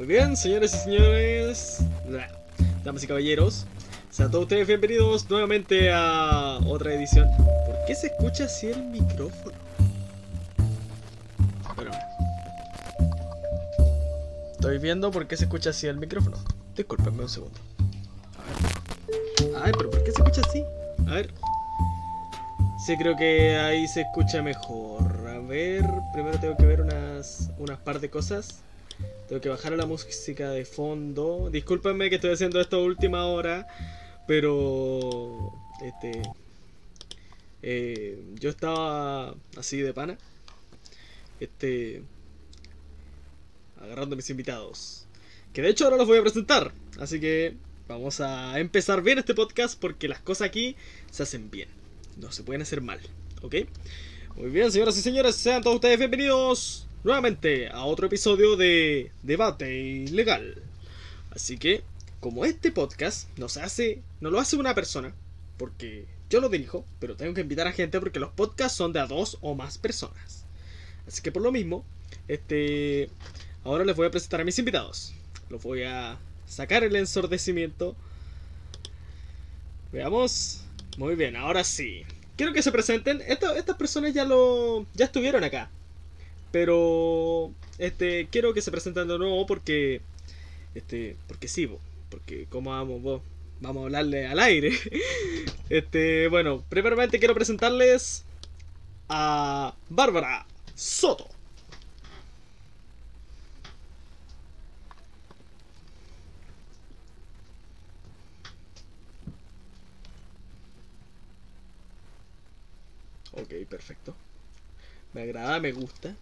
Muy bien, señores y señores, damas y caballeros, sean todos ustedes bienvenidos nuevamente a otra edición. ¿Por qué se escucha así el micrófono? Bueno, estoy viendo por qué se escucha así el micrófono. Disculpenme un segundo. A ver. Ay, pero ¿por qué se escucha así? A ver. Sí, creo que ahí se escucha mejor. A ver, primero tengo que ver unas, unas par de cosas. Tengo que bajar a la música de fondo. Discúlpenme que estoy haciendo esto a última hora, pero este eh, yo estaba así de pana. Este agarrando a mis invitados. Que de hecho ahora los voy a presentar. Así que vamos a empezar bien este podcast porque las cosas aquí se hacen bien. No se pueden hacer mal. ¿Ok? Muy bien, señoras y señores, sean todos ustedes bienvenidos nuevamente a otro episodio de Debate Ilegal. Así que, como este podcast nos hace, no lo hace una persona, porque yo lo dirijo, pero tengo que invitar a gente porque los podcasts son de a dos o más personas. Así que por lo mismo, este, ahora les voy a presentar a mis invitados. Los voy a sacar el ensordecimiento. Veamos. Muy bien, ahora sí. Quiero que se presenten. estas personas ya lo. ya estuvieron acá. Pero. Este. Quiero que se presenten de nuevo porque. Este. Porque sí, porque como vamos, vos. Vamos a hablarle al aire. Este. Bueno, primeramente quiero presentarles. A. Bárbara Soto. Ok, perfecto. Me agrada, me gusta.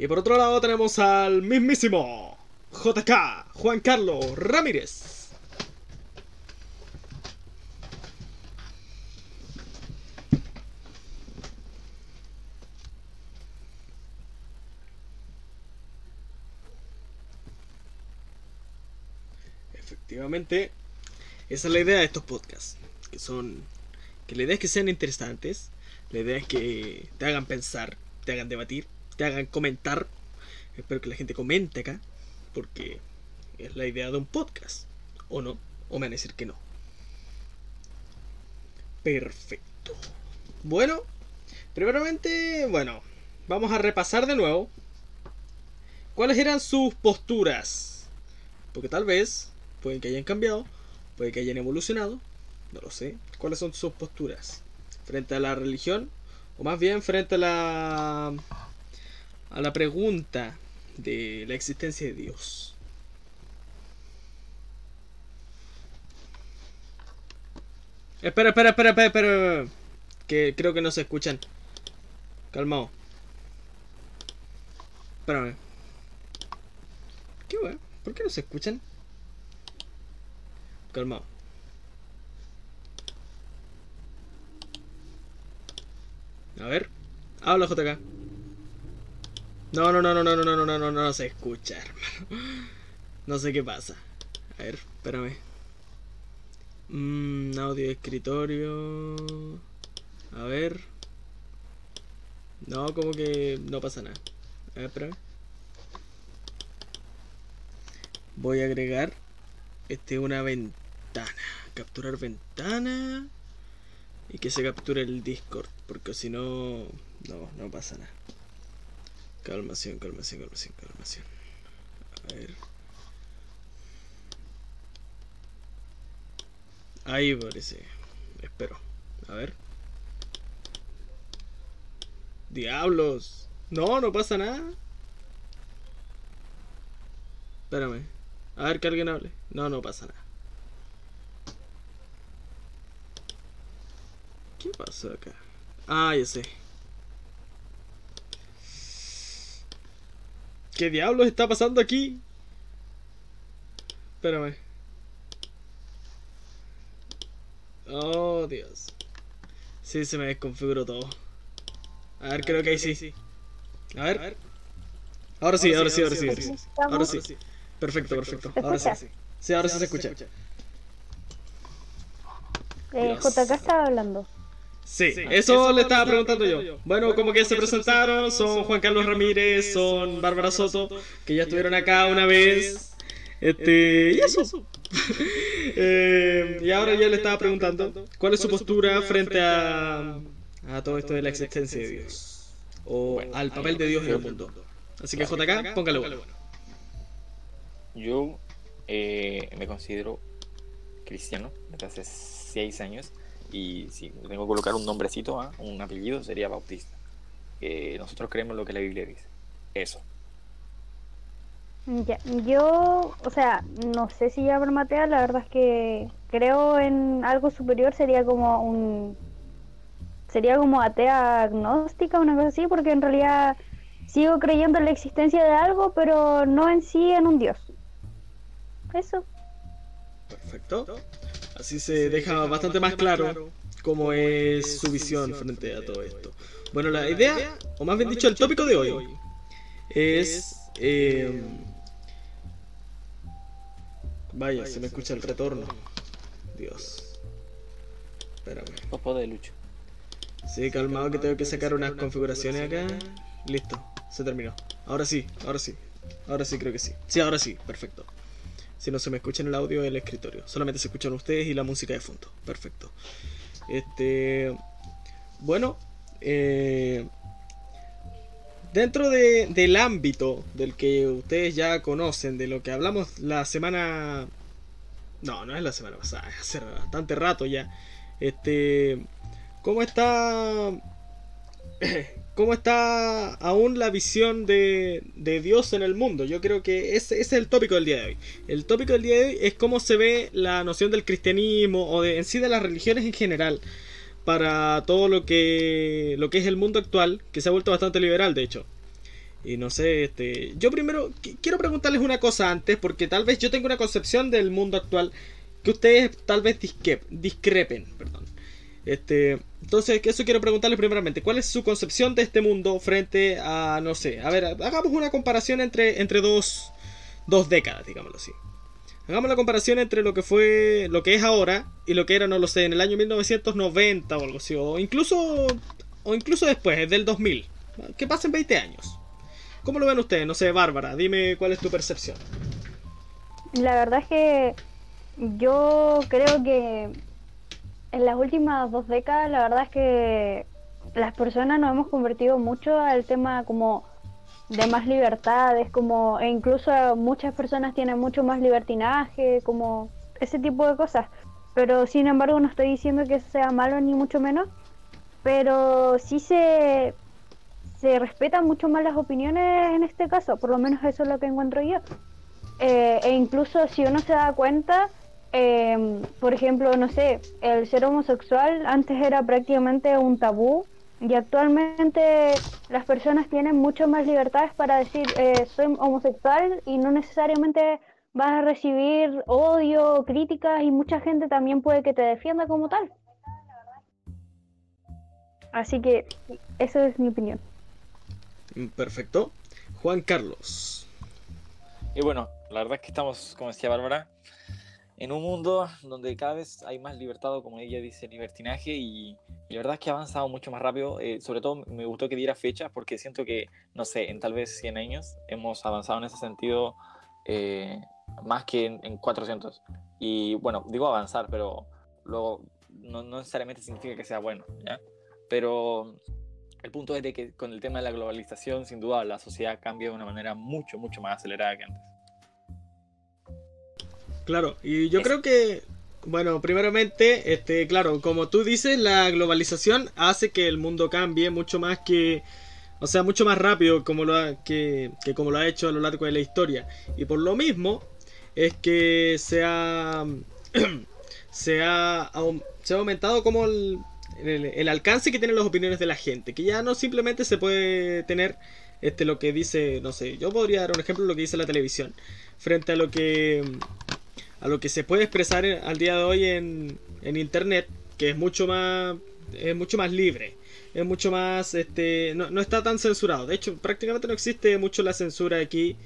Y por otro lado tenemos al mismísimo JK Juan Carlos Ramírez. Efectivamente, esa es la idea de estos podcasts, que son que la idea es que sean interesantes, la idea es que te hagan pensar, te hagan debatir, hagan comentar. Espero que la gente comente acá, porque es la idea de un podcast. ¿O no? ¿O me van a decir que no? Perfecto. Bueno, primeramente, bueno, vamos a repasar de nuevo cuáles eran sus posturas. Porque tal vez, pueden que hayan cambiado, puede que hayan evolucionado, no lo sé. ¿Cuáles son sus posturas? frente a la religión, o más bien frente a la, a la pregunta de la existencia de Dios. Espera, espera, espera, espera, espera. Que creo que no se escuchan. Calmado. Espérame. ¿Qué wey? ¿Por qué no se escuchan? Calmado. A ver. Habla JK. No, no, no, no, no, no, no, no, no, no, no se escucha, hermano. No sé qué pasa. A ver, espérame. Mmm, audio de escritorio. A ver. No, como que no pasa nada. A ver, espérame. Voy a agregar este una ventana. Capturar ventana. Y que se capture el Discord, porque si no, no, no pasa nada. Calmación, calmación, calmación, calmación. A ver. Ahí parece. Espero. A ver. Diablos. No, no pasa nada. Espérame. A ver que alguien hable. No, no pasa nada. ¿Qué pasó acá? Ah, ya sé. ¿Qué diablos está pasando aquí? Espérame. Oh, Dios. Sí, se me desconfiguró todo. A ver, creo que ahí sí. A ver. Ahora sí, ahora sí, ahora sí. Ahora sí. Perfecto, perfecto. Ahora sí. Sí, ahora sí se escucha. Eh, JK estaba hablando. Sí, eso, le estaba preguntando yo. Bueno, como que se presentaron, son Juan Carlos Ramírez, son Bárbara Soto, que ya estuvieron acá una vez. Este, y eso. Eh, y ahora yo le estaba preguntando, ¿cuál es su postura frente a, a todo esto de la existencia de Dios? O al papel de Dios en el mundo. Así que JK, póngale bueno. Yo eh, me considero cristiano desde hace seis años y si tengo que colocar un nombrecito, ¿ah? un apellido, sería Bautista. nosotros creemos lo que la Biblia dice. Eso. yo, o sea, no sé si ya matea, la verdad es que creo en algo superior, sería como un... Sería como atea agnóstica, una cosa así, porque en realidad sigo creyendo en la existencia de algo, pero no en sí en un Dios. Eso. Perfecto. Así se deja bastante más claro cómo es su visión frente a todo esto. Bueno, la idea, o más bien dicho, el tópico de hoy es... Eh, vaya, se me escucha el retorno. Dios. Espérame. Popo de Lucho. Sí, calmado que tengo que sacar unas configuraciones acá. Listo, se terminó. Ahora sí, ahora sí. Ahora sí creo que sí. Sí, ahora sí, perfecto. Si no se me escucha en el audio del escritorio. Solamente se escuchan ustedes y la música de fondo. Perfecto. Este. Bueno. Eh, dentro del ámbito del que ustedes ya conocen, de lo que hablamos la semana. No, no es la semana pasada, hace bastante rato ya. Este. ¿Cómo está cómo está aún la visión de, Dios en el mundo. Yo creo que ese, es el tópico del día de hoy. El tópico del día de hoy es cómo se ve la noción del cristianismo o de, en sí de las religiones en general para todo lo que, lo que es el mundo actual, que se ha vuelto bastante liberal, de hecho. Y no sé, este, yo primero quiero preguntarles una cosa antes, porque tal vez yo tengo una concepción del mundo actual que ustedes tal vez discrepen, perdón. Este, entonces, eso quiero preguntarles primeramente. ¿Cuál es su concepción de este mundo frente a, no sé, a ver, hagamos una comparación entre, entre dos, dos décadas, digámoslo así. Hagamos la comparación entre lo que fue, lo que es ahora y lo que era, no lo sé, en el año 1990 o algo así, o incluso, o incluso después, del 2000. Que pasen 20 años. ¿Cómo lo ven ustedes? No sé, Bárbara, dime cuál es tu percepción. La verdad es que yo creo que en las últimas dos décadas la verdad es que las personas nos hemos convertido mucho al tema como de más libertades, como e incluso muchas personas tienen mucho más libertinaje, como ese tipo de cosas. Pero sin embargo no estoy diciendo que eso sea malo ni mucho menos, pero sí se se respetan mucho más las opiniones en este caso, por lo menos eso es lo que encuentro yo. Eh, e incluso si uno se da cuenta, eh, por ejemplo, no sé, el ser homosexual antes era prácticamente un tabú y actualmente las personas tienen mucho más libertades para decir eh, soy homosexual y no necesariamente vas a recibir odio, críticas y mucha gente también puede que te defienda como tal. Así que eso es mi opinión. Perfecto. Juan Carlos. Y bueno, la verdad es que estamos, como decía Bárbara, en un mundo donde cada vez hay más libertad, como ella dice, libertinaje, y, la verdad es que ha avanzado mucho más rápido. Eh, sobre todo me gustó que diera fechas, porque siento que, no sé, en tal vez 100 años hemos avanzado en ese sentido eh, más que en, 400. Y bueno, digo avanzar, pero luego no, no, necesariamente significa que sea bueno, ¿ya? Pero el punto es de que con el tema de la globalización, sin duda, la sociedad cambia de una manera mucho, mucho más acelerada que antes. Claro, y yo creo que, bueno, primeramente, este, claro, como tú dices, la globalización hace que el mundo cambie mucho más que, o sea, mucho más rápido como lo ha, que, como lo ha hecho a lo largo de la historia. Y por lo mismo es que se ha, se ha, se ha aumentado como el, el, alcance que tienen las opiniones de la gente, que ya no simplemente se puede tener este lo que dice, no sé, yo podría dar un ejemplo de lo que dice la televisión frente a lo que a lo que se puede expresar al día de hoy en, en internet, que es mucho más es mucho más libre, es mucho más este no, no, está tan censurado. De hecho, prácticamente no existe mucho la censura aquí,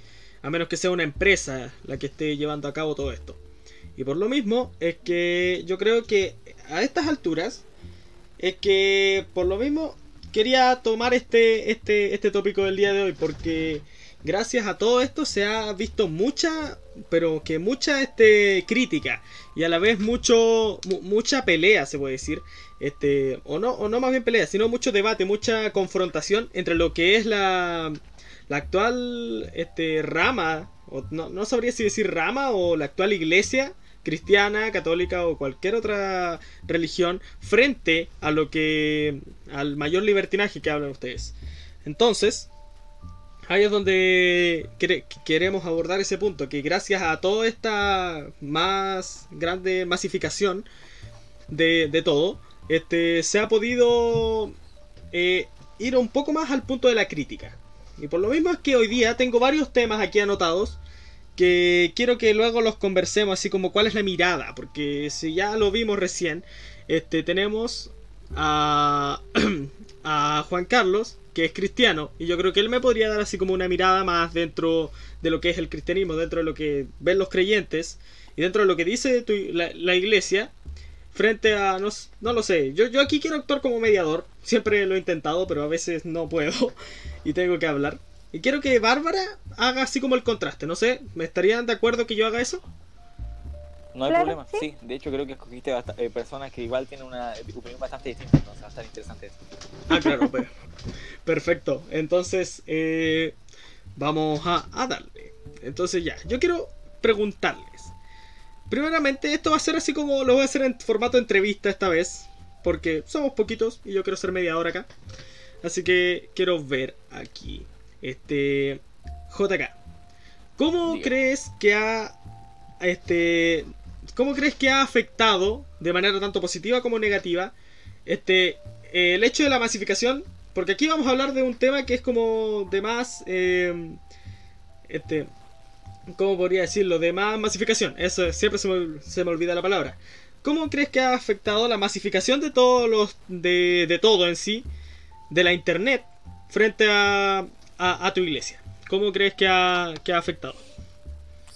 a menos que sea una empresa la que esté llevando a cabo todo esto. Y por lo mismo es que yo creo que a estas alturas es que por lo mismo quería tomar este, este, este tópico del día de hoy porque gracias a todo esto se ha visto mucha, pero que mucha este, crítica y a la vez mucho, mucha pelea, se puede decir, este, o no, o no más bien pelea, sino mucho debate, mucha confrontación entre lo que es la, la actual este, rama, o no, no sabría si decir rama o la actual iglesia cristiana, católica o cualquier otra religión frente a lo que al mayor libertinaje que hablan ustedes. Entonces, ahí es donde queremos abordar ese punto, que gracias a toda esta más grande masificación de, de todo, este, se ha podido eh, ir un poco más al punto de la crítica. Y por lo mismo es que hoy día tengo varios temas aquí anotados que quiero que luego los conversemos, así como cuál es la mirada, porque si ya lo vimos recién, este, tenemos a, a Juan Carlos, que es cristiano, y yo creo que él me podría dar así como una mirada más dentro de lo que es el cristianismo, dentro de lo que ven los creyentes, y dentro de lo que dice la, iglesia, frente a, no, no lo sé, yo, yo aquí quiero actuar como mediador, siempre lo he intentado, pero a veces no puedo, y tengo que hablar. Y quiero que Bárbara haga así como el contraste. No sé, ¿me estarían de acuerdo que yo haga eso? No hay problema, ¿sí? De hecho, creo que escogiste eh, personas que igual tienen una opinión bastante distinta, entonces va a estar interesante eso. Ah, claro, pues. Perfecto. Entonces, eh, vamos a, a darle. Entonces, ya, yo quiero preguntarles. Primeramente, esto va a ser así como lo voy a hacer en formato entrevista esta vez, porque somos poquitos y yo quiero ser mediador acá. Así que quiero ver aquí. Este. JK. ¿Cómo crees que ha. Este. ¿Cómo crees que ha afectado de manera tanto positiva como negativa este el hecho de la masificación? Porque aquí vamos a hablar de un tema que es como de más em, este ¿cómo podría decirlo? De más masificación. Eso siempre se me, se me, olvida la palabra. ¿Cómo crees que ha afectado la masificación de todos los de, de todo en sí de la internet frente a, a, tu iglesia? ¿Cómo crees que ha, que ha afectado?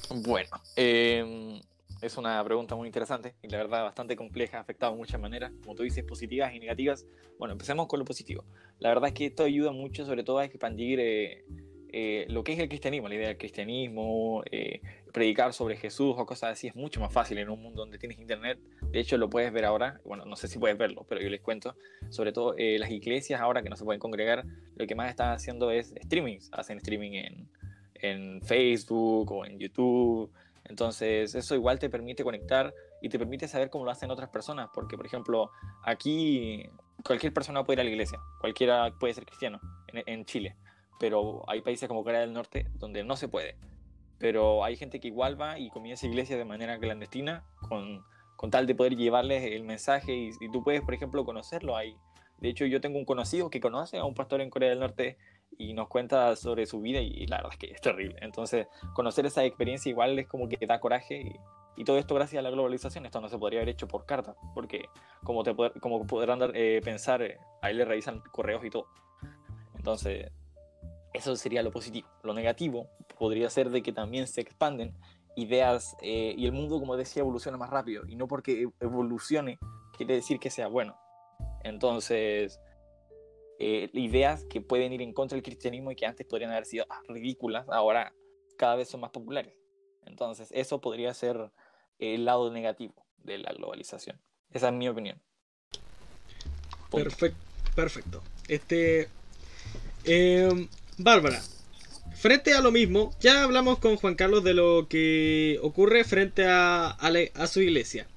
Bueno, em, es una pregunta muy interesante y la verdad bastante compleja, ha afectado de muchas maneras, como tú dices, positivas y negativas. Bueno, empecemos con lo positivo. La verdad es que esto ayuda mucho, sobre todo a expandir eh, eh, lo que es el cristianismo, la idea del cristianismo, eh, predicar sobre Jesús o cosas así es mucho más fácil en un mundo donde tienes internet. De hecho, lo puedes ver ahora. Bueno, no sé si puedes verlo, pero yo les cuento. Sobre todo eh, las iglesias ahora que no se pueden congregar, lo que más están haciendo es streamings. Hacen streaming en, en Facebook o en YouTube. Entonces, eso igual te permite conectar y te permite saber cómo lo hacen otras personas. Porque, por ejemplo, aquí cualquier persona puede ir a la iglesia. Cualquiera puede ser cristiano en, Chile pero hay países como Corea del Norte donde no se puede. Pero hay gente que igual va y comienza iglesia de manera clandestina con, con tal de poder llevarles el mensaje y, y, tú puedes, por ejemplo, conocerlo ahí. De hecho, yo tengo un conocido que conoce a un pastor en Corea del Norte y nos cuenta sobre su vida y, la verdad es que es terrible. Entonces, conocer esa experiencia igual es como que da coraje y, y todo esto gracias a la globalización. Esto no se podría haber hecho por carta, porque como, te, como podrán dar, eh, pensar, ahí le revisan correos y todo. Entonces, eso sería lo positivo. Lo negativo podría ser de que también se expanden ideas eh, y el mundo, como decía, evoluciona más rápido. Y no porque evolucione quiere decir que sea bueno. Entonces, eh, ideas que pueden ir en contra del cristianismo y que antes podrían haber sido ah, ridículas, ahora cada vez son más populares. Entonces, eso podría ser el lado negativo de la globalización. Esa es mi opinión. Perfecto. Perfecto. Este. Eh, Bárbara, frente a lo mismo, ya hablamos con Juan Carlos de lo que ocurre frente a, a, su iglesia.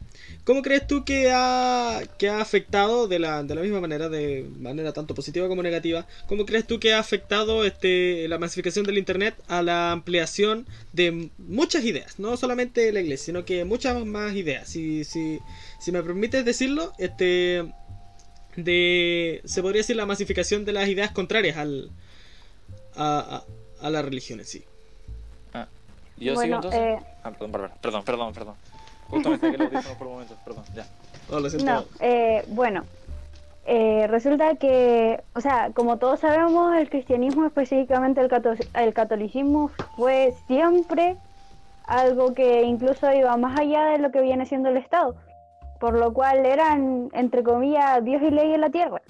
¿Cómo crees tú que ha, que ha afectado de la, de la, misma manera, de manera tanto positiva como negativa, cómo crees tú que ha afectado este, la masificación del Internet a la ampliación de muchas ideas? No solamente la iglesia, sino que muchas más ideas. Si, si, si me permites decirlo, este, de, se podría decir la masificación de las ideas contrarias al, a, a, la religión en sí. Ah, yo sigo entonces. Eh... Ah, perdón. Perdón, perdón, perdón. Justo me que lo por un momento, perdón, ya. No, no eh, bueno, eh, resulta que, o sea, como todos sabemos, el cristianismo, específicamente el, el catolicismo, fue siempre algo que incluso iba más allá de lo que viene siendo el Estado. por lo cual eran, entre comillas, Dios y ley en la tierra.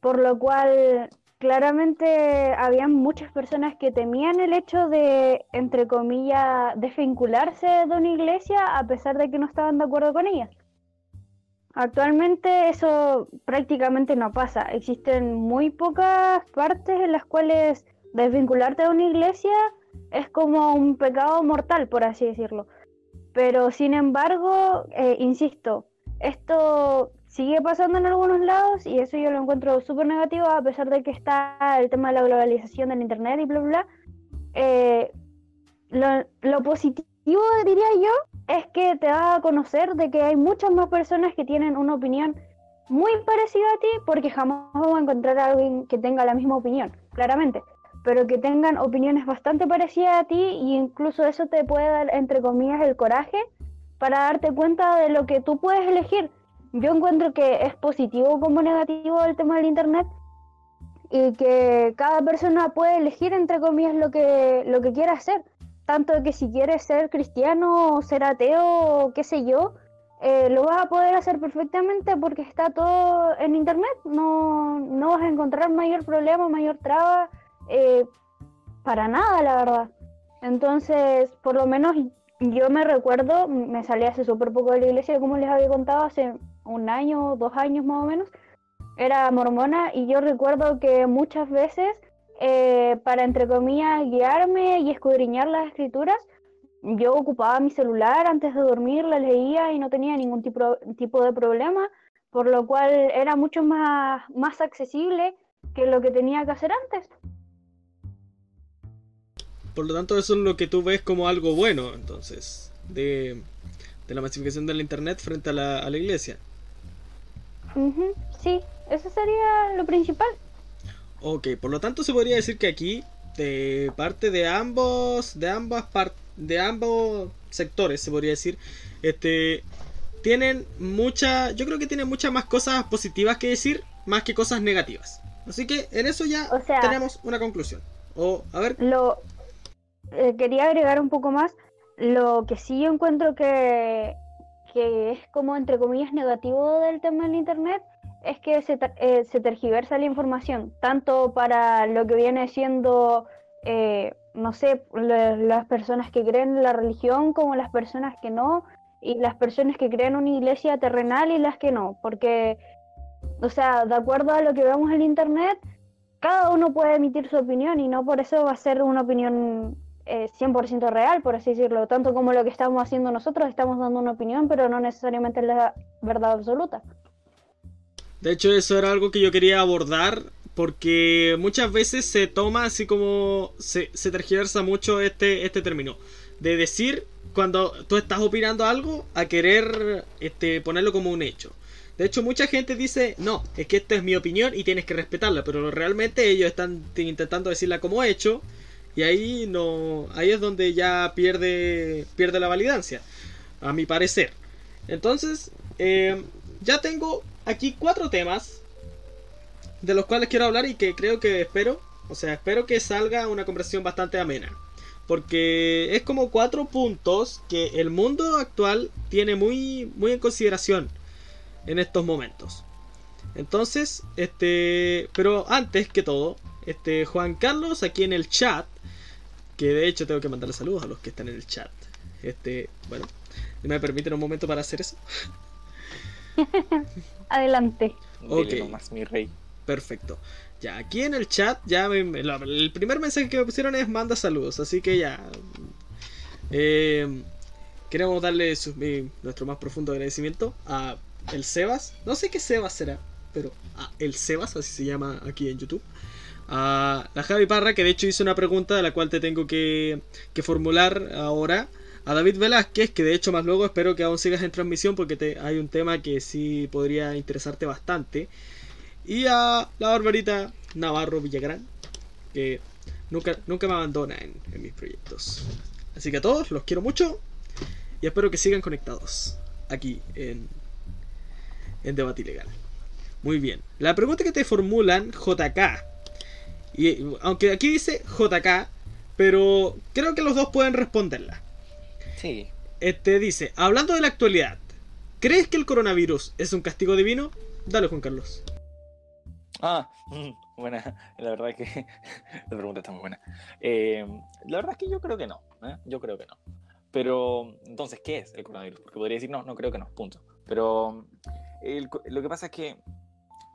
Por lo cual, claramente, habían muchas personas que temían el hecho de, entre comillas, desvincularse de una iglesia a pesar de que no estaban de acuerdo con ella. Actualmente eso prácticamente no pasa. Existen muy pocas partes en las cuales desvincularte de una iglesia es como un pecado mortal, por así decirlo. Pero sin embargo, eh, insisto, esto sigue pasando en algunos lados y eso yo lo encuentro súper negativo a pesar de que está el tema de la globalización del Internet y bla, bla. Eh, lo, positivo, diría yo, es que te da a conocer de que hay muchas más personas que tienen una opinión muy parecida a ti porque jamás vamos a encontrar a alguien que tenga la misma opinión, claramente pero que tengan opiniones bastante parecidas a ti y incluso eso te puede dar, entre comillas, el coraje para darte cuenta de lo que tú puedes elegir. Yo encuentro que es positivo como negativo el tema del Internet y que cada persona puede elegir, entre comillas, lo que, lo que quiera hacer. Tanto que si quieres ser cristiano o ser ateo o qué sé yo, eh, lo vas a poder hacer perfectamente porque está todo en Internet. No, no vas a encontrar mayor problema, mayor traba eh, para nada, la verdad. Entonces, por lo menos yo me recuerdo, me salí hace súper poco de la iglesia, como les había contado, hace un año, dos años más o menos. Era mormona y yo recuerdo que muchas veces, eh, para entre comillas, guiarme y escudriñar las escrituras, yo ocupaba mi celular antes de dormir, la leía y no tenía ningún tipo, tipo de problema, por lo cual era mucho más, más accesible que lo que tenía que hacer antes. Por lo tanto, eso es lo que tú ves como algo bueno, entonces, de, la masificación del Internet frente a la, a la iglesia. Sí, eso sería lo principal. Ok, por lo tanto se podría decir que aquí, de parte de ambos, de ambas partes, de ambos sectores, se podría decir, este, tienen mucha, yo creo que tienen muchas más cosas positivas que decir, más que cosas negativas. Así que en eso ya tenemos una conclusión. O, a ver. Lo, eh, quería agregar un poco más. Lo que sí yo encuentro que, que es como entre comillas negativo del tema del Internet es que se, eh, se tergiversa la información, tanto para lo que viene siendo, eh, no sé, las personas que creen en la religión como las personas que no, y las personas que creen en una iglesia terrenal y las que no, porque, o sea, de acuerdo a lo que vemos en Internet, cada uno puede emitir su opinión y no por eso va a ser una opinión 100% real, por así decirlo, tanto como lo que estamos haciendo nosotros, estamos dando una opinión, pero no necesariamente es la verdad absoluta. De hecho, eso era algo que yo quería abordar, porque muchas veces se toma así como se, se tergiversa mucho este, este término, de decir cuando tú estás opinando algo a querer este, ponerlo como un hecho. De hecho, mucha gente dice, no, es que esta es mi opinión y tienes que respetarla, pero realmente ellos están intentando decirla como hecho y ahí no. Ahí es donde ya pierde. pierde la validancia. A mi parecer. Entonces. Eh, ya tengo aquí cuatro temas. De los cuales quiero hablar y que creo que espero. O sea, espero que salga una conversación bastante amena. Porque es como cuatro puntos que el mundo actual tiene muy, muy en consideración en estos momentos. Entonces, este, pero antes que todo, este Juan Carlos aquí en el chat que de hecho tengo que mandarle saludos a los que están en el chat. Este, bueno, ¿me permiten un momento para hacer eso? Adelante. Ok. mi rey. Perfecto. Ya, aquí en el chat, ya el primer mensaje que me pusieron es manda saludos, así que ya. Eh, queremos darle nuestro más profundo agradecimiento a el Sebas. No sé qué Sebas será, pero a el Sebas, así se llama aquí en YouTube a la Javi Parra, que de hecho hizo una pregunta de la cual te tengo que, formular ahora. A David Velázquez, que de hecho más luego espero que aún sigas en transmisión porque te, hay un tema que sí podría interesarte bastante. Y a la barbarita Navarro Villagrán, que nunca, nunca me abandona en, en mis proyectos. Así que a todos los quiero mucho y espero que sigan conectados aquí en, en Debate Ilegal. Muy bien. La pregunta que te formulan JK y aunque aquí dice JK, pero creo que los dos pueden responderla. Sí. Este dice, hablando de la actualidad, ¿crees que el coronavirus es un castigo divino? Dale, Juan Carlos. Ah, buena. La verdad es que la pregunta está muy buena. Eh, la verdad es que yo creo que no. ¿eh? Yo creo que no. Pero, entonces, ¿qué es el coronavirus? Porque podría decir, no, no creo que no, punto. Pero el lo que pasa es que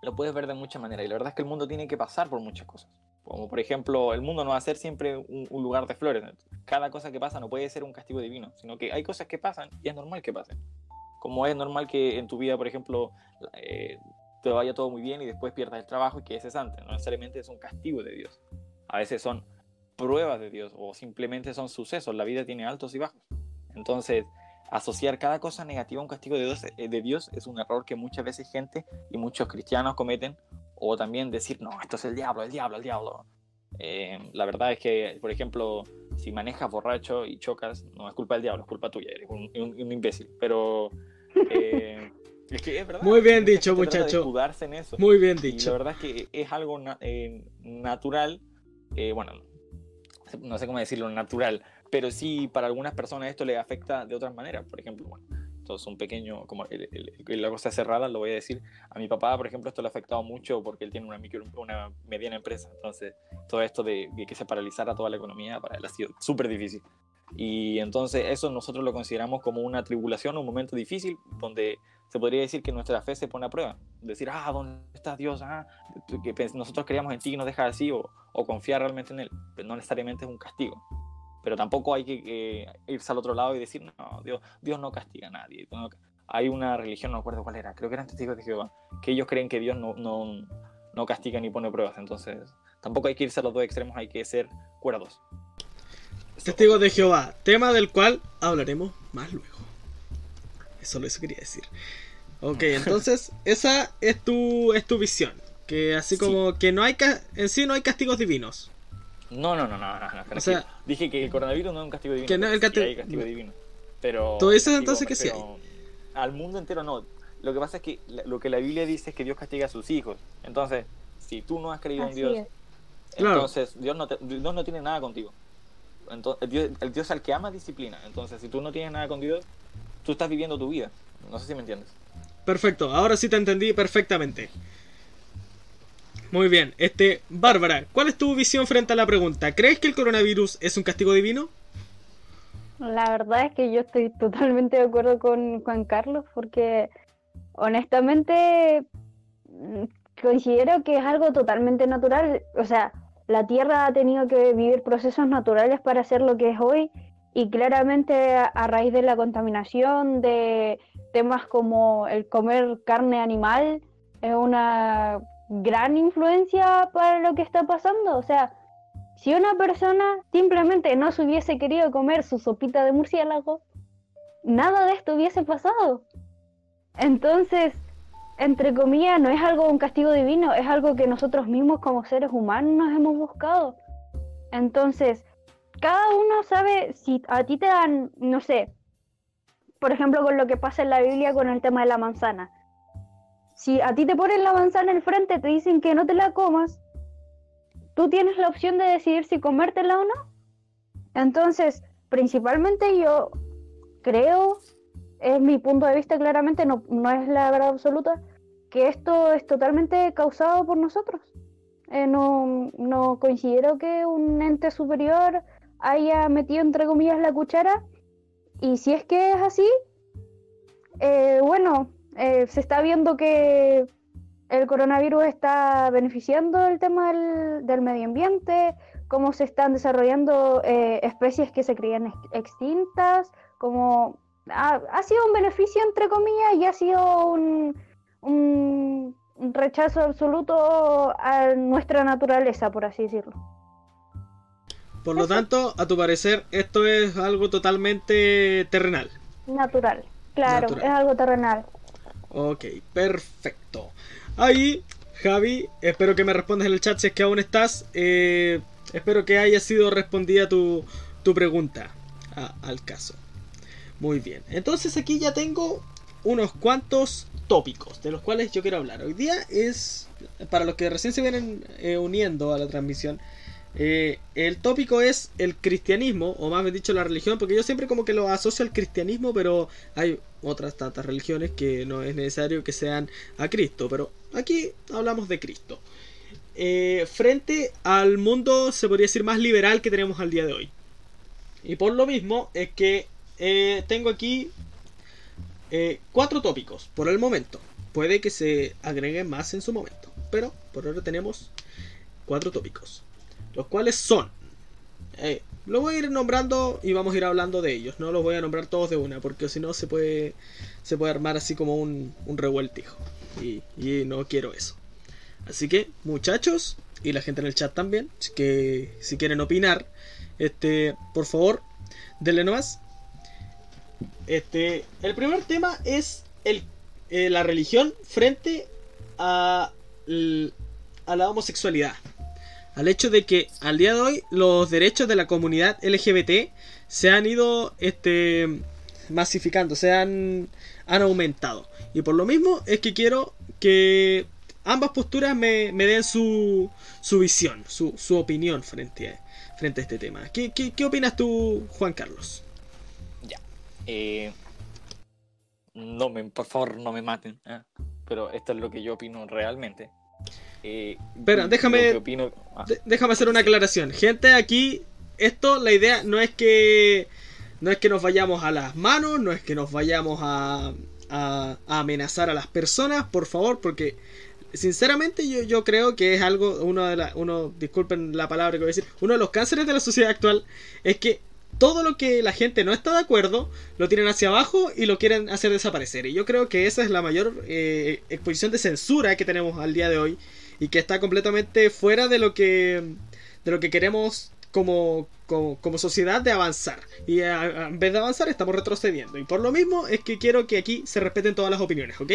lo puedes ver de muchas maneras. Y la verdad es que el mundo tiene que pasar por muchas cosas. Como por ejemplo, el mundo no va a ser siempre un, un lugar de flores. Cada cosa que pasa no puede ser un castigo divino, sino que hay cosas que pasan y es normal que pasen. Como es normal que en tu vida, por ejemplo, eh, te vaya todo muy bien y después pierdas el trabajo y quedes cesante. No necesariamente es un castigo de Dios. A veces son pruebas de Dios o simplemente son sucesos. La vida tiene altos y bajos. Entonces, asociar cada cosa negativa a un castigo de Dios, eh, de Dios es un error que muchas veces gente y muchos cristianos cometen. O también decir, no, esto es el diablo, el diablo, el diablo. Eh, la verdad es que, por ejemplo, si manejas borracho y chocas, no es culpa del diablo, es culpa tuya, eres un, un- un imbécil. Pero eh, es que es verdad. Muy bien dicho, muchacho. en eso. Muy bien Y la dicho. verdad es que es algo na- eh, natural, bueno, no sé cómo decirlo, natural, pero sí para algunas personas esto les afecta de otras maneras. Por ejemplo, bueno, esto es un pequeño, como el- el- la cosa cerrada, lo voy a decir. A mi papá, por ejemplo, esto le ha afectado mucho porque él tiene una, micro, una mediana empresa. Entonces, todo esto de, de que se paralizara toda la economía para él ha sido súper difícil. Y entonces eso nosotros lo consideramos como una tribulación, un momento difícil donde se podría decir que nuestra fe se pone a prueba. Decir, ah, ¿dónde está Dios? Ah, que nosotros creíamos en ti y nos dejas así, o, o confiar realmente en Él. Pero no necesariamente es un castigo. Pero tampoco hay que eh, irse al otro lado y decir, no, Dios, Dios no castiga a nadie. No- hay una religión, no me acuerdo cuál era, creo que eran testigos de Jehová, que ellos creen que Dios no, no, no castiga ni pone pruebas. Entonces, tampoco hay que irse a los dos extremos, hay que ser cuerdos. Testigos de Jehová, tema del cual hablaremos más luego. Eso lo eso quería decir. Ok, entonces esa es tu, es tu visión. Que así Sí. como que no hay en sí no hay castigos divinos. No, no, no, no, no, no, tranquilo. sea, dije que el coronavirus no es un castigo divino. que no, el sí casti- hay castigo divino. Pero Tú dices castigo, entonces que sí Al mundo entero no. Lo que pasa es que la- lo que la Biblia dice es que Dios castiga a sus hijos. Entonces, si tú no has creído en Dios, es. Claro. entonces Dios no, te- Dios no tiene nada contigo. Entonces, el, Dios, el Dios al que ama disciplina. Entonces, si tú no tienes nada con Dios, tú estás viviendo tu vida. No sé si me entiendes. Perfecto, ahora sí te entendí perfectamente. Muy bien, este, Bárbara, ¿cuál es tu visión frente a la pregunta? ¿Crees que el coronavirus es un castigo divino? La verdad es que yo estoy totalmente de acuerdo con Juan Carlos porque honestamente mm, considero que es algo totalmente natural. O sea, la Tierra ha tenido que vivir procesos naturales para ser lo que es hoy y claramente a, a raíz de la contaminación, de temas como el comer carne animal, es una gran influencia para lo que está pasando. O sea, si una persona simplemente no se hubiese querido comer su sopita de murciélago, nada de esto hubiese pasado. Entonces, entre comillas, no es algo un castigo divino, es algo que nosotros mismos como seres humanos nos hemos buscado. Entonces, cada uno sabe si a ti te dan, no sé, por ejemplo, con lo que pasa en la Biblia con el tema de la manzana. Si a ti te ponen la manzana enfrente, te dicen que no te la comas, tú tienes la opción de decidir si comértela o no. Entonces, principalmente yo creo, es mi punto de vista claramente, no, no es la verdad absoluta, que esto es totalmente causado por nosotros. Eh, no, no considero que un ente superior haya metido entre comillas la cuchara. Y si es que es así, eh, bueno, eh, se está viendo que el coronavirus está beneficiando el tema del, del medio ambiente, cómo se están desarrollando eh, especies que se creían ex- extintas, como ha, ha sido un beneficio entre comillas y ha sido un, un- rechazo absoluto a nuestra naturaleza, por así decirlo. Por lo tanto, a tu parecer, esto es algo totalmente terrenal. Natural, claro, Natural. es algo terrenal. Ok, perfecto. Ahí, Javi, espero que me respondas en el chat si es que aún estás. Eh, espero que haya sido respondida tu, tu pregunta al caso. Muy bien, entonces aquí ya tengo unos cuantos tópicos de los cuales yo quiero hablar. Hoy día es, para los que recién se vienen eh, uniendo a la transmisión, Eh, el tópico es el cristianismo, o más bien dicho la religión, porque yo siempre como que lo asocio al cristianismo, pero hay otras tantas religiones que no es necesario que sean a Cristo, pero aquí hablamos de Cristo. Eh, frente al mundo, se podría decir, más liberal que tenemos al día de hoy. Y por lo mismo es que eh, tengo aquí cuatro tópicos por el momento. Puede que se agreguen más en su momento, pero por ahora tenemos cuatro tópicos los cuales son. Lo voy a ir nombrando y vamos a ir hablando de ellos. No los voy a nombrar todos de una, porque si no se puede, se puede armar así como un, revueltijo. Y, no quiero eso. Así que, muchachos, y la gente en el chat también, que si quieren opinar, este, por favor, denle nomás. Este, el primer tema es el, eh, la religión frente a la homosexualidad al hecho de que al día de hoy los derechos de la comunidad LGBT se han ido este, masificando, se han, han aumentado. Y por lo mismo es que quiero que ambas posturas me, den su, su visión, su, su, opinión frente a, frente a este tema. ¿Qué, qué, opinas tú, Juan Carlos? Ya. Eh, no me, por favor, no me maten. ¿eh? Pero esto es lo que yo opino realmente. Eh, Espera, déjame, ah. déjame hacer una aclaración. Gente, aquí, esto, la idea no es que no es que nos vayamos a las manos, no es que nos vayamos a, a, amenazar a las personas, por favor, porque sinceramente yo, yo creo que es algo, uno de la, uno, disculpen la palabra que voy a decir, uno de los cánceres de la sociedad actual es que todo lo que la gente no está de acuerdo lo tienen hacia abajo y lo quieren hacer desaparecer. Y yo creo que esa es la mayor eh, exposición de censura que tenemos al día de hoy y que está completamente fuera de lo que, de lo que queremos como, como, sociedad de avanzar. Y en vez de avanzar estamos retrocediendo. Y por lo mismo es que quiero que aquí se respeten todas las opiniones, ¿ok?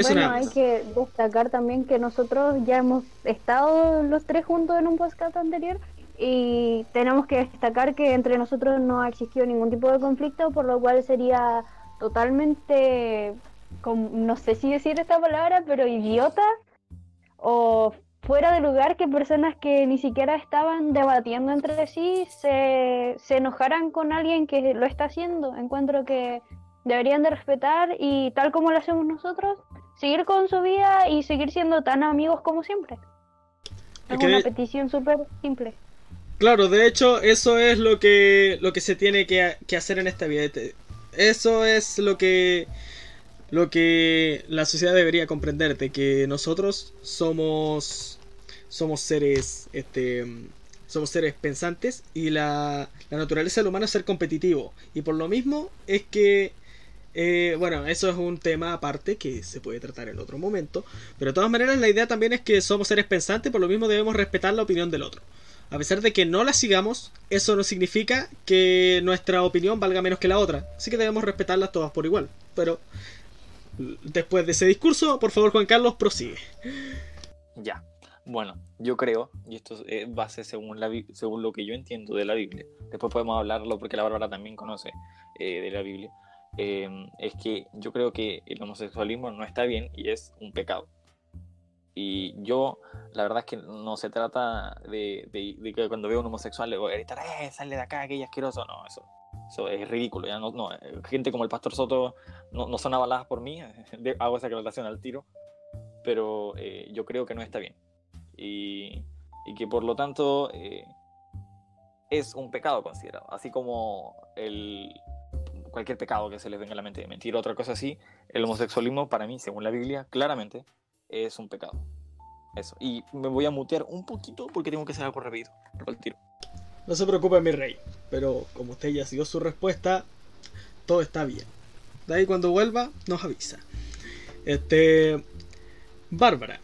bueno, hay que destacar también que nosotros ya hemos estado los tres juntos en un podcast anterior y tenemos que destacar que entre nosotros no ha existido ningún tipo de conflicto, por lo cual sería totalmente, no sé si decir esta palabra, pero idiota o fuera de lugar que personas que ni siquiera estaban debatiendo entre sí se, se enojaran con alguien que lo está haciendo. Encuentro que deberían de respetar y tal como lo hacemos nosotros, seguir con su vida y seguir siendo tan amigos como siempre. Es una petición súper simple. Claro, de hecho, eso es lo que, lo que se tiene que, hacer en esta vida. Eso es lo que, lo que la sociedad debería comprender, de que nosotros somos, somos seres, este, somos seres pensantes y la, naturaleza del humano es ser competitivo. Y por lo mismo es que eh, bueno, eso es un tema aparte que se puede tratar en otro momento. Pero de todas maneras la idea también es que somos seres pensantes, por lo mismo debemos respetar la opinión del otro. A pesar de que no la sigamos, eso no significa que nuestra opinión valga menos que la otra. Así que debemos respetarlas todas por igual. Pero después de ese discurso, por favor Juan Carlos, prosigue. Ya. Bueno, yo creo, y esto es base según, según lo que yo entiendo de la Biblia, después podemos hablarlo porque la Bárbara también conoce eh, de la Biblia, eh, es que yo creo que el homosexualismo no está bien y es un pecado. Y yo, la verdad es que no se trata de, de, que cuando veo a un homosexual le voy a gritar, ¡eh, sale de acá, aquella asqueroso! No, eso, eso es ridículo. Ya no, no, eh, gente como el Pastor Soto no, no son avaladas por mí, hago esa aclaración al tiro, pero eh, yo creo que no está bien. Y, y que por lo tanto eh, es un pecado considerado, así como el, cualquier pecado que se les venga a la mente, mentir otra cosa así, el homosexualismo para mí, según la Biblia, claramente es un pecado. Eso. Y me voy a mutear un poquito porque tengo que hacer algo rápido. tiro. No se preocupe, mi rey. Pero como usted ya siguió su respuesta, todo está bien. De ahí cuando vuelva, nos avisa. Este. Bárbara.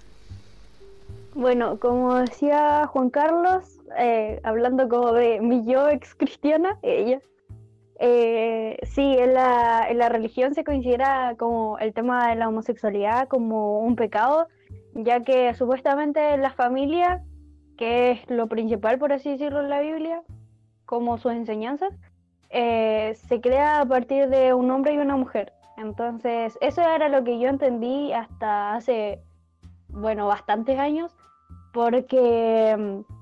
Bueno, como decía Juan Carlos, eh, hablando como de mi yo ex cristiana, ella. Eh, sí, en la, en la religión se considera como el tema de la homosexualidad como un pecado, ya que supuestamente la familia, que es lo principal, por así decirlo, en la Biblia, como sus enseñanzas, eh, se crea a partir de un hombre y una mujer. Entonces, eso era lo que yo entendí hasta hace, bueno, bastantes años, porque mm,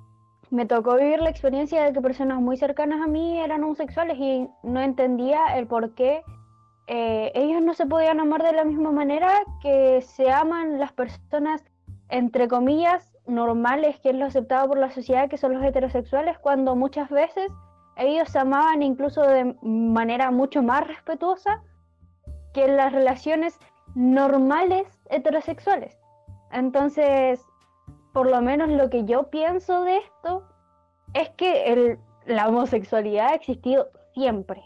me tocó vivir la experiencia de que personas muy cercanas a mí eran homosexuales y no entendía el por qué eh, ellos no se podían amar de la misma manera que se aman las personas, entre comillas, normales, que es lo aceptado por la sociedad, que son los heterosexuales, cuando muchas veces ellos se amaban incluso de manera mucho más respetuosa que las relaciones normales heterosexuales. Entonces, por lo menos lo que yo pienso de esto es que el, la homosexualidad ha existido siempre.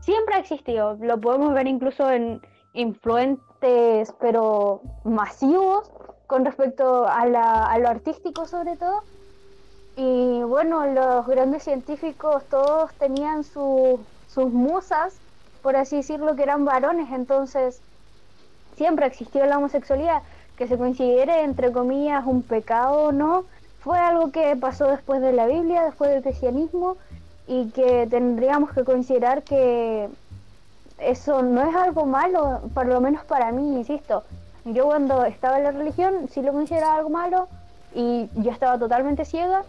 Siempre ha existido. Lo podemos ver incluso en influentes, pero masivos, con respecto a, la, lo artístico sobre todo. Y bueno, los grandes científicos todos tenían sus musas, por así decirlo, que eran varones, entonces siempre existió la homosexualidad que se considere, entre comillas, un pecado o no, fue algo que pasó después de la Biblia, después del cristianismo, y que tendríamos que considerar que eso no es algo malo, por lo menos para mí, insisto. Yo cuando estaba en la religión sí lo consideraba algo malo y yo estaba totalmente ciega,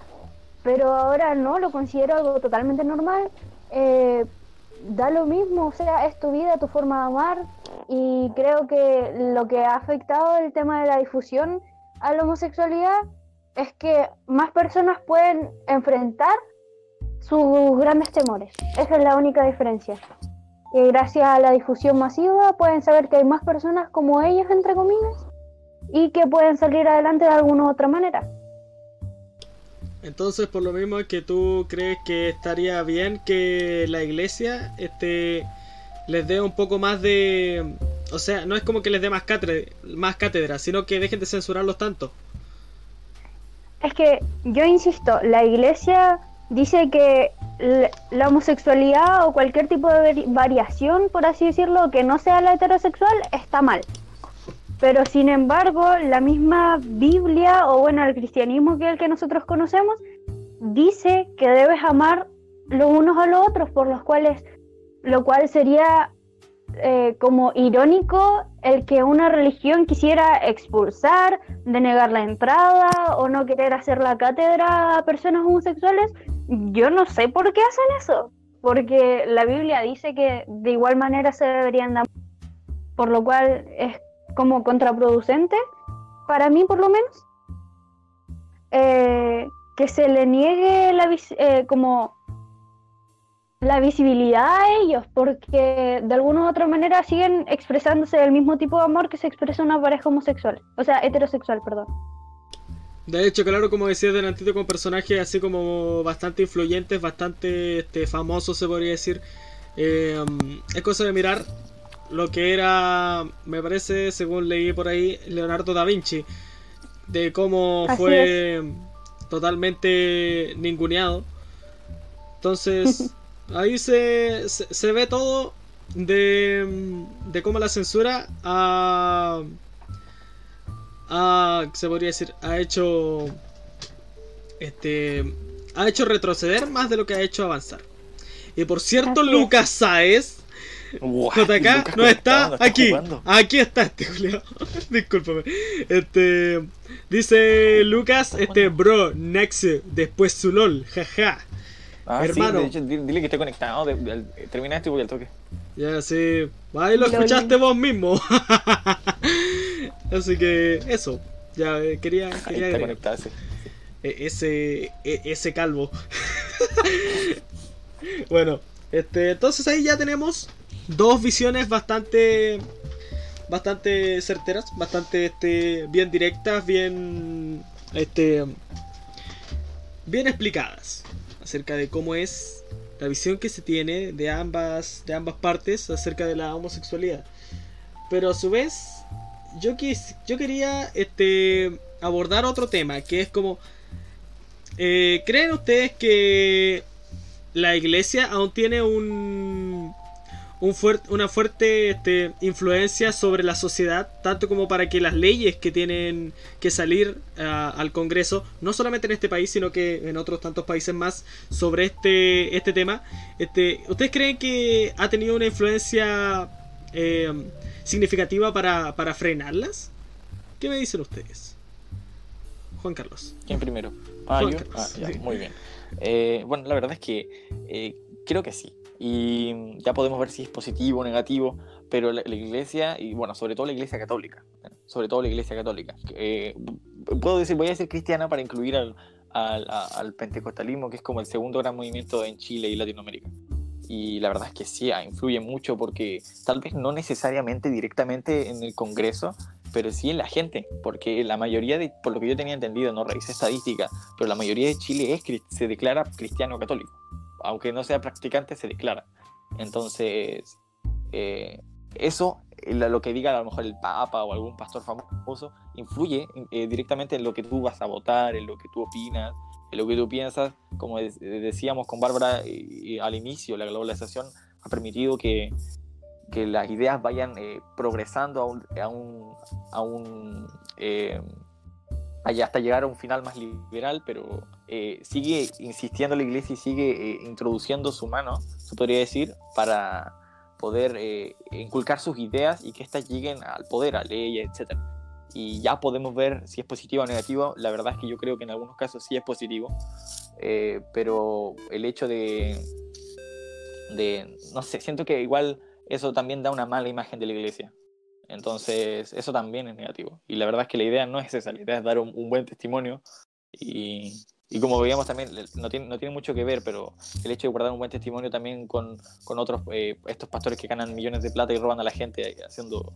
pero ahora no, lo considero algo totalmente normal. Eh, da lo mismo, o sea, es tu vida, tu forma de amar y creo que lo que ha afectado el tema de la difusión a la homosexualidad es que más personas pueden enfrentar sus grandes temores. Esa es la única diferencia. Y gracias a la difusión masiva pueden saber que hay más personas como ellos, entre comillas, y que pueden salir adelante de alguna u otra manera. Entonces, por lo mismo que tú crees que estaría bien que la iglesia este, les dé un poco más de... O sea, no es como que les dé más cátedra, más cátedra, sino que dejen de censurarlos tanto. Es que yo insisto, la iglesia dice que la homosexualidad o cualquier tipo de variación, por así decirlo, que no sea la heterosexual, está mal. Pero sin embargo, la misma Biblia, o bueno, el cristianismo que el que nosotros conocemos, dice que debes amar los unos a los otros, por los cuales, lo cual sería eh, como irónico el que una religión quisiera expulsar, denegar la entrada o no querer hacer la cátedra a personas homosexuales. Yo no sé por qué hacen eso, porque la Biblia dice que de igual manera se deberían dar, por lo cual es como contraproducente, para mí por lo menos, eh, que se le niegue la, eh, como la visibilidad a ellos, porque de alguna u otra manera siguen expresándose del mismo tipo de amor que se expresa una pareja homosexual, o sea, heterosexual, perdón. De hecho, claro, como decías delantito, con personajes así como bastante influyentes, bastante este, famosos, se podría decir. Eh, es cosa de mirar lo que era, me parece, según leí por ahí, Leonardo da Vinci, de cómo fue totalmente ninguneado. Entonces, ahí se, se, ve todo de, de cómo la censura ha, ha, se podría decir, ha hecho, este, ha hecho retroceder más de lo que ha hecho avanzar. Y por cierto, Lucas Saez JK no está aquí. Aquí está este Julio. Discúlpame. Este. Dice Lucas, este bro, next, después su LOL, jaja. Ah, Hermano. dile que esté conectado. termina esto y voy al toque. Ya, sí. Ahí lo escuchaste vos mismo. Así que eso. Ya eh, quería. E, ese, e, ese calvo. bueno, este, entonces ahí ya tenemos dos visiones bastante bastante certeras, bastante este, bien directas, bien este bien explicadas acerca de cómo es la visión que se tiene de ambas de ambas partes acerca de la homosexualidad. Pero a su vez yo quis, yo quería este abordar otro tema que es como eh, ¿Creen ustedes que la iglesia aún tiene un una fuerte este, influencia sobre la sociedad, tanto como para que las leyes que tienen que salir ah, al Congreso, no solamente en este país, sino que en otros tantos países más, sobre este, este tema. Este, ¿Ustedes creen que ha tenido una influencia eh, significativa para, para frenarlas? ¿Qué me dicen ustedes? Juan Carlos. ¿Quién primero? Ah, Juan yo. Carlos, Ah, ya, sí. muy bien. Eh, bueno, la verdad es que eh, creo que sí. Y ya podemos ver si es positivo o negativo, pero la, la iglesia, y bueno, sobre todo la iglesia católica, sobre todo la iglesia católica. eh, puedo decir, voy a decir cristiana para incluir al, al, al pentecostalismo, que es como el segundo gran movimiento en Chile y Latinoamérica. Y la verdad es que sí, ah, influye mucho porque tal vez no necesariamente directamente en el Congreso, pero sí en la gente, porque la mayoría de, por lo que yo tenía entendido, no revisé estadística, pero la mayoría de Chile es, se declara cristiano católico, aunque no sea practicante, se declara. Entonces, eh, eso, eh, lo que diga a lo mejor el Papa o algún pastor famoso, influye eh, directamente en lo que tú vas a votar, en lo que tú opinas, en lo que tú piensas. Como de- decíamos con Bárbara eh, al inicio, la globalización ha permitido que, que las ideas vayan eh, progresando a un, a un, eh, allá hasta llegar a un final más liberal, pero eh, sigue insistiendo la iglesia y sigue eh, introduciendo su mano, se podría decir, para poder eh, inculcar sus ideas y que éstas lleguen al poder, a leyes, etc. Y ya podemos ver si es positivo o negativo. La verdad es que yo creo que en algunos casos sí es positivo, pero el hecho de, de, no sé, siento que igual eso también da una mala imagen de la iglesia. Entonces, eso también es negativo. Y la verdad es que la idea no es esa, la idea es dar un, un buen testimonio. Y, y como veíamos también, no tiene, no tiene mucho que ver, pero el hecho de guardar un buen testimonio también con, con otros, eh, estos pastores que ganan millones de plata y roban a la gente eh, haciendo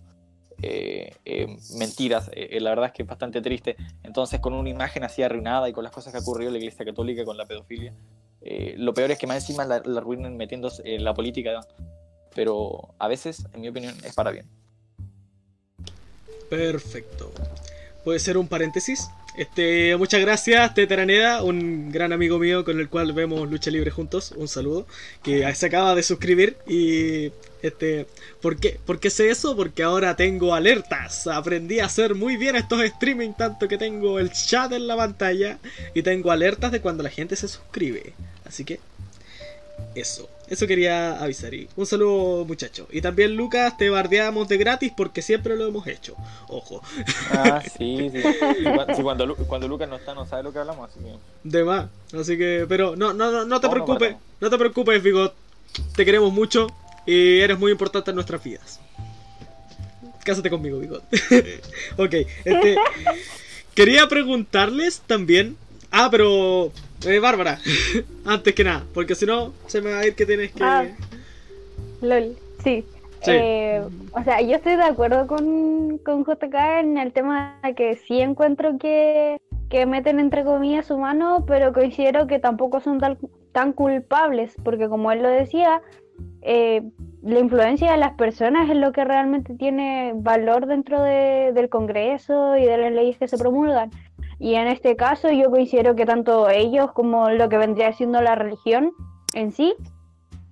eh, eh, mentiras, eh, eh, la verdad es que es bastante triste. Entonces, con una imagen así arruinada y con las cosas que ha ocurrido en la Iglesia Católica con la pedofilia, eh, lo peor es que más encima la, la arruinan metiéndose en la política, pero a veces, en mi opinión, es para bien. Perfecto. Puede ser un paréntesis. Este, muchas gracias, Tete Araneda, un gran amigo mío con el cual vemos lucha libre juntos. Un saludo. Que se acaba de suscribir. Y este. ¿Por qué? ¿Por qué sé eso? Porque ahora tengo alertas. Aprendí a hacer muy bien estos streaming, tanto que tengo el chat en la pantalla. Y tengo alertas de cuando la gente se suscribe. Así que. Eso. Eso quería avisar. Y un saludo, muchacho. Y también, Lucas, te bardeamos de gratis porque siempre lo hemos hecho. Ojo. Ah, sí, sí. Sí, cua- sí, cuando, Lu- cuando Lucas no está, no sabe lo que hablamos, así que. De más. Así que, pero no, no, no, no te no preocupes. No te preocupes, Bigot. Te queremos mucho y eres muy importante en nuestras vidas. Cásate conmigo, Bigot. ok, este. quería preguntarles también. Ah, pero. Eh, Bárbara, antes que nada, porque si no, se me va a ir que tienes que. Ah. LOL, sí. Sí. Eh, o sea, yo estoy de acuerdo con, con JK en el tema de que sí encuentro que, que meten entre comillas su mano, pero considero que tampoco son tan, tan culpables, porque como él lo decía, eh, la influencia de las personas es lo que realmente tiene valor dentro de- del Congreso y de las leyes que se promulgan. Y en este caso yo considero que tanto ellos como lo que vendría siendo la religión en sí,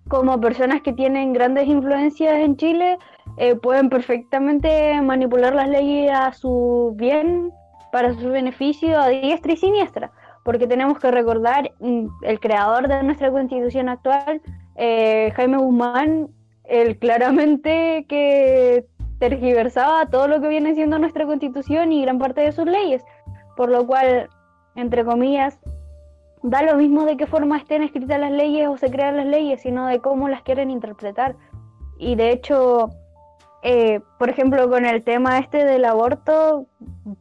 como personas que tienen grandes influencias en Chile, eh, pueden perfectamente manipular las leyes a su bien, para su beneficio, a diestra y siniestra. Porque tenemos que recordar, mm, el creador de nuestra constitución actual, eh, Jaime Guzmán, él claramente que tergiversaba todo lo que viene siendo nuestra constitución y gran parte de sus leyes. Por lo cual, entre comillas, da lo mismo de qué forma estén escritas las leyes o se crean las leyes, sino de cómo las quieren interpretar. Y de hecho, eh, por ejemplo, con el tema este del aborto,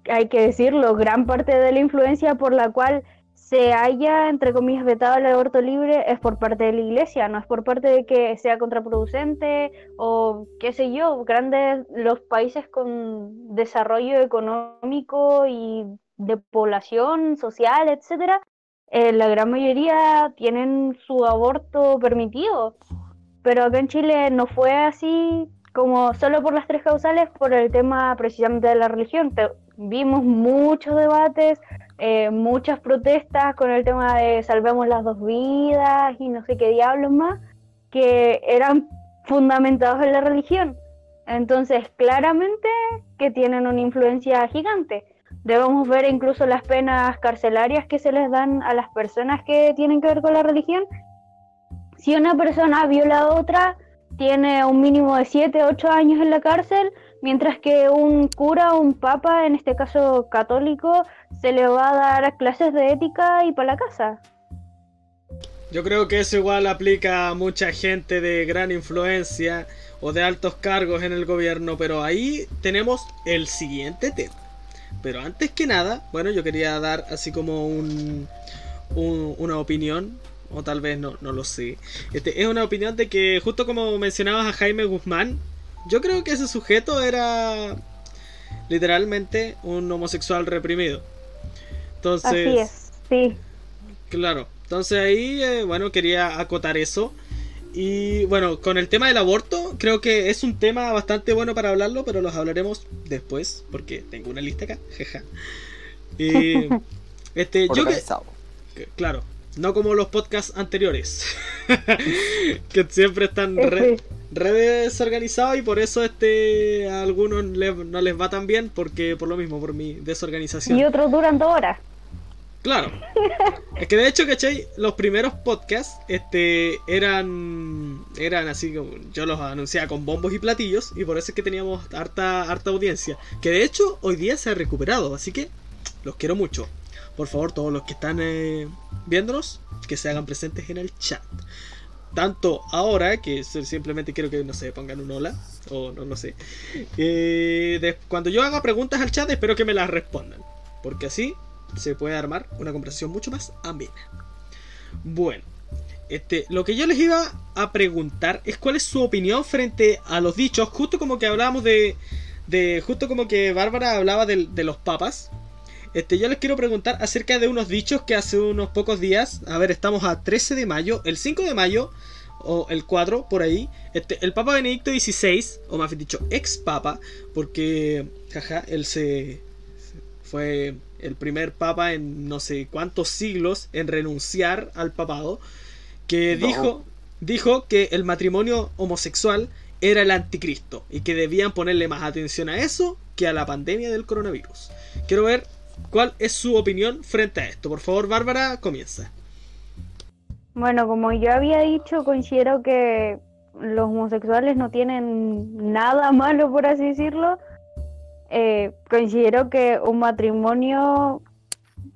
hay que decirlo, gran parte de la influencia por la cual se haya, entre comillas, vetado el aborto libre es por parte de la iglesia, no es por parte de que sea contraproducente o qué sé yo, grandes los países con desarrollo económico y de población social, etcétera, eh, la gran mayoría tienen su aborto permitido, pero acá en Chile no fue así como solo por las tres causales, por el tema precisamente de la religión. Vimos muchos debates, eh, muchas protestas con el tema de salvemos las dos vidas y no sé qué diablos más, que eran fundamentados en la religión. Entonces, claramente que tienen una influencia gigante. Debemos ver incluso las penas carcelarias que se les dan a las personas que tienen que ver con la religión. Si una persona viola a otra, tiene un mínimo de 7, 8 años en la cárcel. mientras que un cura o un papa, en este caso católico, se le va a dar clases de ética y para la casa. Yo creo que eso igual aplica a mucha gente de gran influencia o de altos cargos en el gobierno, pero ahí tenemos el siguiente tema. Pero antes que nada, bueno, yo quería dar así como un, un- una opinión, o tal vez no, no lo sé. Este, es una opinión de que, justo como mencionabas a Jaime Guzmán, yo creo que ese sujeto era literalmente un homosexual reprimido. Entonces, Así es, sí. Claro, entonces ahí, eh, bueno, quería acotar eso. Y bueno, con el tema del aborto, creo que es un tema bastante bueno para hablarlo, pero los hablaremos después, porque tengo una lista acá, jeja. Y este, yo que, Organizado. que- claro, no como los podcasts anteriores, que siempre están re, Sí. re desorganizados y por eso este a algunos le- no les va tan bien, porque por lo mismo, por mi desorganización. Y otros duran dos horas. Claro. Es que de hecho, ¿cachai? Los primeros podcasts, este, eran, eran así como, yo los anunciaba con bombos y platillos, y por eso es que teníamos harta, harta audiencia. Que de hecho, hoy día se ha recuperado, así que los quiero mucho. Por favor, todos los que están eh, viéndonos, que se hagan presentes en el chat. Tanto ahora, que simplemente quiero que, no sé, pongan un hola, o no lo sé. Eh, cuando yo haga preguntas al chat, espero que me las respondan. Porque así se puede armar una conversación mucho más amena. Bueno, este, lo que yo les iba a preguntar es cuál es su opinión frente a los dichos, justo como que hablábamos de, de justo como que Bárbara hablaba de, los papas. Este, yo les quiero preguntar acerca de unos dichos que hace unos pocos días, a ver, estamos a 13 de mayo, el 5 de mayo, o el 4, por ahí, este, el Papa Benedicto XVI, o más bien dicho, ex Papa, porque, jaja, él se, fue el primer papa en no sé cuántos siglos en renunciar al papado, que No. dijo, dijo que el matrimonio homosexual era el anticristo y que debían ponerle más atención a eso que a la pandemia del coronavirus. Quiero ver cuál es su opinión frente a esto. Por favor, Bárbara, comienza. Bueno, como yo había dicho, considero que los homosexuales no tienen nada malo, por así decirlo. Eh, considero que un matrimonio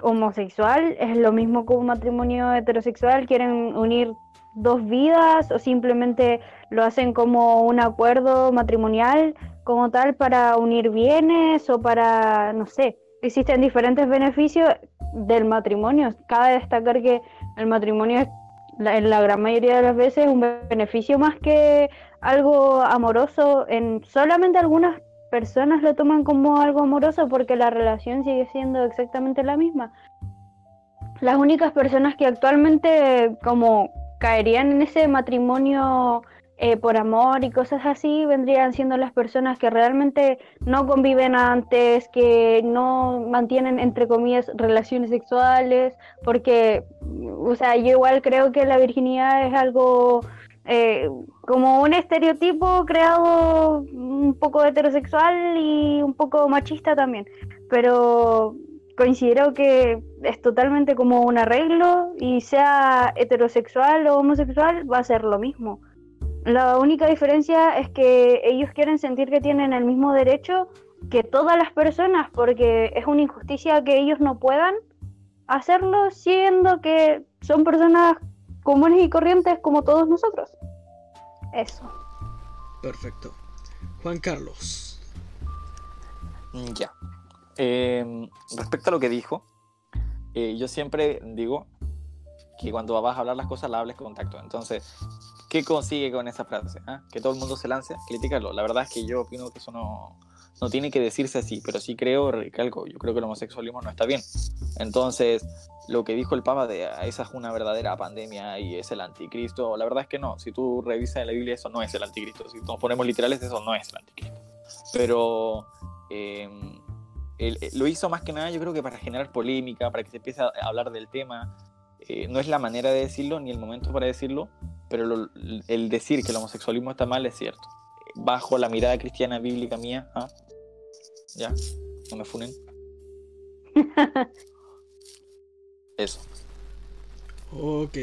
homosexual es lo mismo que un matrimonio heterosexual. Quieren unir dos vidas o simplemente lo hacen como un acuerdo matrimonial como tal para unir bienes o para, no sé, existen diferentes beneficios del matrimonio. Cabe destacar que el matrimonio es en la gran mayoría de las veces un beneficio más que algo amoroso. En solamente algunas personas lo toman como algo amoroso porque la relación sigue siendo exactamente la misma. Las únicas personas que actualmente como caerían en ese matrimonio eh, por amor y cosas así vendrían siendo las personas que realmente no conviven antes, que no mantienen entre comillas relaciones sexuales, porque, o sea, yo igual creo que la virginidad es algo eh, como un estereotipo creado un poco heterosexual y un poco machista también, pero considero que es totalmente como un arreglo y sea heterosexual o homosexual va a ser lo mismo. La única diferencia es que ellos quieren sentir que tienen el mismo derecho que todas las personas, porque es una injusticia que ellos no puedan hacerlo siendo que son personas comunes y corrientes como todos nosotros. Eso. Perfecto. Juan Carlos. Ya. Eh, respecto a lo que dijo, eh, yo siempre digo que cuando vas a hablar las cosas, las hables con tacto. Entonces, ¿qué consigue con esa frase? ah? Que todo el mundo se lance a criticarlo. La verdad es que yo opino que eso no, no tiene que decirse así, pero sí creo, recalco, yo creo que el homosexualismo no está bien. Entonces, lo que dijo el Papa de "Ah, esa es una verdadera pandemia y es el anticristo, la verdad es que no. Si tú revisas en la Biblia, eso no es el anticristo. Si nos ponemos literales, eso no es el anticristo. Pero eh, él- él lo hizo más que nada, yo creo que para generar polémica, para que se empiece a hablar del tema. Eh, no es la manera de decirlo ni el momento para decirlo, pero lo- el decir que el homosexualismo está mal es cierto. Bajo la mirada cristiana bíblica mía, ¿ah? ya, no me funen. Eso. Ok.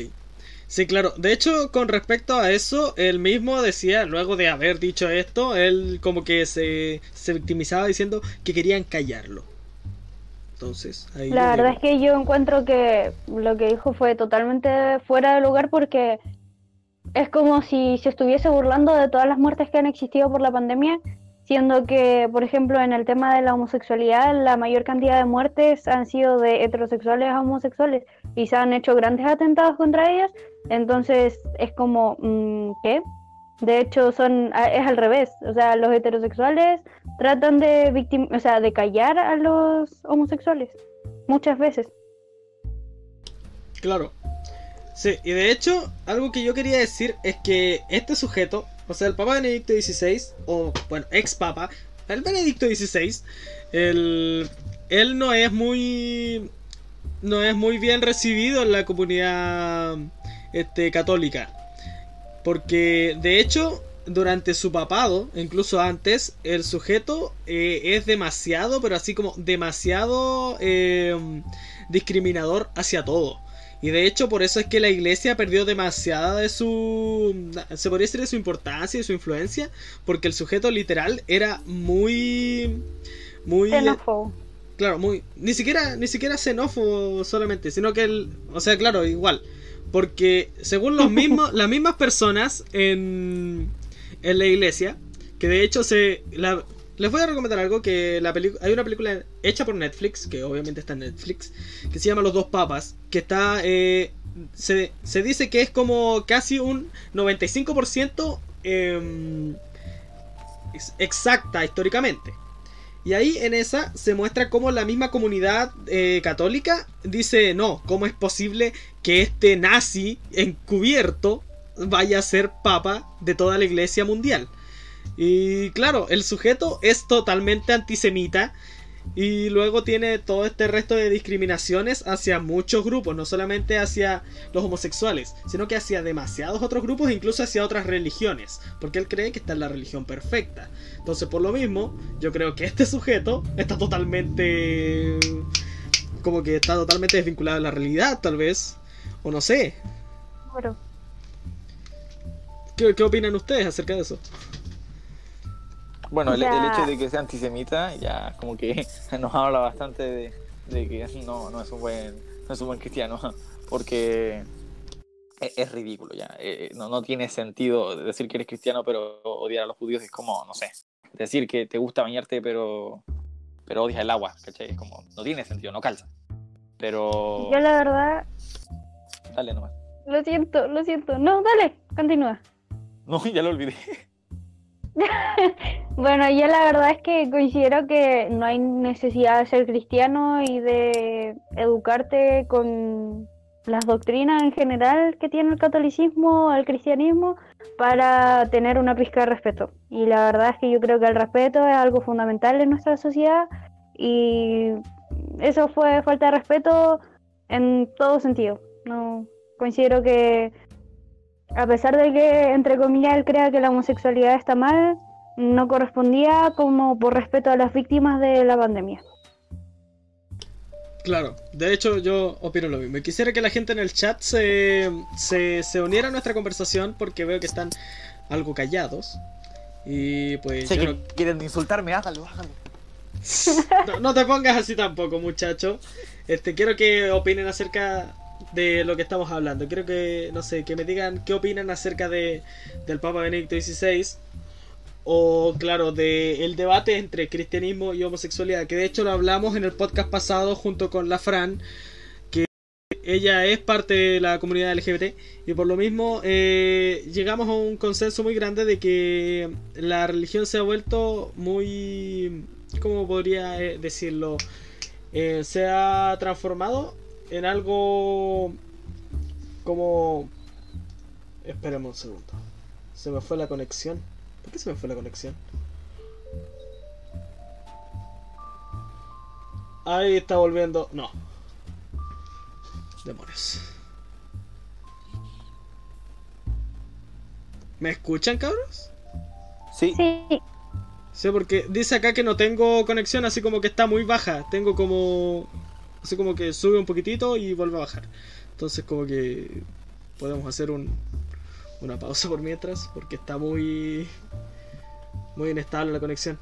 Sí, claro. De hecho, con respecto a eso, él mismo decía, luego de haber dicho esto, él como que se, se victimizaba diciendo que querían callarlo. Entonces, ahí La verdad es que yo encuentro que lo que dijo fue totalmente fuera de lugar porque es como si se estuviese burlando de todas las muertes que han existido por la pandemia, siendo que, por ejemplo, en el tema de la homosexualidad, la mayor cantidad de muertes han sido de heterosexuales a homosexuales y se han hecho grandes atentados contra ellas, entonces es como, mm, ¿qué? De hecho, son, es al revés, o sea, los heterosexuales tratan de victim o sea, de callar a los homosexuales muchas veces. Claro. Sí, y de hecho, algo que yo quería decir es que este sujeto, o sea, el Papa Benedicto XVI, o bueno, ex Papa, el Benedicto XVI, el, él no es muy. no es muy bien recibido en la comunidad este, católica. Porque de hecho, durante su papado, incluso antes, el sujeto eh, es demasiado, pero así como demasiado eh, discriminador hacia todo. Y de hecho, por eso es que la iglesia perdió demasiada de su. Se podría decir de su importancia y su influencia. Porque el sujeto literal era muy. Muy. Xenófobo. Claro, muy. Ni siquiera, ni siquiera xenófobo solamente, sino que él. O sea, claro, igual. Porque según los mismos, las mismas personas en, en la iglesia, que de hecho se. la- les voy a recomendar algo que la. Hay una película hecha por Netflix, que obviamente está en Netflix, que se llama Los dos papas, que está. eh, se, se dice que es como casi un 95% em, ex- exacta históricamente. Y ahí en esa se muestra cómo la misma comunidad eh, católica dice, no, ¿cómo es posible que este nazi encubierto vaya a ser papa de toda la iglesia mundial? Y claro, el sujeto es totalmente antisemita y luego tiene todo este resto de discriminaciones hacia muchos grupos, no solamente hacia los homosexuales, sino que hacia demasiados otros grupos incluso hacia otras religiones, porque él cree que está en la religión perfecta. Entonces, por lo mismo, yo creo que este sujeto está totalmente. como que está totalmente desvinculado de la realidad, tal vez. O no sé. Bueno, ¿Qué, qué opinan ustedes acerca de eso? Bueno, el, el hecho de que sea antisemita ya como que nos habla bastante de, de que no, no es un buen no es un buen cristiano porque es, es ridículo ya Eh, no, no tiene sentido decir que eres cristiano pero odiar a los judíos es como no sé decir que te gusta bañarte pero pero odias el agua ¿cachai? es como no tiene sentido no calza pero yo la verdad, dale nomás lo siento, lo siento. No, dale, continúa. no ya lo olvidé Bueno, yo la verdad es que considero que no hay necesidad de ser cristiano y de educarte con las doctrinas en general que tiene el catolicismo, el cristianismo, para tener una pizca de respeto. Y la verdad es que yo creo que el respeto es algo fundamental en nuestra sociedad y eso fue falta de respeto en todo sentido. No considero que a pesar de que entre comillas él crea que la homosexualidad está mal, no correspondía como por respeto a las víctimas de la pandemia. Claro, de hecho yo opino lo mismo. Y Quisiera que la gente en el chat se, se, se uniera a nuestra conversación porque veo que están algo callados. Y pues sé yo que no, quieren insultarme hágalo hágalo No, no te pongas así tampoco, muchacho. Este, quiero que opinen acerca de lo que estamos hablando. Quiero que, no sé, que me digan qué opinan acerca de, del Papa Benedicto XVI. O, claro, de el debate entre cristianismo y homosexualidad. Que de hecho lo hablamos en el podcast pasado junto con la Fran. Que ella es parte de la comunidad LGBT. Y por lo mismo eh, llegamos a un consenso muy grande de que la religión se ha vuelto muy ¿cómo podría eh, decirlo? Eh, se ha transformado en algo como... Esperemos un segundo. Se me fue la conexión. ¿Por qué se me fue la conexión? Ahí está volviendo. No. Demonios. ¿Me escuchan, cabros? sí Sí, Sí, porque dice acá que no tengo conexión, así como que está muy baja. Tengo como. Así como que sube un poquitito y vuelve a bajar. Entonces, como que. podemos hacer un, una pausa por mientras, porque está muy, muy inestable la conexión.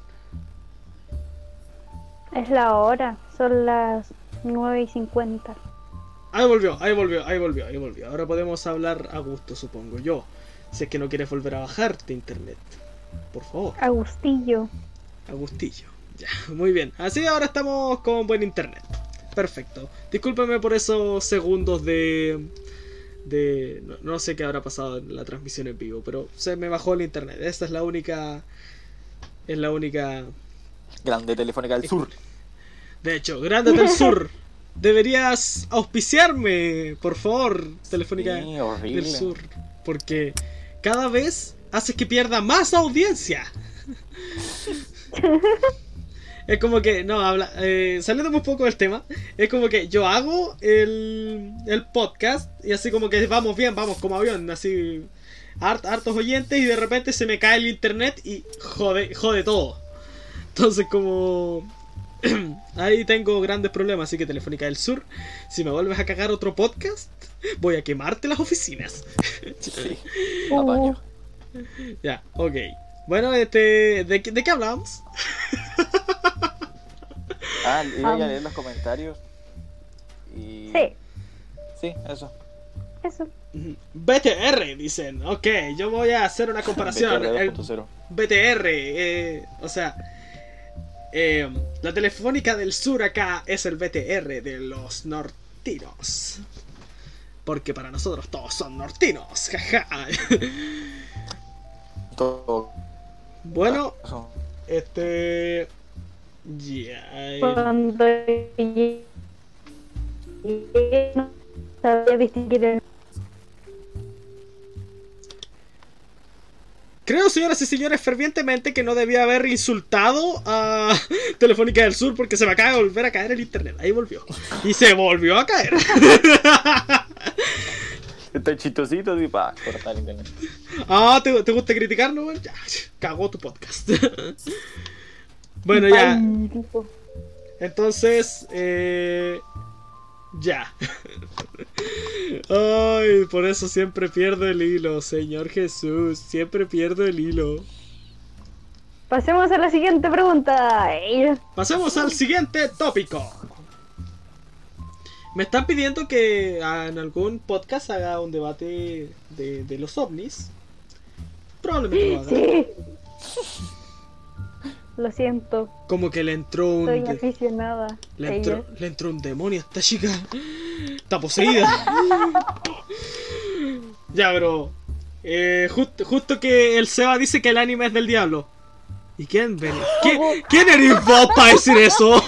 Es la hora, son las 9 y 50. Ahí volvió, ahí volvió, ahí volvió, ahí volvió. Ahora podemos hablar a gusto, supongo yo. Si es que no quieres volver a bajarte internet. Por favor. Agustillo. Agustillo. Ya, muy bien. Así ahora estamos con buen internet. Perfecto. Discúlpeme por esos segundos de. de. No, no sé qué habrá pasado en la transmisión en vivo, pero se me bajó el internet. Esta es la única. Es la única. Grande Telefónica del Sur. De hecho, Grande del Sur. Deberías auspiciarme, por favor, Telefónica Sí, del Sur. Porque cada vez haces que pierda más audiencia. Es como que, no, habla, eh, saliendo un poco del tema, es como que yo hago el, el podcast y así como que vamos bien, vamos como avión, así hart- hartos oyentes y de repente se me cae el internet y jode, jode todo. Entonces como ahí tengo grandes problemas, así que Telefónica del Sur, si me vuelves a cagar otro podcast, voy a quemarte las oficinas. Sí. Apaño. Ya, ok. Bueno, este, ¿de, qué- de qué hablamos? Ah, iba a leer los comentarios. Y... sí, Sí, eso. eso. BTR, dicen. Ok, yo voy a hacer una comparación. BTR El 2.0. BTR, eh, o sea, eh, la telefónica del sur acá es el BTR de los nortinos. Porque para nosotros todos son nortinos, jaja. Todo. bueno, este. Ya. eh, Cuando llegué, no sabía distinguir el Creo, señoras y señores, fervientemente que no debía haber insultado a Telefónica del Sur porque se me acaba de volver a caer el internet. Ahí volvió. Y se volvió a caer. Está chistosito y pa, cortar el internet. Ah, ¿te, te gusta criticarnos? güey? Ya, cagó tu podcast. bueno, ya. Entonces, eh, ya. Ay, por eso siempre pierdo el hilo, Señor Jesús. Siempre pierdo el hilo. Pasemos a la siguiente pregunta. Pasemos al siguiente tópico. Me están pidiendo que en algún podcast haga un debate de, de los ovnis. Probablemente lo haga. Sí. Lo siento, Como que le entró un. soy aficionada. le, entró, le entró un demonio a esta chica. Está poseída. ya, bro. Eh, just- justo que el Seba dice que el anime es del diablo. ¿Y quién ven? ¿Quién, ¿Quién eres vos para decir eso?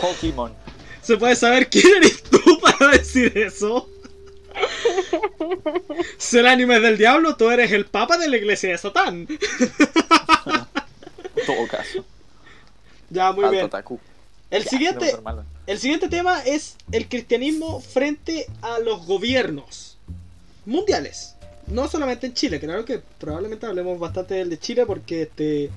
Pokémon. ¿Se puede saber quién eres tú para decir eso? Si el anime es del diablo, tú eres el papa de la iglesia de Satán. En todo caso. Ya, muy Alto bien. El Ya, siguiente, el siguiente tema es el cristianismo frente a los gobiernos mundiales. No solamente en Chile, claro que probablemente hablemos bastante del de Chile porque este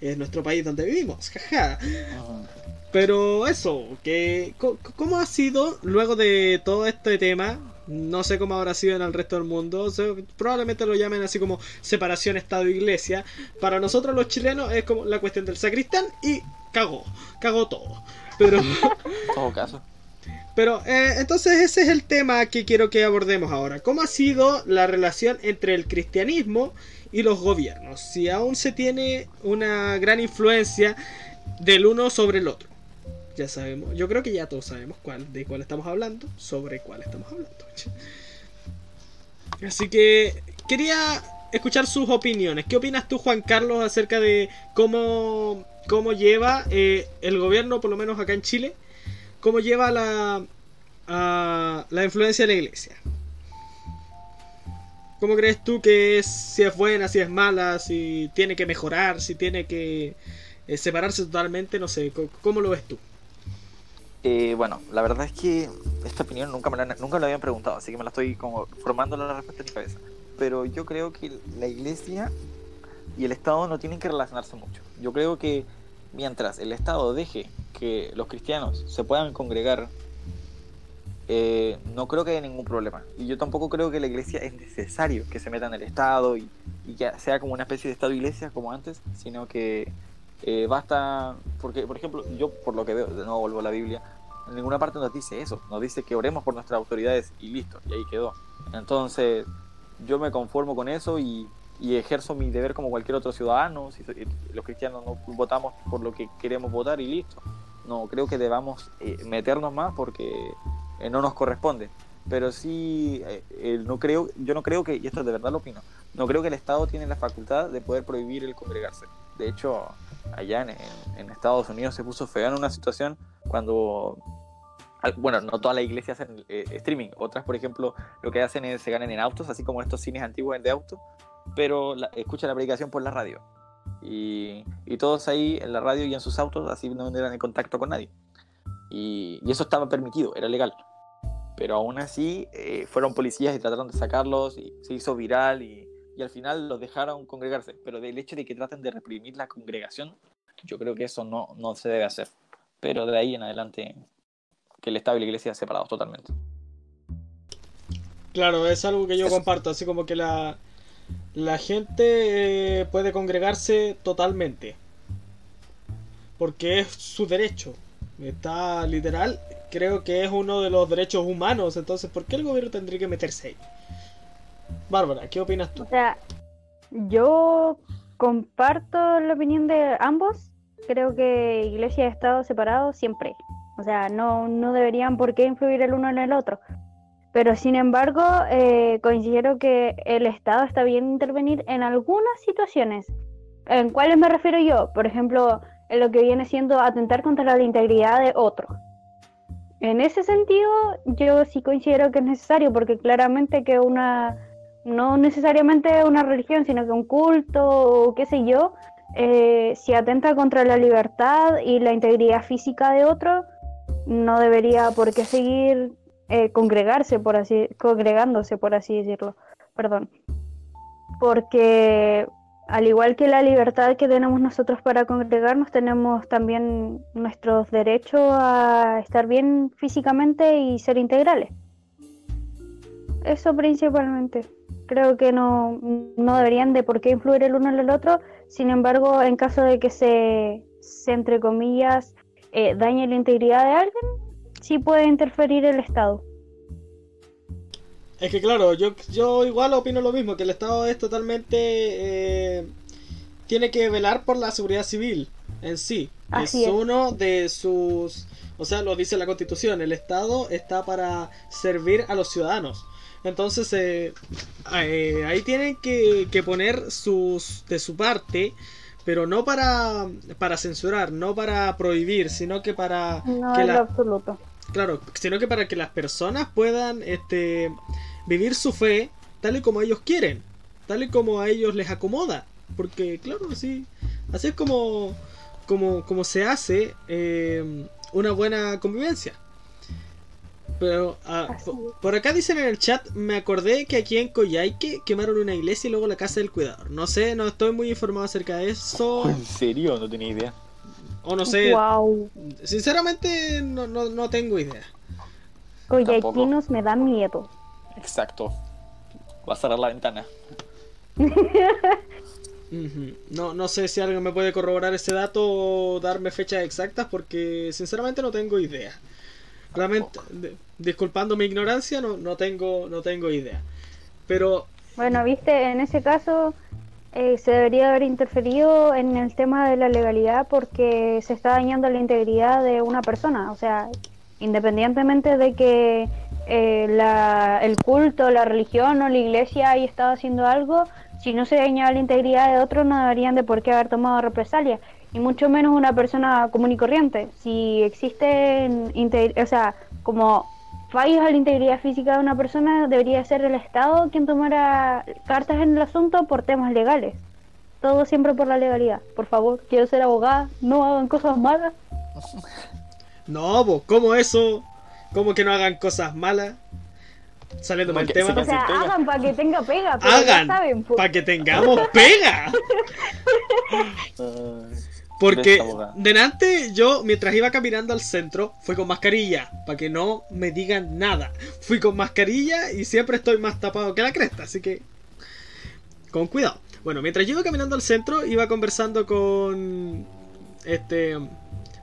es nuestro país donde vivimos. Jaja. Ujú. Pero eso, que ¿cómo ha sido luego de todo este tema? No sé cómo habrá sido en el resto del mundo. probablemente lo llamen así como separación Estado-Iglesia. Para nosotros los chilenos es como la cuestión del sacristán y cagó, cagó todo. Pero, todo caso. pero eh, entonces ese es el tema que quiero que abordemos ahora. ¿Cómo ha sido la relación entre el cristianismo y los gobiernos? Si aún se tiene una gran influencia del uno sobre el otro. Ya sabemos, yo creo que ya todos sabemos cuál, de cuál estamos hablando, sobre cuál estamos hablando. Así que quería escuchar sus opiniones. ¿Qué opinas tú, Juan Carlos, acerca de cómo, cómo lleva eh, el gobierno, por lo menos acá en Chile, cómo lleva la, la influencia de la iglesia? ¿Cómo crees tú que es, si es buena, si es mala, si tiene que mejorar, si tiene que eh, separarse totalmente? No sé, ¿cómo lo ves tú? Eh, bueno, la verdad es que esta opinión nunca me la, nunca me la habían preguntado, así que me la estoy como formando la respuesta en mi cabeza. Pero yo creo que la iglesia y el Estado no tienen que relacionarse mucho. Yo creo que mientras el Estado deje que los cristianos se puedan congregar eh, no creo que haya ningún problema. Y yo tampoco creo que la iglesia es necesario que se meta en el Estado y, y que sea como una especie de Estado-iglesia como antes, sino que eh, basta, porque por ejemplo, yo por lo que veo, de vuelvo a la Biblia, en ninguna parte nos dice eso, nos dice que oremos por nuestras autoridades y listo, y ahí quedó. Entonces, yo me conformo con eso y, ejerzo mi deber como cualquier otro ciudadano. Soy- los cristianos no votamos por lo que queremos votar y listo. No creo que debamos eh, meternos más porque eh, no nos corresponde. Pero sí, eh, eh, no creo, yo no creo que, y esto de verdad lo opino, no creo que el Estado tiene la facultad de poder prohibir el congregarse. De hecho, allá en, en- Estados Unidos se puso feo en una situación cuando, bueno, no todas las iglesias hacen eh, streaming, otras, por ejemplo, lo que hacen es se ganan en autos, así como estos cines antiguos de auto, pero la- escuchan la predicación por la radio. Y, y todos ahí en la radio y en sus autos, así no entran en contacto con nadie. Y, y eso estaba permitido, era legal. Pero aún así eh, fueron policías y trataron de sacarlos y se hizo viral y, y al final los dejaron congregarse. Pero del hecho de que traten de reprimir la congregación, yo creo que eso no, no se debe hacer. Pero de ahí en adelante, que el Estado y la Iglesia separados totalmente. Claro, es algo que yo Eso. comparto, así como que la, la gente eh, puede congregarse totalmente. Porque es su derecho. Está literal, creo que es uno de los derechos humanos, entonces ¿por qué el gobierno tendría que meterse ahí? Bárbara, ¿qué opinas tú? O sea, yo comparto la opinión de ambos. Creo que iglesia y Estado separados siempre. O sea, no, no deberían por qué influir el uno en el otro. Pero sin embargo, eh, considero que el Estado está bien intervenir en algunas situaciones. ¿En cuáles me refiero yo? Por ejemplo, en lo que viene siendo atentar contra la integridad de otro. En ese sentido, yo sí considero que es necesario, porque claramente que una, no necesariamente una religión, sino que un culto o qué sé yo, eh, si atenta contra la libertad y la integridad física de otro, no debería por qué seguir eh, congregarse, por así, congregándose, por así decirlo. Perdón. Porque al igual que la libertad que tenemos nosotros para congregarnos, tenemos también nuestros derechos a estar bien físicamente y ser integrales. Eso principalmente. Creo que no, no deberían de por qué influir el uno en el otro. Sin embargo, en caso de que se, se entre comillas, eh, dañe la integridad de alguien, sí puede interferir el Estado. Es que claro, yo, yo igual opino lo mismo, que el Estado es totalmente... eh, tiene que velar por la seguridad civil en sí. Así es es. uno de sus... O sea, lo dice la Constitución, el Estado está para servir a los ciudadanos. Entonces, eh, eh, ahí tienen que, que poner sus de su parte, pero no para, para censurar, no para prohibir, sino que para No que la- absoluto. Claro, sino que para que las personas puedan este, vivir su fe tal y como ellos quieren, tal y como a ellos les acomoda. Porque, claro, así, así es como, como, como se hace eh, una buena convivencia. Pero ah, por acá dicen en el chat, me acordé que aquí en Coyhaique quemaron una iglesia y luego la casa del cuidador. No sé, no estoy muy informado acerca de eso. ¿En serio? No tenía idea. O no sé, Wow. sinceramente no, no, no tengo idea. Coyhaiquinos me da miedo. Exacto. Va a cerrar la ventana. No, no sé si alguien me puede corroborar ese dato o darme fechas exactas porque sinceramente no tengo idea. Realmente, disculpando mi ignorancia, no, no tengo, no tengo idea. Pero Bueno, viste, en ese caso eh, se debería haber interferido en el tema de la legalidad porque se está dañando la integridad de una persona. O sea, independientemente de que eh, la- el culto, la religión o la iglesia haya estado haciendo algo, si no se dañaba la integridad de otro, no deberían de por qué haber tomado represalias. Y mucho menos una persona común y corriente. Si existen, o sea, como fallos a la integridad física de una persona, debería ser el Estado quien tomara cartas en el asunto por temas legales. Todo siempre por la legalidad. Por favor, quiero ser abogada, no hagan cosas malas. no, vos, ¿cómo eso? ¿Cómo que no hagan cosas malas? Saliendo del que se tema. O sea, hagan para que tenga pega, pero Hagan ya saben. pues. para que tengamos pega. Porque delante yo, mientras iba caminando al centro, fui con mascarilla, para que no me digan nada. Fui con mascarilla y siempre estoy más tapado que la cresta, así que con cuidado. Bueno, mientras yo iba caminando al centro, iba conversando con este,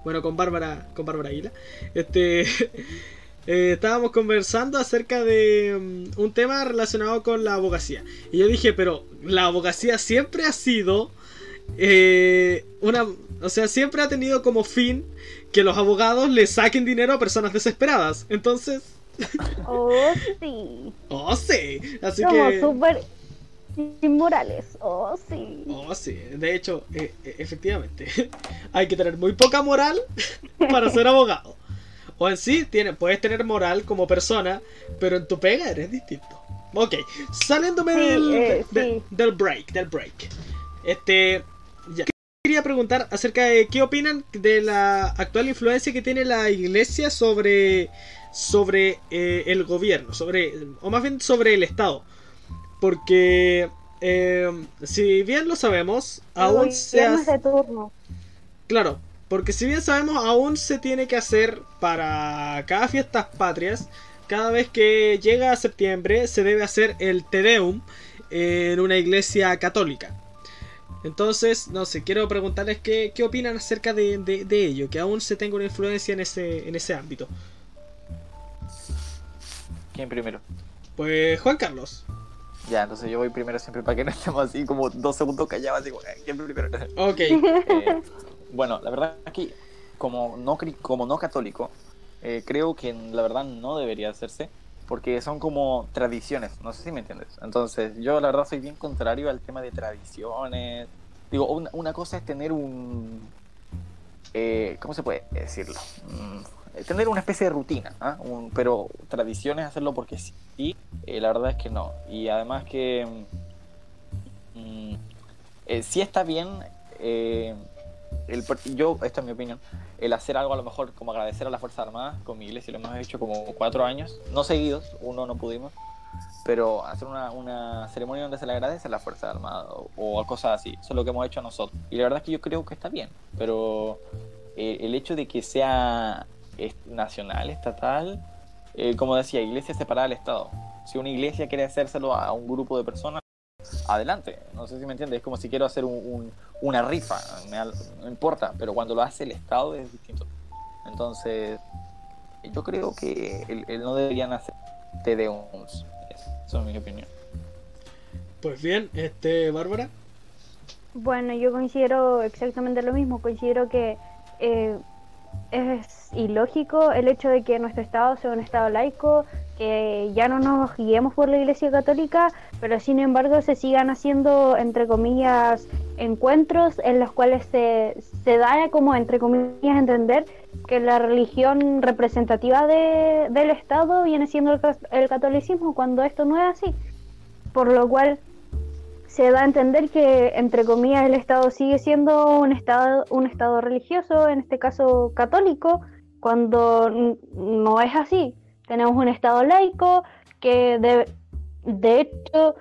bueno, con Bárbara, con Bárbara Aguila. Este, eh, estábamos conversando acerca de mm, un tema relacionado con la abogacía. Y yo dije, pero la abogacía siempre ha sido eh, una, o sea, siempre ha tenido como fin que los abogados le saquen dinero a personas desesperadas. Entonces, Oh, sí. oh sí, así Somos que, súper inmorales. Oh, sí. oh sí, de hecho, eh, eh, efectivamente, hay que tener muy poca moral para ser abogado. O en sí, tiene, puedes tener moral como persona, pero en tu pega eres distinto. Ok, saliéndome Sí, del, eh, de- sí. del break, del break. Este. Quería preguntar acerca de qué opinan de la actual influencia que tiene la iglesia sobre, sobre eh, el gobierno, sobre, o más bien sobre el Estado. Porque, eh, si bien lo sabemos, aún se hace... de turno. Claro, porque si bien sabemos, aún se tiene que hacer para cada fiestas patrias. Cada vez que llega septiembre se debe hacer el Te Deum en una iglesia católica. Entonces, no sé, quiero preguntarles qué, qué opinan acerca de, de- de ello, que aún se tenga una influencia en ese, en ese ámbito. ¿Quién primero? Pues Juan Carlos. Ya, entonces yo voy primero siempre para que no estemos así como dos segundos callados, así como, "Eh, ¿quién primero? Ok, Eh, bueno, la verdad que como no, como no católico, eh, creo que la verdad no debería hacerse, porque son como tradiciones, no sé si me entiendes. Entonces, yo la verdad soy bien contrario al tema de tradiciones. Digo, una, una cosa es tener un... eh, ¿Cómo se puede decirlo? Mm, eh, tener una especie de rutina, ¿ah? Un- pero tradiciones hacerlo porque sí, eh, la verdad es que no. Y además que... mm, eh, sí está bien eh, el, yo, esta es mi opinión, el hacer algo a lo mejor como agradecer a las Fuerzas Armadas, con mi iglesia lo hemos hecho como cuatro años, no seguidos, uno no pudimos, pero hacer una, una ceremonia donde se le agradece a las Fuerzas Armadas o, o cosas así, eso es lo que hemos hecho nosotros. Y la verdad es que yo creo que está bien, pero eh, el hecho de que sea nacional, estatal, eh, como decía, iglesia separada del Estado. Si una iglesia quiere hacérselo a un grupo de personas, adelante. No sé si me entiendes. Es como si quiero hacer un- un- una rifa. me no importa. Pero cuando lo hace el Estado es distinto. Entonces, yo creo que el, el no deberían hacer TDUs. Eso es mi opinión. pues bien, este, Bárbara. Bueno, yo considero exactamente lo mismo. Considero que eh, es ilógico el hecho de que nuestro Estado sea un Estado laico, que ya no nos guiemos por la Iglesia Católica, pero sin embargo se sigan haciendo, entre comillas, encuentros en los cuales se, se da como, entre comillas, entender que la religión representativa de- del Estado viene siendo el, el catolicismo, cuando esto no es así. Por lo cual se da a entender que, entre comillas, el Estado sigue siendo un Estado, un estado religioso, en este caso católico, cuando no es así. Tenemos un Estado laico que, de, de hecho,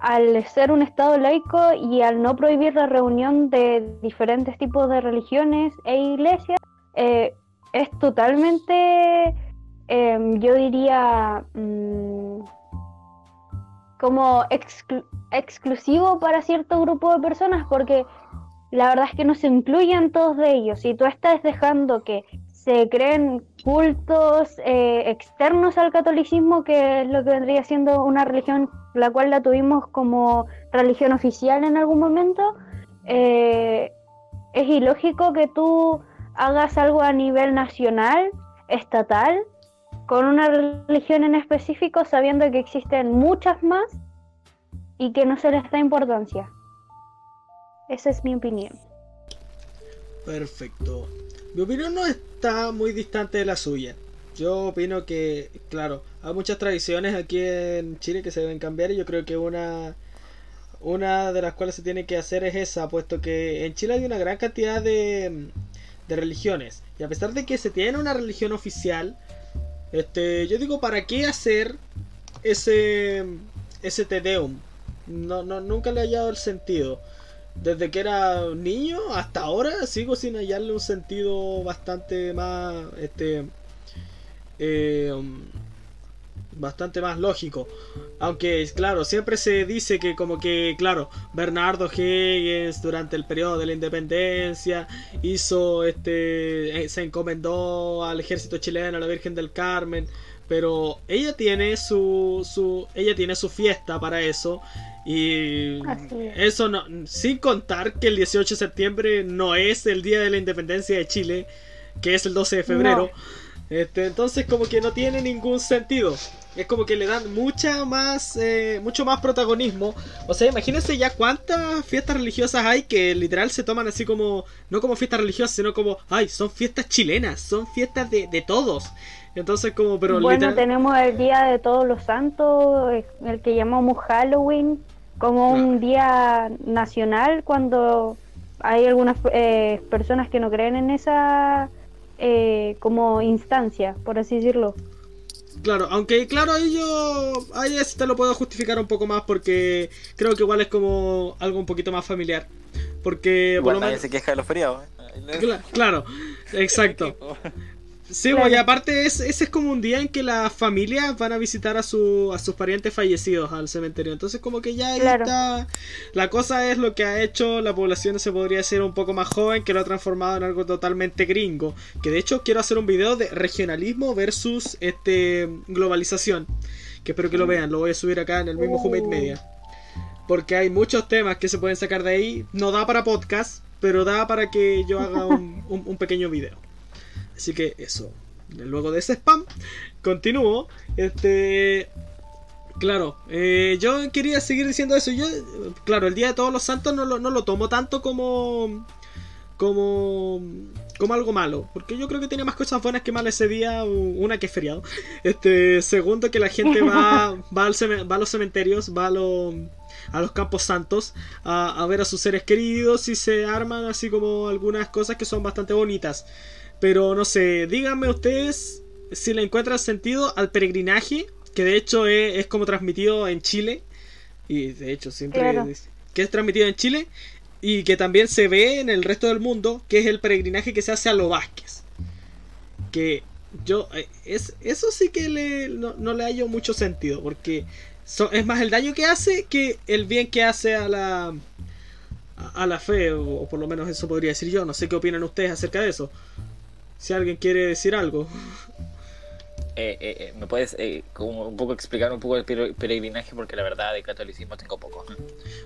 al ser un Estado laico y al no prohibir la reunión de diferentes tipos de religiones e iglesias, eh, es totalmente, em, yo diría, mm, como exclu- exclusivo para cierto grupo de personas porque la verdad es que no se incluyen todos de ellos. Si tú estás dejando que se creen cultos eh, externos al catolicismo, que es lo que vendría siendo una religión, la cual la tuvimos como religión oficial en algún momento, eh, es ilógico que tú hagas algo a nivel nacional, estatal, con una religión en específico, sabiendo que existen muchas más y que no se les da importancia. Esa es mi opinión. Perfecto. Mi opinión no está muy distante de la suya. Yo opino que, claro, hay muchas tradiciones aquí en Chile que se deben cambiar y yo creo que una, una de las cuales se tiene que hacer es esa, puesto que en Chile hay una gran cantidad de, de religiones. Y a pesar de que se tiene una religión oficial, este, yo digo, ¿para qué hacer ese, ese Te Deum? No, no, nunca le he hallado el sentido. Desde que era niño hasta ahora sigo sin hallarle un sentido bastante más este eh, bastante más lógico. Aunque claro siempre se dice que como que claro Bernardo Higgins durante el periodo de la independencia hizo este eh, se encomendó al ejército chileno a la Virgen del Carmen pero ella tiene su, su ella tiene su fiesta para eso y eso no, sin contar que el 18 de septiembre no es el día de la independencia de Chile, que es el 12 de febrero. Este, entonces como que no tiene ningún sentido. Es como que le dan mucha más, eh, mucho más protagonismo. O sea, imagínense ya cuántas fiestas religiosas hay que literal se toman así como, no como fiestas religiosas, sino como, ay, son fiestas chilenas, son fiestas de, de todos. Entonces como, pero bueno, tenemos el Día de Todos los Santos, el que llamamos Halloween, como un día nacional cuando hay algunas eh, personas que no creen en esa eh, como instancia, por así decirlo. Claro, aunque claro, ahí yo ahí te lo puedo justificar un poco más porque creo que igual es como algo un poquito más familiar. Porque por lo menos... se queja de los feriados. ¿eh? Claro, exacto. Sí, y aparte es, ese es como un día en que las familias van a visitar a, su, a sus parientes fallecidos al cementerio. Entonces como que ya ahí está... La cosa es lo que ha hecho la población se podría decir un poco más joven, que lo ha transformado en algo totalmente gringo. Que de hecho quiero hacer un video de regionalismo versus este globalización. Que espero que lo vean, lo voy a subir acá en el mismo Homemade Media. Porque hay muchos temas que se pueden sacar de ahí. No da para podcast, pero da para que yo haga un, un pequeño video. Así que eso. Luego de ese spam, continúo. Este. Claro, eh, yo quería seguir diciendo eso. Yo, claro, el Día de Todos los Santos no lo, no lo tomo tanto como. como. como algo malo. Porque yo creo que tiene más cosas buenas que malas ese día. Una que es feriado. Este. Segundo, que la gente va. va, al va a los cementerios, va a los a los campos santos a, a, ver a sus seres queridos y se arman así como algunas cosas que son bastante bonitas. Pero no sé, díganme ustedes si le encuentran sentido al peregrinaje, que de hecho es, como transmitido en Chile. Y de hecho siempre que es transmitido en Chile y que también se ve en el resto del mundo, que es el peregrinaje que se hace a los Vázquez. Que yo, eh, es, eso sí que le, no, le hallo mucho sentido, porque es más el daño que hace que el bien que hace a la, a la fe, o por lo menos eso podría decir yo. No sé qué opinan ustedes acerca de eso si alguien quiere decir algo. Eh, eh, eh, ¿Me puedes como un poco explicar un poco el peregrinaje? Porque la verdad de catolicismo tengo poco.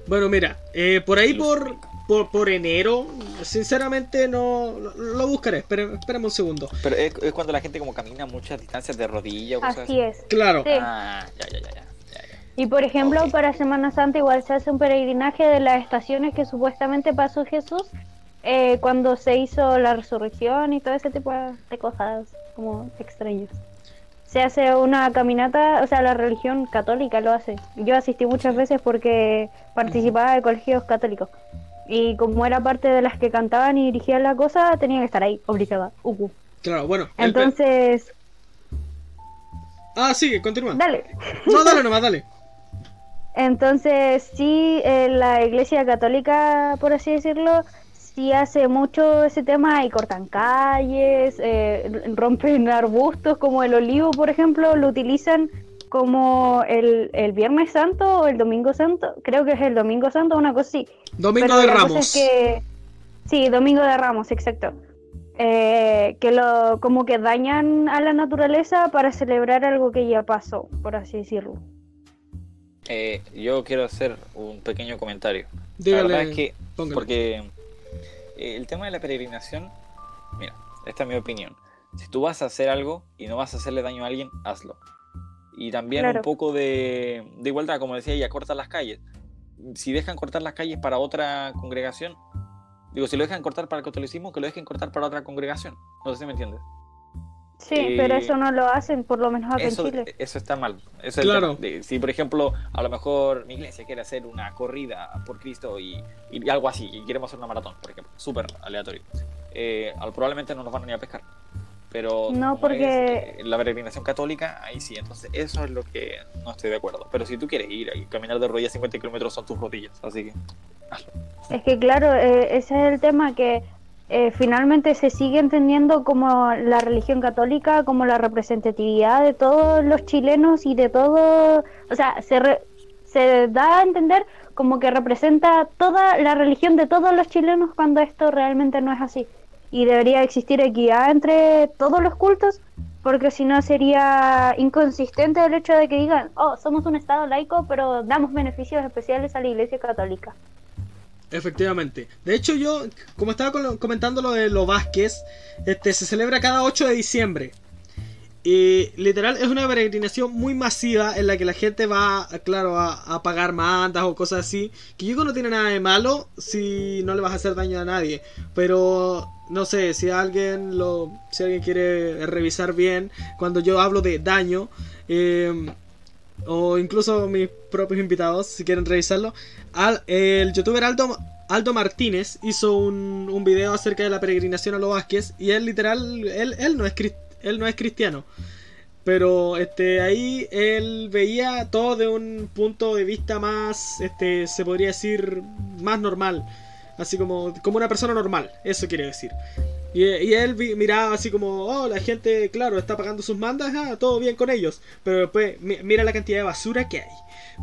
Bueno, mira, por ahí por, por, enero, sinceramente no lo, buscaré. Espérame, un segundo. Pero es, cuando la gente como camina muchas distancias de rodillas. Así es. Claro. Ah, ya, ya, ya, Y por ejemplo, para Semana Santa igual se hace un peregrinaje de las estaciones que supuestamente pasó Jesús eh, cuando se hizo la resurrección y todo ese tipo de cosas como extrañas. Se hace una caminata, o sea, la religión católica lo hace. Yo asistí muchas veces porque participaba de colegios católicos. Y como era parte de las que cantaban y dirigían la cosa, tenía que estar ahí, obligada. Claro, bueno. Entonces. Ah, sigue, continúa. Dale. No, dale nomás, dale. Entonces, sí, eh, la iglesia católica, por así decirlo, sí hace mucho ese tema y cortan calles, eh, rompen arbustos como el olivo, por ejemplo, lo utilizan como el, el, Viernes Santo o el Domingo Santo, creo que es el Domingo Santo, una cosa así. Domingo de Ramos. que, sí, Domingo de Ramos, exacto. Eh, que lo como que dañan a la naturaleza para celebrar algo que ya pasó, por así decirlo. Eh, yo quiero hacer un pequeño comentario. Dígale, la verdad es que, porque el tema de la peregrinación, mira, esta es mi opinión. Si tú vas a hacer algo y no vas a hacerle daño a alguien, hazlo. Y también un poco de, igualdad, como decía ella, cortar las calles. Si dejan cortar las calles para otra congregación, digo, si lo dejan cortar para el catolicismo, que lo dejen cortar para otra congregación. No sé si me entiendes. Sí, pero eh, eso no lo hacen, por lo menos acá en Chile. Eso está mal. Eso claro. si, por ejemplo, a lo mejor mi iglesia quiere hacer una corrida por Cristo y, algo así, y queremos hacer una maratón, por ejemplo, súper aleatorio, eh, probablemente no nos van a ir a pescar. Pero No, porque- es, eh, la peregrinación católica, ahí sí, entonces eso es lo que no estoy de acuerdo. Pero si tú quieres ir y caminar de rodillas 50 kilómetros son tus rodillas, así que Es que claro, eh, ese es el tema que eh, finalmente se sigue entendiendo como la religión católica, como la representatividad de todos los chilenos y de todo, o sea, se, re- se da a entender como que representa toda la religión de todos los chilenos cuando esto realmente no es así. Y debería existir equidad entre todos los cultos, porque si no sería inconsistente el hecho de que digan, oh, somos un Estado laico, pero damos beneficios especiales a la Iglesia Católica. Efectivamente. De hecho, yo, como estaba comentando lo de los Vázquez, este, se celebra cada 8 de diciembre. Y literal es una peregrinación muy masiva en la que la gente va, claro, a, pagar mandas o cosas así. Que yo no tiene nada de malo si no le vas a hacer daño a nadie. Pero no sé, si alguien lo, si alguien quiere revisar bien cuando yo hablo de daño, eh, o incluso mis propios invitados, si quieren revisarlo, al- el youtuber Aldo, Aldo Martínez hizo un, un video acerca de la peregrinación a los Vázquez y él literal, él, él, no, es, él no es cristiano. Pero este ahí él veía todo de un punto de vista más, este, se podría decir, más normal. Así como, como una persona normal, eso quiere decir. Y, él miraba así como, oh, la gente, claro, está pagando sus mandas, ah, todo bien con ellos. Pero después, mi- mira la cantidad de basura que hay.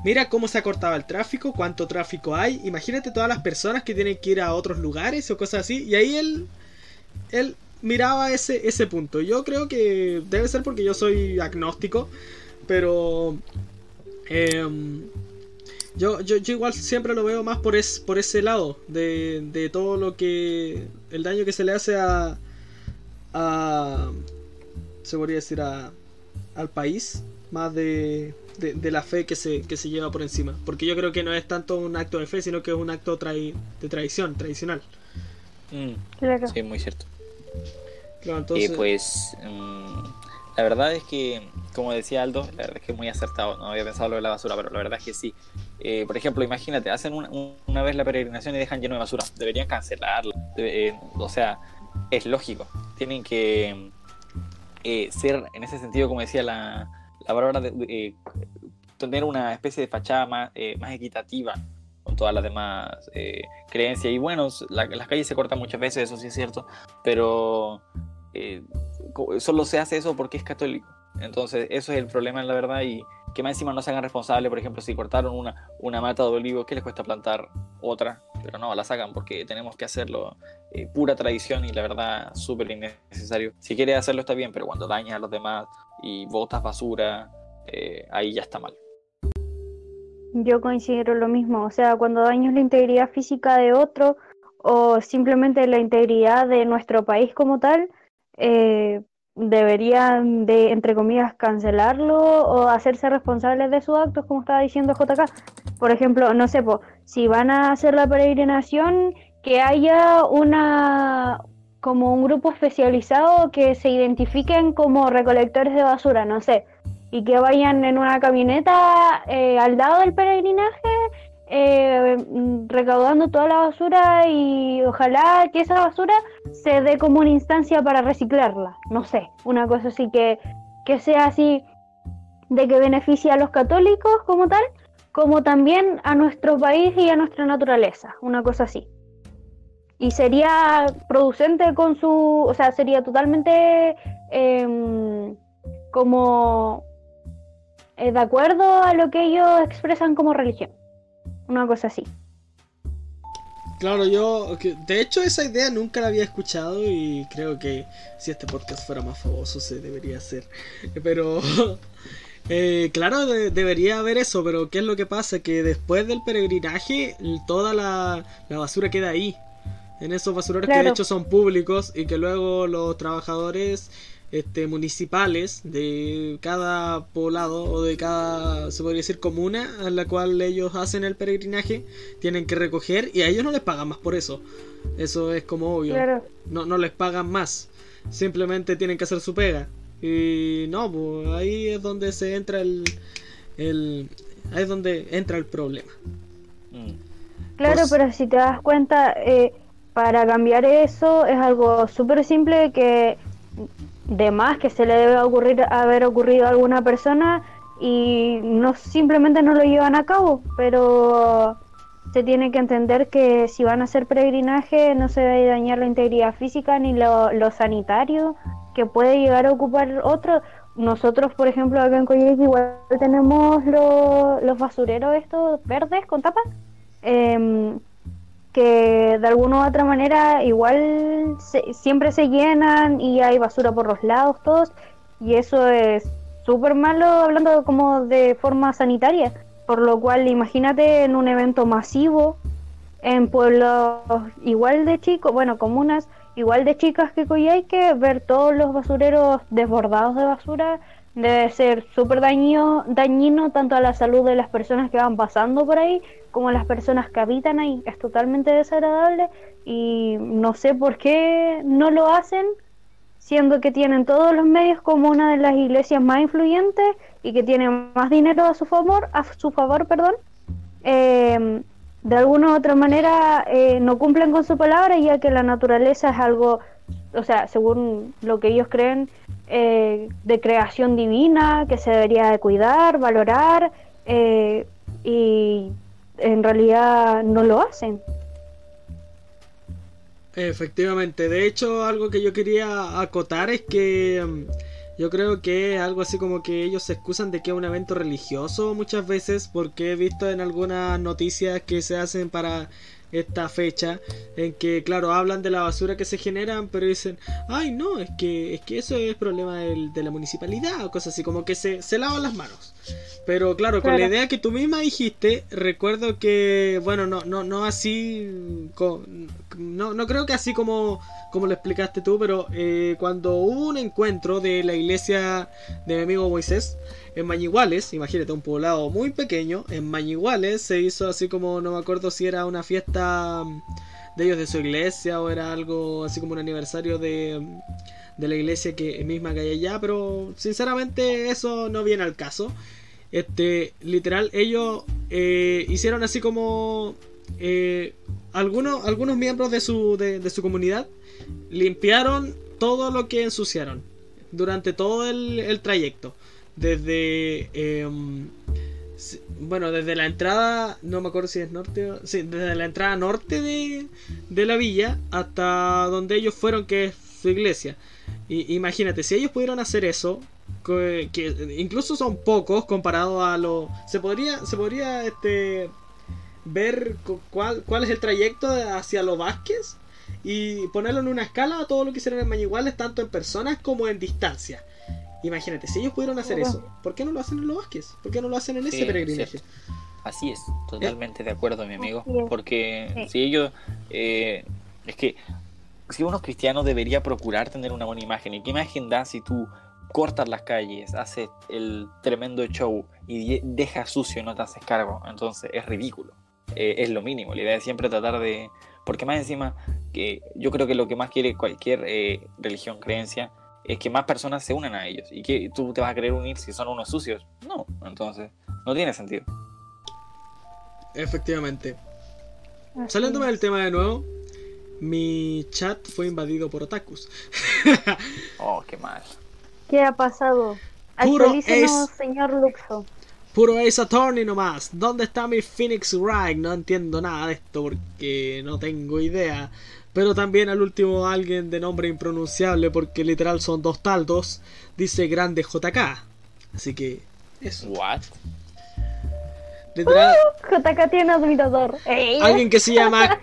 Mira cómo se ha cortado el tráfico, cuánto tráfico hay. Imagínate todas las personas que tienen que ir a otros lugares o cosas así. Y ahí él, él miraba ese, ese punto. Yo creo que debe ser porque yo soy agnóstico, pero... em, yo, yo, yo igual siempre lo veo más por, es, por ese lado, de, de todo lo que... El daño que se le hace a... a se podría decir a, al país, más de, de, de la fe que se, que se lleva por encima. Porque yo creo que no es tanto un acto de fe, sino que es un acto trai- de tradición, tradicional. mm, Claro. sí, muy cierto. Claro, Y pues mm, la verdad es que, como decía Aldo, la verdad es que es muy acertado. No había pensado lo de la basura, pero la verdad es que sí. Eh, por ejemplo, imagínate, hacen un- un- una vez la peregrinación y dejan lleno de basura. Deberían cancelarla. Debe- eh, o sea, es lógico. Tienen que eh, ser, en ese sentido, como decía la, la de- eh, tener una especie de fachada más, eh, más equitativa con todas las demás eh, creencias. Y bueno, la- las calles se cortan muchas veces, eso sí es cierto, pero eh, solo se hace eso porque es católico. Entonces, eso es el problema, la verdad, y que más encima no se hagan responsables, por ejemplo, si cortaron una, una mata de olivo, ¿qué les cuesta plantar otra? Pero no, la sacan porque tenemos que hacerlo eh, pura tradición y la verdad súper innecesario. Si quieres hacerlo está bien, pero cuando dañas a los demás y botas basura, eh, ahí ya está mal. Yo considero lo mismo, o sea, cuando dañas la integridad física de otro o simplemente la integridad de nuestro país como tal, eh, deberían de, entre comillas, cancelarlo o hacerse responsables de sus actos, como estaba diciendo JK. Por ejemplo, no sé, si van a hacer la peregrinación, que haya una como un grupo especializado que se identifiquen como recolectores de basura, no sé, y que vayan en una camioneta eh, al lado del peregrinaje eh, mm, recaudando toda la basura y ojalá que esa basura se dé como una instancia para reciclarla, no sé, una cosa así que, que sea así de que beneficie a los católicos como tal, como también a nuestro país y a nuestra naturaleza, una cosa así. Y sería producente con su, o sea, sería totalmente em, como eh, de acuerdo a lo que ellos expresan como religión. Una cosa así. Claro, yo, de hecho esa idea nunca la había escuchado y creo que si este podcast fuera más famoso se debería hacer. Pero, eh, claro, de- debería haber eso, pero ¿qué es lo que pasa? Que después del peregrinaje toda la, la basura queda ahí, en esos basureros que de hecho son públicos y que luego los trabajadores este, municipales de cada poblado o de cada, se podría decir, comuna a la cual ellos hacen el peregrinaje, tienen que recoger y a ellos no les pagan más por eso. Eso es como obvio. Claro. No, no les pagan más. Simplemente tienen que hacer su pega. Y no, pues ahí es donde se entra el, el ahí es donde entra el problema. Mm. Claro, Pues- pero si te das cuenta, eh, para cambiar eso es algo súper simple que de más que se le debe ocurrir haber ocurrido a alguna persona y no simplemente no lo llevan a cabo, pero se tiene que entender que si van a hacer peregrinaje no se debe dañar la integridad física ni lo, sanitario que puede llegar a ocupar otro. Nosotros, por ejemplo, acá en Coyhaique igual tenemos lo- los basureros estos verdes con tapa, em, que de alguna u otra manera igual se- siempre se llenan y hay basura por los lados todos, y eso es súper malo hablando como de forma sanitaria, por lo cual imagínate en un evento masivo, en pueblos igual de chicos, bueno, comunas igual de chicas que Coyhaique, ver todos los basureros desbordados de basura debe ser súper dañino, dañino tanto a la salud de las personas que van pasando por ahí como a las personas que habitan ahí. Es totalmente desagradable y no sé por qué no lo hacen, siendo que tienen todos los medios como una de las iglesias más influyentes y que tienen más dinero a su favor, a su favor, perdón. Eh, de alguna u otra manera eh, no cumplen con su palabra ya que la naturaleza es algo, o sea, según lo que ellos creen, eh, de creación divina, que se debería de cuidar, valorar, eh, y en realidad no lo hacen. Efectivamente, de hecho algo que yo quería acotar es que mm, yo creo que es algo así como que ellos se excusan de que es un evento religioso muchas veces porque he visto en algunas noticias que se hacen para esta fecha en que claro hablan de la basura que se generan pero dicen ay no es que es que eso es problema del- de la municipalidad o cosas así como que se, se lavan las manos. Pero claro, con la idea que tú misma dijiste, recuerdo que, bueno, no, no, no así, no, no creo que así como, como lo explicaste tú, pero eh, cuando hubo un encuentro de la iglesia de mi amigo Moisés en Mañiguales, imagínate, un poblado muy pequeño, en Mañiguales se hizo así como, no me acuerdo si era una fiesta mm, de ellos de su iglesia o era algo así como un aniversario de, mm, de la iglesia que misma que hay allá, pero sinceramente eso no viene al caso. Este, literal, ellos eh, hicieron así como eh, algunos, algunos miembros de su, de, su comunidad limpiaron todo lo que ensuciaron durante todo el trayecto. Desde, si- bueno, desde la entrada, no me acuerdo si es norte o... Desde la entrada norte de, de la villa hasta donde ellos fueron, que es su iglesia. Y, imagínate, si ellos pudieron hacer eso, que, incluso son pocos comparado a lo... Se podría, se podría este, ver cu- cuál, cuál es el trayecto hacia los Vázquez y ponerlo en una escala a todo lo que hicieron en Mañiguales, tanto en personas como en distancia. Imagínate, si ellos pudieron hacer eso, ¿por qué no lo hacen en los Vázquez? ¿Por qué no lo hacen en ese Sí, peregrinaje? cierto. Así es, totalmente de acuerdo, mi amigo. Porque Sí. si ellos. eh, es que si uno es cristiano debería procurar tener una buena imagen. ¿Y qué imagen da si tú cortas las calles, haces el tremendo show y de- dejas sucio y no te haces cargo? Entonces es ridículo. Eh, es lo mínimo. La idea es siempre tratar de. Porque más encima, que yo creo que lo que más quiere cualquier eh, religión, creencia, es que más personas se unan a ellos. ¿Y que tú te vas a querer unir si son unos sucios? No, entonces no tiene sentido. Efectivamente. Así Saliéndome del tema de nuevo, mi chat fue invadido por otakus. Oh, qué mal. ¿Qué ha pasado? Puro es- señor Luxo. Puro Ace Attorney nomás. ¿Dónde está mi Phoenix Wright? No entiendo nada de esto porque no tengo idea. Pero también al último alguien de nombre impronunciable porque literal son dos taldos. Dice grande JK. Así que eso. What? Literal, JK tiene admirador. Alguien que se llama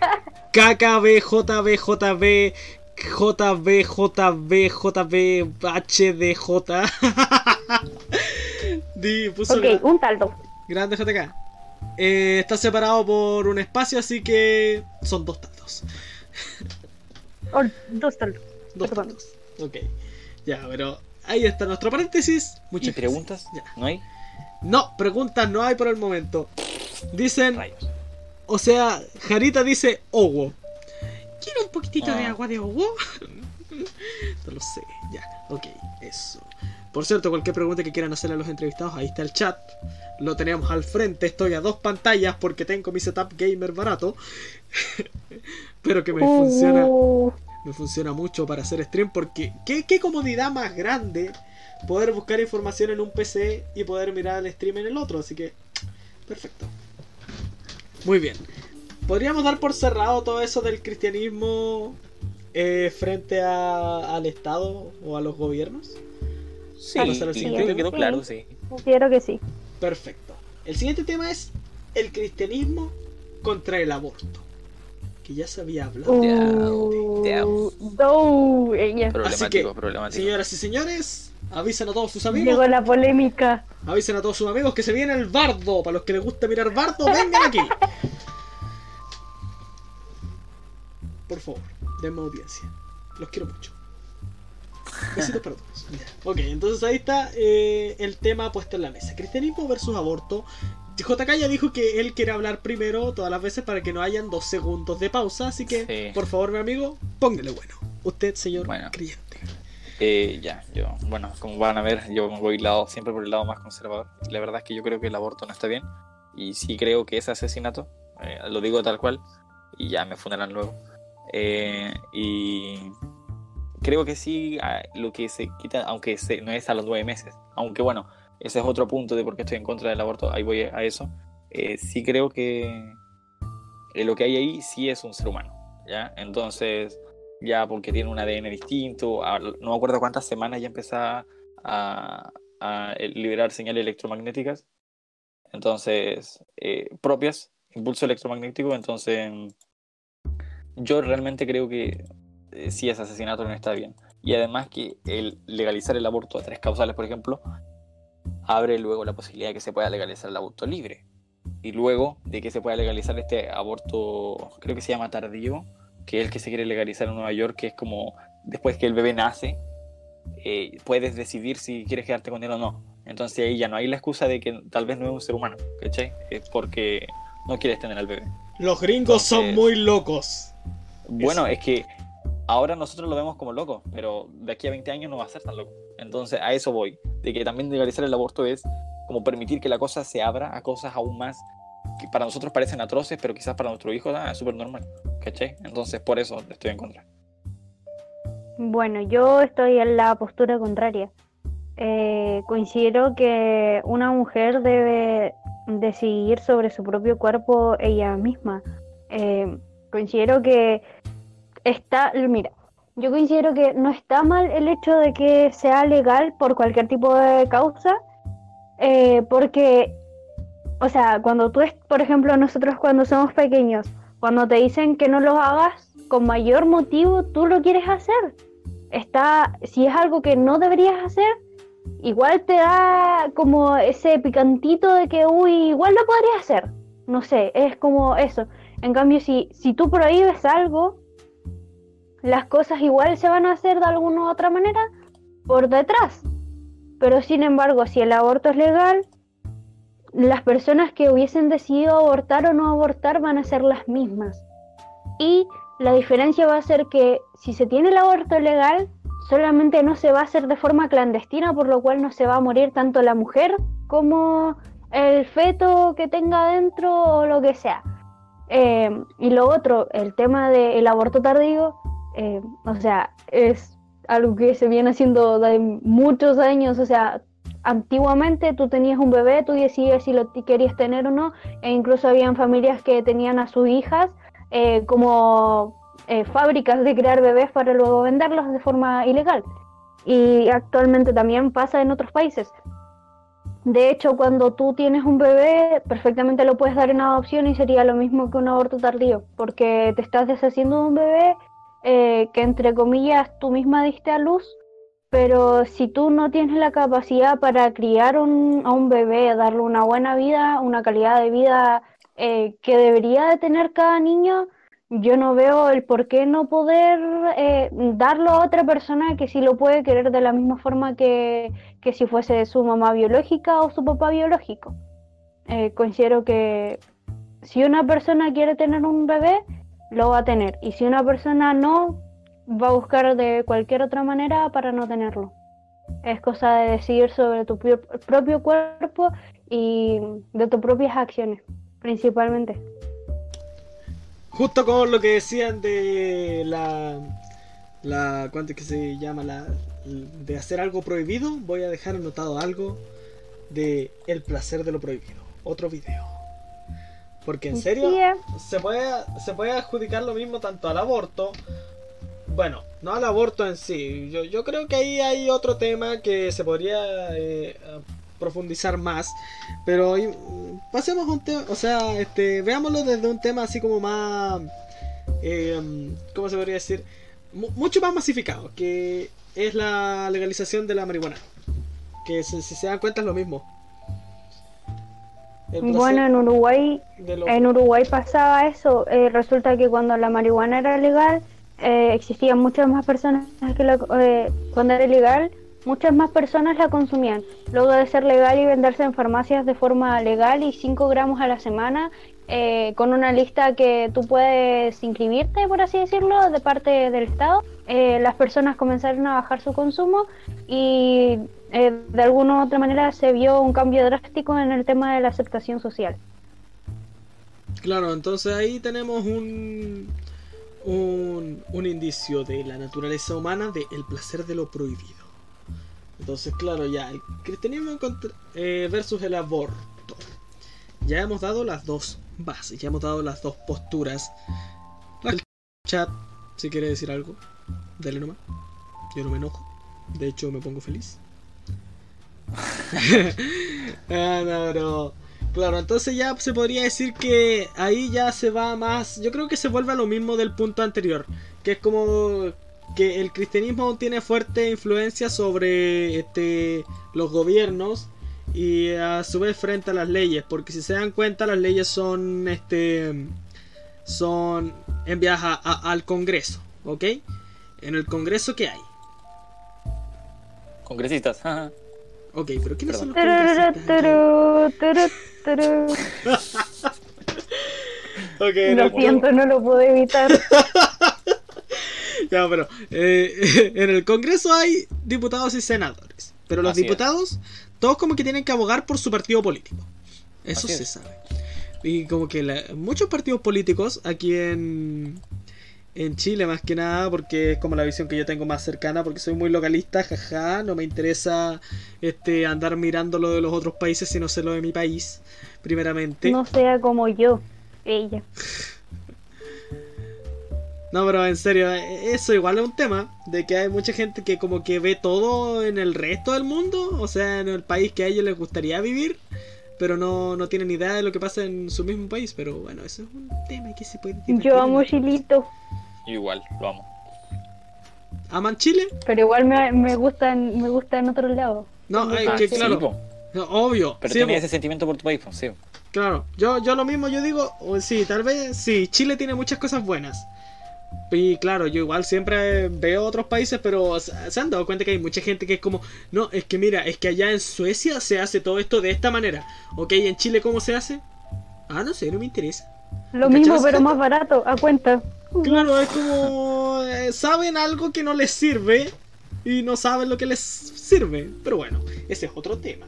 KKBJBJB JBJB HDJ. Di, puso Ok, un taldo. Grande JK. Eh, está separado por un espacio, así que son dos tantos. Dos taldos. Dos. Ok. Ya, pero ahí está nuestro paréntesis. Muchas ¿Y preguntas? Ya. ¿No hay? No, preguntas no hay por el momento. Dicen, Rayos. o sea, Jarita dice Owo. ¿Quiere un poquitito de Ah. agua de Owo? no lo sé. Ya, ok, eso. Por cierto, cualquier pregunta que quieran hacerle a los entrevistados, ahí está el chat. Lo tenemos al frente. Estoy a dos pantallas porque tengo mi setup gamer barato. Pero que me funciona. Uh, me funciona mucho para hacer stream porque ¿qué, qué comodidad más grande poder buscar información en un PC y poder mirar el stream en el otro. Así que, perfecto. Muy bien. ¿Podríamos dar por cerrado todo eso del cristianismo eh, frente a- al Estado o a los gobiernos? Sí, Vamos a ver si creo que quedó claro, sí. Considero que sí. Perfecto. El siguiente tema es el cristianismo contra el aborto. Que ya se había hablado. Uh, Damn. no, ella. Problemático, que, problemático. Señoras y señores, avisen a todos sus amigos. Llegó la polémica. Avisen a todos sus amigos que se viene el bardo. Para los que les gusta mirar bardo, vengan aquí. Por favor, denme audiencia. Los quiero mucho. Besitos para todos. Ok, entonces ahí está eh, el tema puesto en la mesa. Cristianismo versus aborto. JK ya dijo que él quiere hablar primero todas las veces para que no hayan dos segundos de pausa. Así que, Sí. por favor, mi amigo, póngale bueno. Usted, señor Bueno. creyente. Eh, ya, yo, bueno, como van a ver, yo voy lado, siempre por el lado más conservador. La verdad es que yo creo que el aborto no está bien. Y sí creo que es asesinato. eh, lo digo tal cual. Y ya me fundarán luego. Eh, y creo que sí, ah, lo que se quita, aunque se- no es a los nueve meses. Aunque bueno, ese es otro punto de por qué estoy en contra del aborto. Ahí voy a eso. Eh, sí creo que lo que hay ahí sí es un ser humano. ¿ya? Entonces ya porque tiene un ADN distinto, no me acuerdo cuántas semanas ya empezaba a, a liberar señales electromagnéticas, entonces eh, propias, impulso electromagnético, entonces yo realmente creo que eh, si es asesinato no está bien. Y además que el legalizar el aborto a tres causales, por ejemplo, abre luego la posibilidad de que se pueda legalizar el aborto libre. Y luego de que se pueda legalizar este aborto, creo que se llama tardío, que es el que se quiere legalizar en Nueva York, que es como después que el bebé nace, eh, puedes decidir si quieres quedarte con él o no. Entonces ahí ya no hay la excusa de que tal vez no es un ser humano, ¿cachai? Es porque no quieres tener al bebé. Los gringos son muy locos. Bueno, es que ahora nosotros lo vemos como loco, pero de aquí a 20 años no va a ser tan loco. Entonces a eso voy, de que también legalizar el aborto es como permitir que la cosa se abra a cosas aún más que para nosotros parecen atroces, pero quizás para nuestro hijo ah, es súper normal, ¿cachai? Entonces por eso estoy en contra. Bueno, yo estoy en la postura contraria. Eh, considero que una mujer debe decidir sobre su propio cuerpo ella misma. Eh, considero que está, mira, yo considero que no está mal el hecho de que sea legal por cualquier tipo de causa, eh, porque, o sea, cuando tú, es, por ejemplo, nosotros cuando somos pequeños, cuando te dicen que no lo hagas, con mayor motivo tú lo quieres hacer está, si es algo que no deberías hacer, igual te da como ese picantito de que, uy, igual lo podrías hacer. No sé, es como eso. En cambio, si, si tú prohíbes algo, las cosas igual se van a hacer de alguna u otra manera por detrás. Pero sin embargo, si el aborto es legal, las personas que hubiesen decidido abortar o no abortar van a ser las mismas. Y la diferencia va a ser que si se tiene el aborto legal, solamente no se va a hacer de forma clandestina, por lo cual no se va a morir tanto la mujer como el feto que tenga adentro o lo que sea. Eh, y lo otro, el tema del aborto tardío, eh, o sea, es algo que se viene haciendo de muchos años, o sea, antiguamente tú tenías un bebé, tú decías si lo querías tener o no, e incluso habían familias que tenían a sus hijas eh, como eh, fábricas de crear bebés para luego venderlos de forma ilegal. Y actualmente también pasa en otros países. De hecho, cuando tú tienes un bebé, perfectamente lo puedes dar en adopción y sería lo mismo que un aborto tardío, porque te estás deshaciendo de un bebé eh, que entre comillas tú misma diste a luz, pero si tú no tienes la capacidad para criar un, a un bebé, darle una buena vida, una calidad de vida eh, que debería de tener cada niño, yo no veo el por qué no poder eh, darlo a otra persona que sí lo puede querer de la misma forma que, que si fuese su mamá biológica o su papá biológico. Eh, considero que si una persona quiere tener un bebé, lo va a tener. Y si una persona no, va a buscar de cualquier otra manera para no tenerlo. Es cosa de decidir sobre tu pio- propio cuerpo y de tus propias acciones, principalmente. Justo con lo que decían de la la ¿cuánto es que se llama la de hacer algo prohibido, voy a dejar anotado algo de el placer de lo prohibido, otro video. Porque en serio Sí, eh. se puede se puede adjudicar lo mismo tanto al aborto bueno, no al aborto en sí. Yo, yo creo que ahí hay otro tema que se podría eh, profundizar más. Pero y- pasemos a un tema, o sea, este, veámoslo desde un tema así como más, eh, ¿cómo se podría decir? Mu- mucho más masificado, que es la legalización de la marihuana. Que si, si se dan cuenta es lo mismo. Bueno, en Uruguay En Uruguay pasaba eso. eh, resulta que cuando la marihuana era legal, eh, existían muchas más personas que la, eh, cuando era ilegal, muchas más personas la consumían. Luego de ser legal y venderse en farmacias de forma legal y 5 gramos a la semana, eh, con una lista que tú puedes inscribirte, por así decirlo, de parte del Estado, eh, las personas comenzaron a bajar su consumo y eh, de alguna u otra manera se vio un cambio drástico en el tema de la aceptación social. Claro, entonces ahí tenemos un, un, un indicio de la naturaleza humana de el placer de lo prohibido. Entonces, claro, ya, el cristianismo contra- eh, versus el aborto. Ya hemos dado las dos bases, ya hemos dado las dos posturas. El chat, si quiere decir algo, dale nomás. Yo no me enojo, de hecho me pongo feliz. ah, no, pero... Claro, entonces ya se podría decir que ahí ya se va más. Yo creo que se vuelve a lo mismo del punto anterior. Que es como que el cristianismo tiene fuerte influencia sobre este, los gobiernos y a su vez frente a las leyes. Porque si se dan cuenta, las leyes son este son enviadas al Congreso. ¿Ok? En el Congreso, ¿qué hay? Congresistas. Ok, pero ¿quiénes son los Tururú, congresistas? turú, turú. Ok, en Lo siento, no lo puedo evitar. Ya, pero eh, en el Congreso hay diputados y senadores. Pero los Así es. diputados, todos como que tienen que abogar por su partido político. Eso Así se es. sabe. Y como que la- muchos partidos políticos aquí en, en Chile más que nada, porque es como la visión que yo tengo más cercana, porque soy muy localista, jaja, no me interesa este andar mirando lo de los otros países, sino sé lo de mi país, primeramente. No sea como yo, ella. No, pero en serio, eso igual es un tema, de que hay mucha gente que como que ve todo en el resto del mundo, o sea, en el país que a ellos les gustaría vivir, pero no, no tienen idea de lo que pasa en su mismo país, pero bueno, eso es un tema que se puede... Yo amo Chilito, igual, lo amo. ¿Aman Chile? pero igual me, me gustan me gusta en otro lado. No, es Ah, que sí, claro, po. no, obvio, Pero sí, tenía ese sentimiento por tu país, pues, sí. claro, yo, yo lo mismo, yo digo, o sí, tal vez, sí, Chile tiene muchas cosas buenas. Y claro, yo igual siempre veo otros países, pero se han dado cuenta que hay mucha gente que es como, no, es que mira, es que allá en Suecia se hace todo esto de esta manera. Ok, ¿en Chile cómo se hace? Ah, no sé, no me interesa. Lo mismo, pero más barato, a cuenta. Claro, es como, eh, saben algo que no les sirve y no saben lo que les sirve. Pero bueno, ese es otro tema.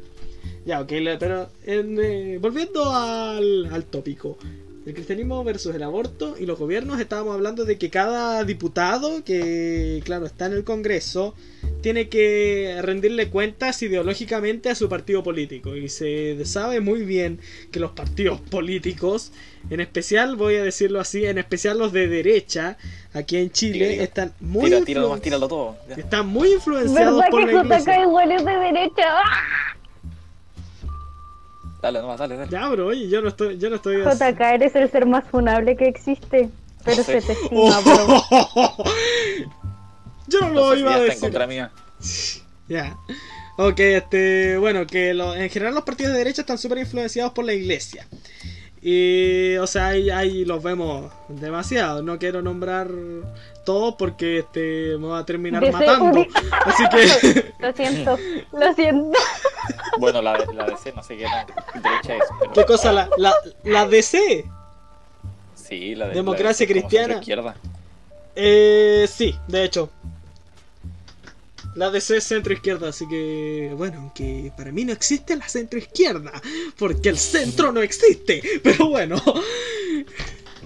Ya, ok, pero en, eh, volviendo al, al tópico. El cristianismo versus el aborto y los gobiernos, estábamos hablando de que cada diputado que, claro, está en el Congreso, tiene que rendirle cuentas ideológicamente a su partido político. Y se sabe muy bien que los partidos políticos, en especial, voy a decirlo así, en especial los de derecha, aquí en Chile, Diga, diga. están muy, Tira, tira nomás, tíralo todo. ya. están muy influenciados ¿Verdad por que la iglesia. Igual es de derecha? ¡Ah! Dale, nomás, dale, dale. Ya, bro, oye, yo no estoy, yo no estoy así. JK, eres el ser más funable que existe. Pero se te estima, bro. Yo no lo Entonces, iba a está en decir. contra mía. Ya. Ok, este, bueno, que lo- en general los partidos de derecha están súper influenciados por la iglesia. Y, o sea, ahí, ahí los vemos demasiado. No quiero nombrar todos porque este, me va a terminar DC, matando. Udi. Así que, Lo siento, lo siento. Bueno, la, la DC no sé qué tan derecha es. Pero... ¿qué cosa? La, la, la DC. Sí, la de Democracia la DC como cristiana. izquierda. Eh, sí, de hecho. La DC es centro izquierda, así que bueno, aunque para mí no existe la centro izquierda, porque el centro no existe, pero bueno.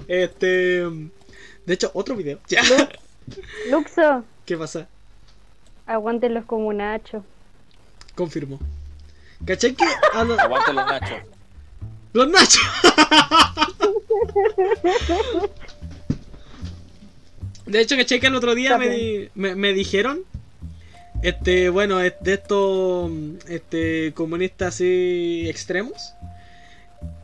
Este, de hecho, otro video. Ya. Luxo, ¿Qué pasa? Aguanten los comunachos. Confirmo. ¿Cachai que a lo- Aguante los nachos. los nachos? De hecho, ¿cachai que el otro día me, di- me, me dijeron? Este, bueno, de estos este, comunistas así extremos.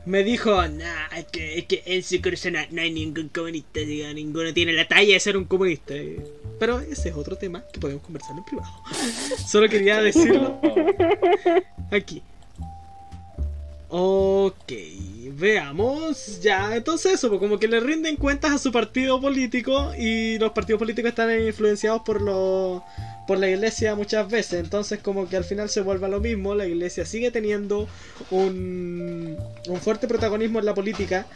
Me dijo, nah, es que, es que en su no, no hay ningún comunista, digo, ninguno tiene la talla de ser un comunista. Pero ese es otro tema que podemos conversar en privado. Solo quería decirlo aquí. Ok, veamos. Ya, entonces eso, pues como que le rinden cuentas a su partido político y los partidos políticos están influenciados por los por la iglesia muchas veces. Entonces como que al final se vuelve a lo mismo. La iglesia sigue teniendo un, un fuerte protagonismo en la política.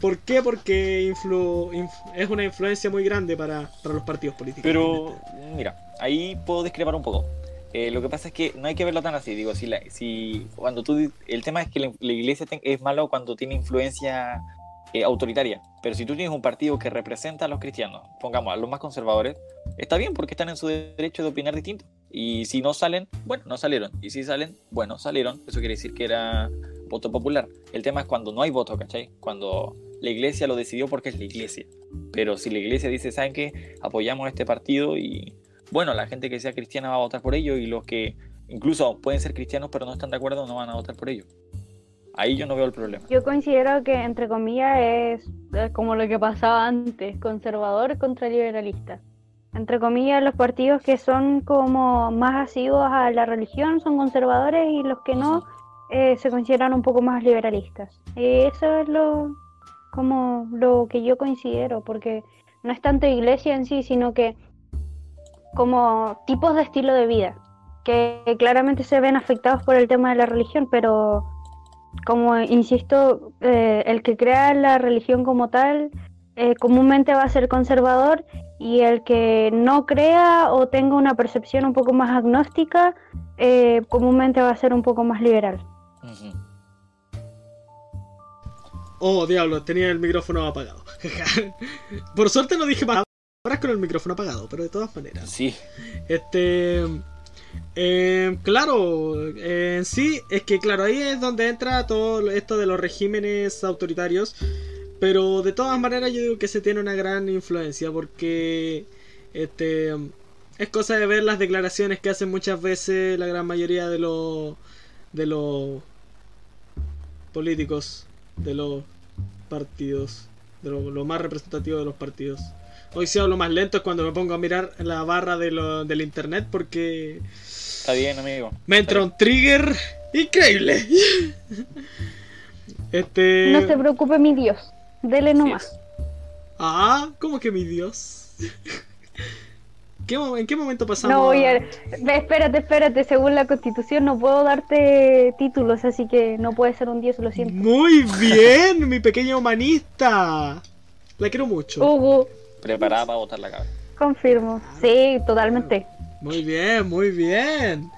¿Por qué? Porque influ- inf- es una influencia muy grande para, para los partidos políticos. Pero, mira, ahí puedo discrepar un poco. Eh, lo que pasa es que no hay que verlo tan así. Digo, si, la, si cuando tú. El tema es que la, la iglesia es malo cuando tiene influencia eh, autoritaria. Pero si tú tienes un partido que representa a los cristianos, pongamos a los más conservadores, está bien porque están en su derecho de opinar distinto. Y si no salen, bueno, no salieron. Y si salen, bueno, salieron. Eso quiere decir que era voto popular. El tema es cuando no hay voto, ¿cachai? Cuando la iglesia lo decidió porque es la iglesia. Pero si la iglesia dice, ¿saben qué? Apoyamos a este partido y, bueno, la gente que sea cristiana va a votar por ello y los que incluso pueden ser cristianos pero no están de acuerdo no van a votar por ello. Ahí yo no veo el problema. Yo considero que, entre comillas, es eh, como lo que pasaba antes, conservador contra liberalista. Entre comillas, los partidos que son como más asiduos a la religión son conservadores y los que no eh, se consideran un poco más liberalistas. Y eso es lo, como lo que yo considero, porque no es tanto iglesia en sí, sino que como tipos de estilo de vida, que claramente se ven afectados por el tema de la religión, pero como insisto, eh, el que crea la religión como tal eh, comúnmente va a ser conservador y el que no crea o tenga una percepción un poco más agnóstica eh, comúnmente va a ser un poco más liberal. Oh, diablo, tenía el micrófono apagado. Por suerte no dije palabras con el micrófono apagado, pero de todas maneras. Sí, Este. Eh, claro, eh, sí, es que claro, ahí es donde entra todo esto de los regímenes autoritarios. Pero de todas maneras, yo digo que se tiene una gran influencia porque. Este. Es cosa de ver las declaraciones que hacen muchas veces la gran mayoría de los. de los. políticos, de los partidos, de lo, lo más representativo de los partidos. Hoy si hablo más lento es cuando me pongo a mirar la barra de lo- del internet porque está bien, amigo. me entra un trigger increíble. Este. No se preocupe mi Dios, dele nomás. Ah, ¿cómo que mi Dios? ¿Qué ¿En qué momento pasamos? No voy a- Espérate, espérate, según la constitución no puedo darte títulos, así que no puede ser un dios, lo siento. Muy bien, mi pequeña humanista. La quiero mucho. Hugo, Preparada para botar la cabeza. confirmo. Sí, totalmente. Muy bien, muy bien.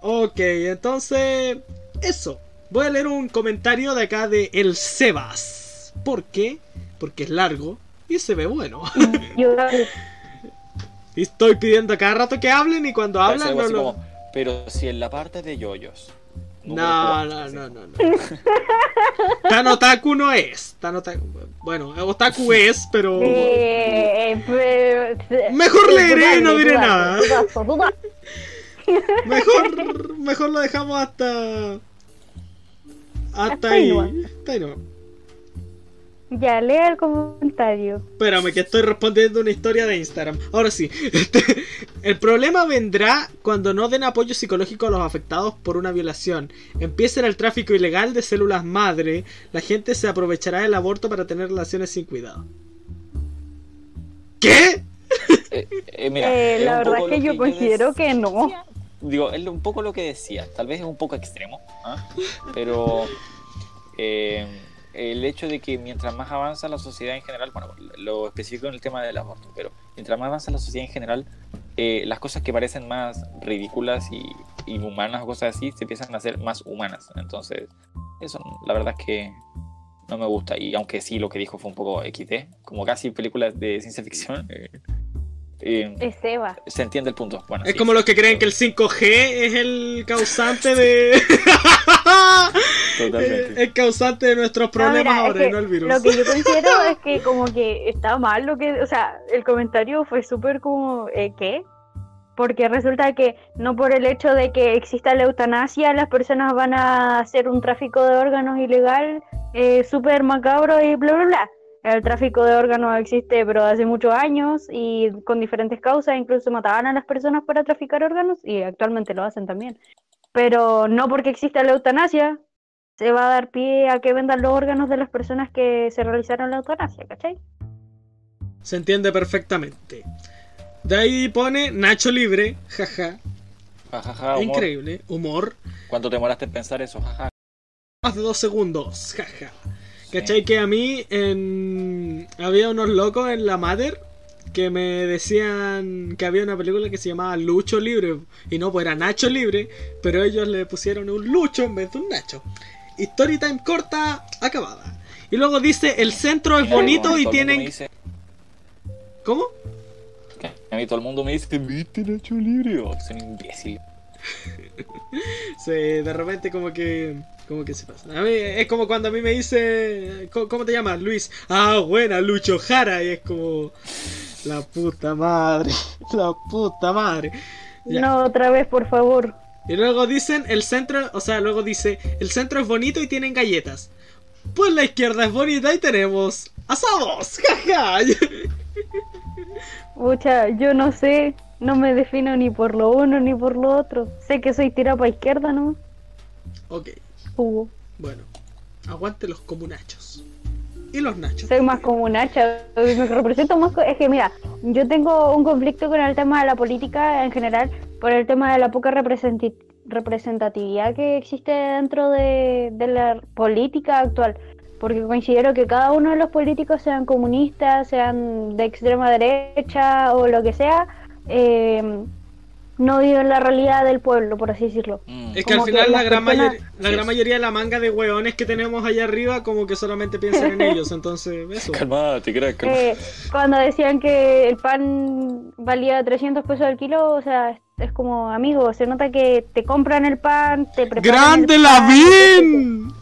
Ok, entonces. Eso. Voy a leer un comentario de acá de El Sebas. ¿Por qué? Porque es largo y se ve bueno. Yo, Y estoy pidiendo a cada rato que hablen y cuando hablan no lo. como, pero si en la parte de yoyos. No, no, no, no, no. Tan otaku no es. Tan otaku... Bueno, otaku es, pero. eh, eh, Mejor leeré y no diré nada. Mejor, mejor lo dejamos hasta. Hasta ahí. Hasta ahí nomás. Ya, lea el comentario. Espérame, que estoy respondiendo una historia de Instagram. Ahora sí, este, el problema vendrá cuando no den apoyo psicológico a los afectados por una violación. Empiece el tráfico ilegal de células madre. La gente se aprovechará del aborto para tener relaciones sin cuidado. ¿Qué? Eh, eh, mira, Eh, la verdad es que yo considero que no. Digo, es un poco lo que decía. Tal vez es un poco extremo, ¿ah? pero eh, el hecho de que mientras más avanza la sociedad en general, bueno, lo específico en el tema del aborto, pero mientras más avanza la sociedad en general, eh, las cosas que parecen más ridículas y inhumanas o cosas así se empiezan a hacer más humanas. Entonces, eso la verdad es que no me gusta. Y aunque sí lo que dijo fue un poco XD, como casi películas de ciencia ficción, eh, eh, Es Eva. se entiende el punto. Bueno, Es sí, como sí, los que creen to- que el 5G es el causante de. Totalmente. el causante de nuestros problemas No, mira, es ahora que no el virus. Lo que yo considero es que como que está mal lo que, o sea, el comentario fue súper como, eh, ¿qué? Porque resulta que no por el hecho de que exista la eutanasia las personas van a hacer un tráfico de órganos ilegal, eh, súper macabro y bla, bla, bla. El tráfico de órganos existe pero hace muchos años y con diferentes causas, incluso mataban a las personas para traficar órganos y actualmente lo hacen también. Pero no porque exista la eutanasia, se va a dar pie a que vendan los órganos de las personas que se realizaron la eutanasia, ¿cachai? Se entiende perfectamente. De ahí pone Nacho Libre, jaja. Jajaja. Increíble, humor. ¿Cuánto te demoraste en pensar eso? Jaja. Más de dos segundos, jaja. ¿Cachai? Que a mí en... había unos locos en la Mother que me decían que había una película que se llamaba Lucho Libre. Y no, pues era Nacho Libre, pero ellos le pusieron un Lucho en vez de un Nacho. Story time corta, acabada. Y luego dice, el centro es bonito y tienen... dice- ¿Cómo? A mí todo el mundo me dice, ¿viste Nacho Libre? Oh, soy un Se, de repente como que como que se pasa. A mí es como cuando a mí me dice ¿cómo, te llamas? Luis. Ah, buena, Lucho Jara y es como la puta madre, la puta madre. Ya. No, otra vez, por favor. Y luego dicen el centro, o sea, luego dice, el centro es bonito y tienen galletas. Pues la izquierda es bonita y tenemos asados. Jaja. Pucha, yo no sé, no me defino ni por lo uno ni por lo otro. Sé que soy tirada para izquierda, ¿no? ok, Hugo. bueno. Aguante los comunachos. Y los nachos. Soy más como un hacha, me represento más... Es que mira, yo tengo un conflicto con el tema de la política en general, por el tema de la poca representatividad que existe dentro de, de la política actual. Porque considero que cada uno de los políticos, sean comunistas, sean de extrema derecha o lo que sea, eh, no viven la realidad del pueblo, por así decirlo. Mm. Es que al que final la gran, personas- mayoría, la Sí, gran mayoría de la manga de hueones que tenemos allá arriba como que solamente piensan en ellos, entonces eso. Calmate, crack, calmate. Eh, cuando decían que el pan valía 300 pesos al kilo, o sea, es, como, amigo, se nota que te compran el pan, te preparan ¡Grande el la pan, VIN!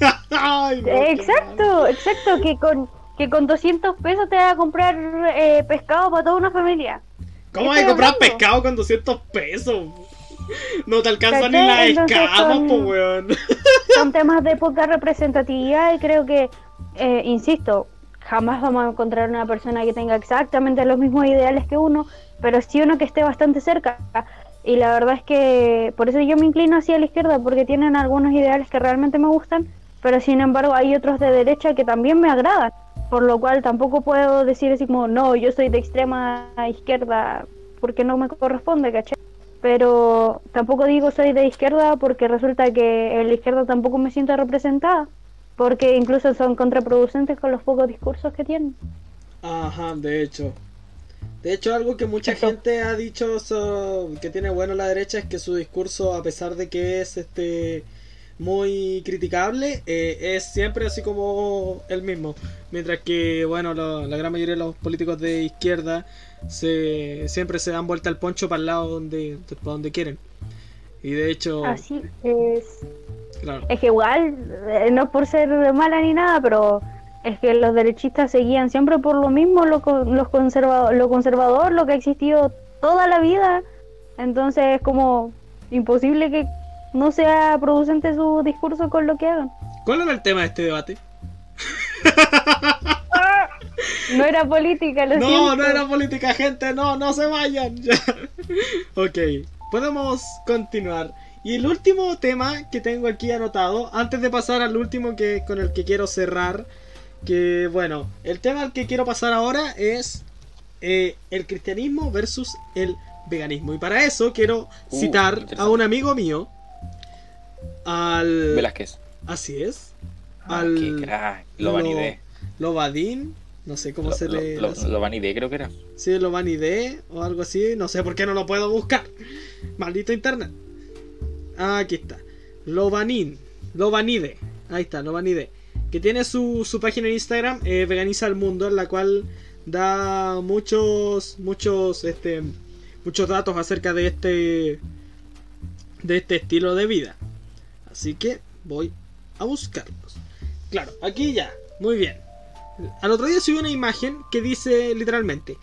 Ay, no, qué Exacto, exacto, que con que con 200 pesos te vas a comprar eh, pescado para toda una familia. ¿Cómo ¿Qué hay que comprar hablando? pescado con 200 pesos? No te alcanzan ni las escamas, son- po weón. Son temas de poca representatividad y creo que, eh, insisto, jamás vamos a encontrar una persona que tenga exactamente los mismos ideales que uno, pero sí uno que esté bastante cerca. Y la verdad es que por eso yo me inclino hacia la izquierda, porque tienen algunos ideales que realmente me gustan, pero sin embargo hay otros de derecha que también me agradan. Por lo cual tampoco puedo decir así como, no, yo soy de extrema izquierda, porque no me corresponde, ¿cachai? Pero tampoco digo soy de izquierda porque resulta que en la izquierda tampoco me siento representada, porque incluso son contraproducentes con los pocos discursos que tienen. Ajá, de hecho. De hecho, algo que mucha Eso. gente ha dicho so- que tiene bueno la derecha es que su discurso, a pesar de que es este muy criticable, eh, es siempre así como el mismo. Mientras que, bueno, lo- la gran mayoría de los políticos de izquierda se, siempre se dan vuelta al poncho para el lado donde, para donde quieren. Y de hecho, Así es. claro. Es que igual, eh, no por ser mala ni nada, pero es que los derechistas seguían siempre por lo mismo, lo, los lo conservador, lo que ha existido toda la vida. Entonces es como imposible que no sea producente su discurso con lo que hagan. ¿Cuál era el tema de este debate? No era política, lo No, siento. no era política, gente, no, no se vayan. Ya. ok, podemos continuar. Y el último tema que tengo aquí anotado, antes de pasar al último que con el que quiero cerrar, que bueno, el tema al que quiero pasar ahora es eh, el cristianismo versus el veganismo. Y para eso quiero Uh, citar a un amigo mío, al... Velázquez. Así es, Ah, al... qué crack. Lo. Lobadín, no sé cómo Lo, se lo, le... lo, creo que era. Sí, lo vanidé o algo así. No sé por qué no lo puedo buscar. Maldito internet. Ah, aquí está. Lovanin. Lovanide. Ahí está, Lovanide. Que tiene su, su página en Instagram, eh, Veganiza el Mundo, en la cual da muchos, muchos, este, muchos datos acerca de este, de este estilo de vida. Así que voy a buscarlos. Claro, aquí ya, muy bien. Al otro día subí una imagen que dice literalmente,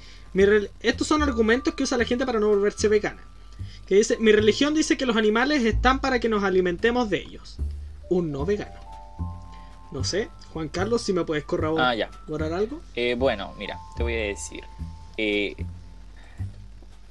estos son argumentos que usa la gente para no volverse vegana. Que dice, mi religión dice que los animales están para que nos alimentemos de ellos. Un no vegano. No sé, Juan Carlos, si me puedes corroborar ah, ya. algo. Eh, bueno, mira, te voy a decir. Eh,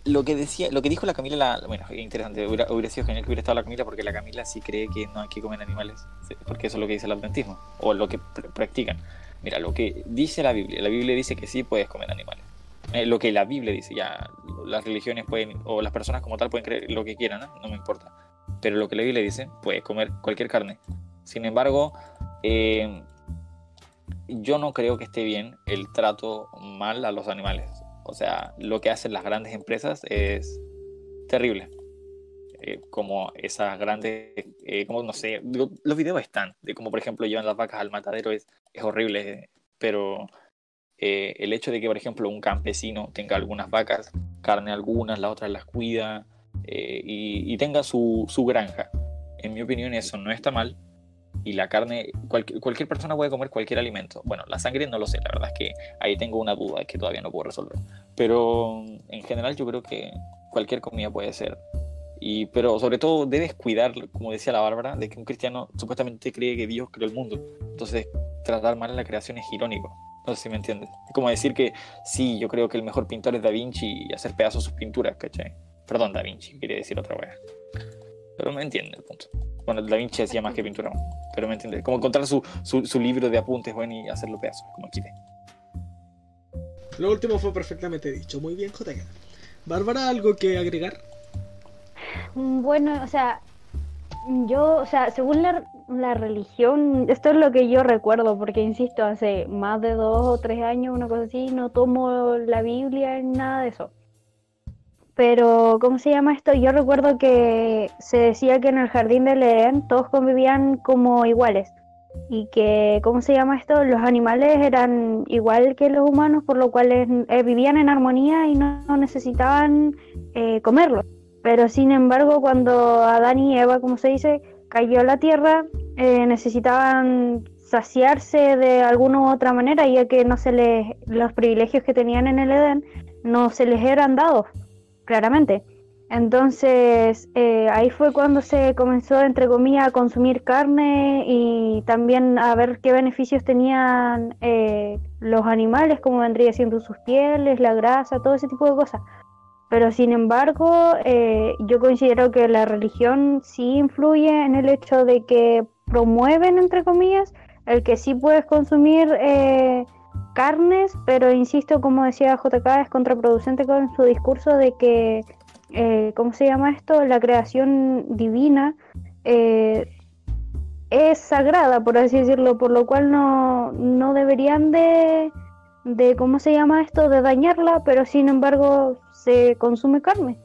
lo que decía, lo que dijo la Camila, la, bueno, interesante, hubiera, sido genial que hubiera estado la Camila porque la Camila sí cree que no hay que comer animales, porque eso es lo que dice el adventismo, o lo que practican. Mira, lo que dice la Biblia, la Biblia dice que sí puedes comer animales. Eh, lo que la Biblia dice, ya las religiones pueden, o las personas como tal pueden creer lo que quieran, no me importa. Pero lo que la Biblia dice, puedes comer cualquier carne. Sin embargo, eh, yo no creo que esté bien el trato mal a los animales. O sea, lo que hacen las grandes empresas es terrible. Eh, como esas grandes, eh, como no sé, los videos están, de como por ejemplo llevan las vacas al matadero, es, es horrible, pero el hecho de que por ejemplo un campesino tenga algunas vacas, carne algunas, las otras las cuida y, y, tenga su, su granja, en mi opinión eso no está mal, y la carne, cualquier persona puede comer cualquier alimento. Bueno, la sangre no lo sé, la verdad es que ahí tengo una duda que todavía no puedo resolver. Pero en general yo creo que cualquier comida puede ser. Y, pero sobre todo debes cuidar, como decía la Bárbara, de que un cristiano supuestamente cree que Dios creó el mundo. Entonces tratar mal la creación es irónico. No sé si me entiendes. Es como decir que sí, yo creo que el mejor pintor es Da Vinci y hacer pedazos sus pinturas, ¿cachai? Perdón, Da Vinci, quería decir otra vez. Pero me entiende el punto. Bueno, Da Vinci hacía más que pintura, pero me entiende. Como encontrar su, su, libro de apuntes, bueno, y hacerlo pedazos, como quiere. Lo último fue perfectamente dicho. Muy bien, JK. Bárbara, ¿algo que agregar? Mm, bueno, o sea, yo, o sea, según la, la, religión, esto es lo que yo recuerdo, porque insisto, hace más de dos o tres años, una cosa así, no tomo la Biblia ni nada de eso. Pero, ¿cómo se llama esto? Yo recuerdo que se decía que en el jardín del Edén todos convivían como iguales. Y que, ¿cómo se llama esto? Los animales eran igual que los humanos, por lo cual eh, vivían en armonía y no, necesitaban eh, comerlos. Pero, sin embargo, cuando Adán y Eva, como se dice, cayó a la tierra, eh, necesitaban saciarse de alguna u otra manera, ya que no se les, los privilegios que tenían en el Edén no se les eran dados claramente. Entonces eh, ahí fue cuando se comenzó, entre comillas, a consumir carne y también a ver qué beneficios tenían eh, los animales, como vendría siendo sus pieles, la grasa, todo ese tipo de cosas. Pero sin embargo, eh, yo considero que la religión sí influye en el hecho de que promueven, entre comillas, el que sí puedes consumir carnes, pero insisto, como decía JK, es contraproducente con su discurso de que, eh, ¿cómo se llama esto? La creación divina eh, es sagrada, por así decirlo, por lo cual no, no deberían de, de, ¿cómo se llama esto? De dañarla, pero sin embargo se consume carne.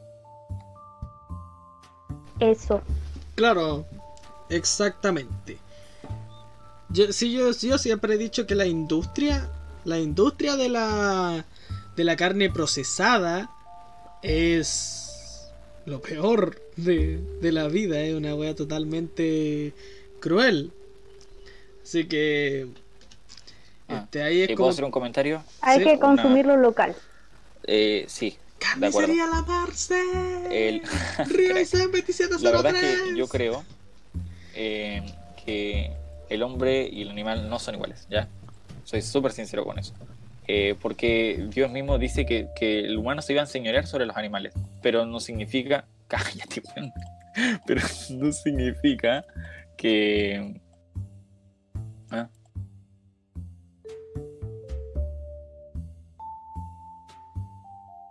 Eso. Claro, exactamente. Yo, sí, yo, yo siempre he dicho que la industria la industria de la, de la carne procesada es lo peor de, la vida, es una wea totalmente cruel. Así que... Ah, este, ahí es ¿Puedo hacer un comentario? Hay que consumirlo local. Eh, sí. Carnicería La Marce. El... la verdad es que yo creo eh, que el hombre y el animal no son iguales, ¿ya? Soy súper sincero con eso. Eh, porque Dios mismo dice que, que, el humano se iba a enseñorear sobre los animales, pero no significa, cállate, pero no significa que... ¿ah?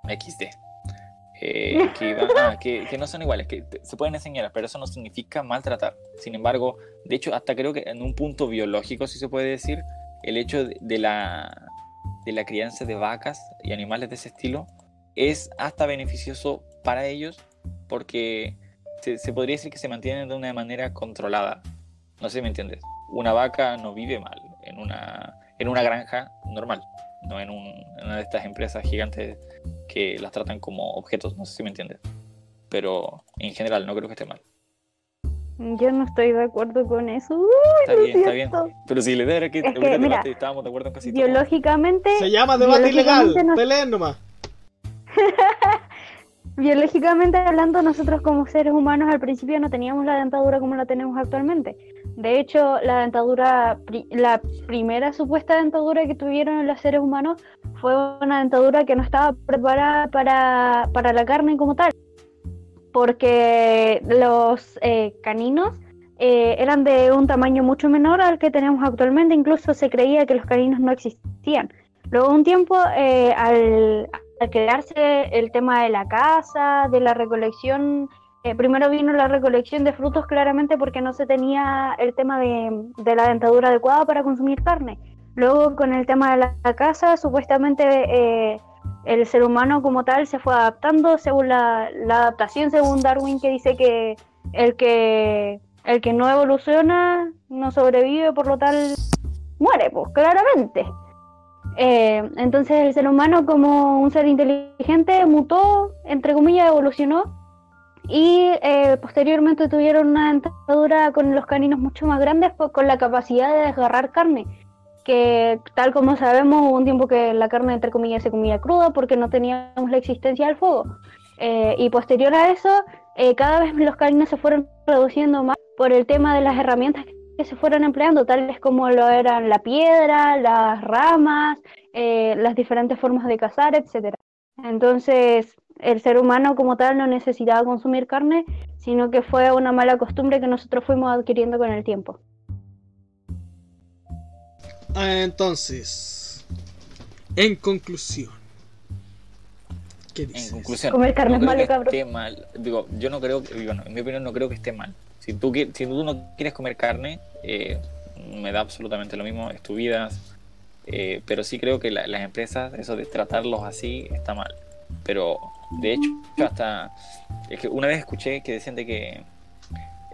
XD. Eh, ah, que, que, no son iguales, que se pueden enseñar, pero eso no significa maltratar. Sin embargo, de hecho, hasta creo que en un punto biológico, si se puede decir, el hecho de, la, de la crianza de vacas y animales de ese estilo es hasta beneficioso para ellos porque se, podría decir que se mantienen de una manera controlada. No sé si me entiendes. Una vaca no vive mal en una, en una granja normal. no en, en una de estas empresas gigantes que las tratan como objetos, no sé si me entiendes. Pero en general no creo que esté mal. Yo no estoy de acuerdo con eso. Uy, Está bien, está bien. Pero si la idea era que Es que, hubiera mira, debate, estábamos de acuerdo en casi todo. Biológicamente, Se llama debate ilegal. biológicamente no- Peleen nomás. biológicamente hablando, nosotros como seres humanos al principio no teníamos la dentadura como la tenemos actualmente. De hecho, la dentadura, pri- la primera supuesta dentadura que tuvieron los seres humanos fue una dentadura que no estaba preparada para, para la carne como tal. Porque los eh, caninos eh, eran de un tamaño mucho menor al que tenemos actualmente, incluso se creía que los caninos no existían. Luego un tiempo, eh, al, al crearse el tema de la caza, de la recolección, eh, primero vino la recolección de frutos claramente porque no se tenía el tema de, la dentadura adecuada para consumir carne. Luego con el tema de la, la caza, supuestamente eh, el ser humano como tal se fue adaptando según la, adaptación, según Darwin, que dice que el que el que no evoluciona no sobrevive, por lo tal muere, pues claramente. Eh, entonces el ser humano como un ser inteligente mutó, entre comillas, evolucionó y eh, posteriormente tuvieron una dentadura con los caninos mucho más grandes pues, con la capacidad de desgarrar carne que tal como sabemos hubo un tiempo que la carne entre comillas se comía cruda porque no teníamos la existencia del fuego Eh, y posterior a eso eh, cada vez los caninos se fueron reduciendo más por el tema de las herramientas que se fueron empleando tales como lo eran la piedra, las ramas, eh, las diferentes formas de cazar, etcétera. Entonces, el ser humano como tal no necesitaba consumir carne, sino que fue una mala costumbre que nosotros fuimos adquiriendo con el tiempo. Entonces, en conclusión, ¿qué dices? En conclusión, Comer carne es no malo, cabrón. esté mal. Digo, yo no creo, que- bueno, en mi opinión no creo que esté mal. Si tú, si tú no quieres comer carne, eh, me da absolutamente lo mismo, es tu vida. eh, pero sí creo que la- las empresas, eso de tratarlos así, está mal. Pero, de hecho, hasta... Es que una vez escuché que decían de que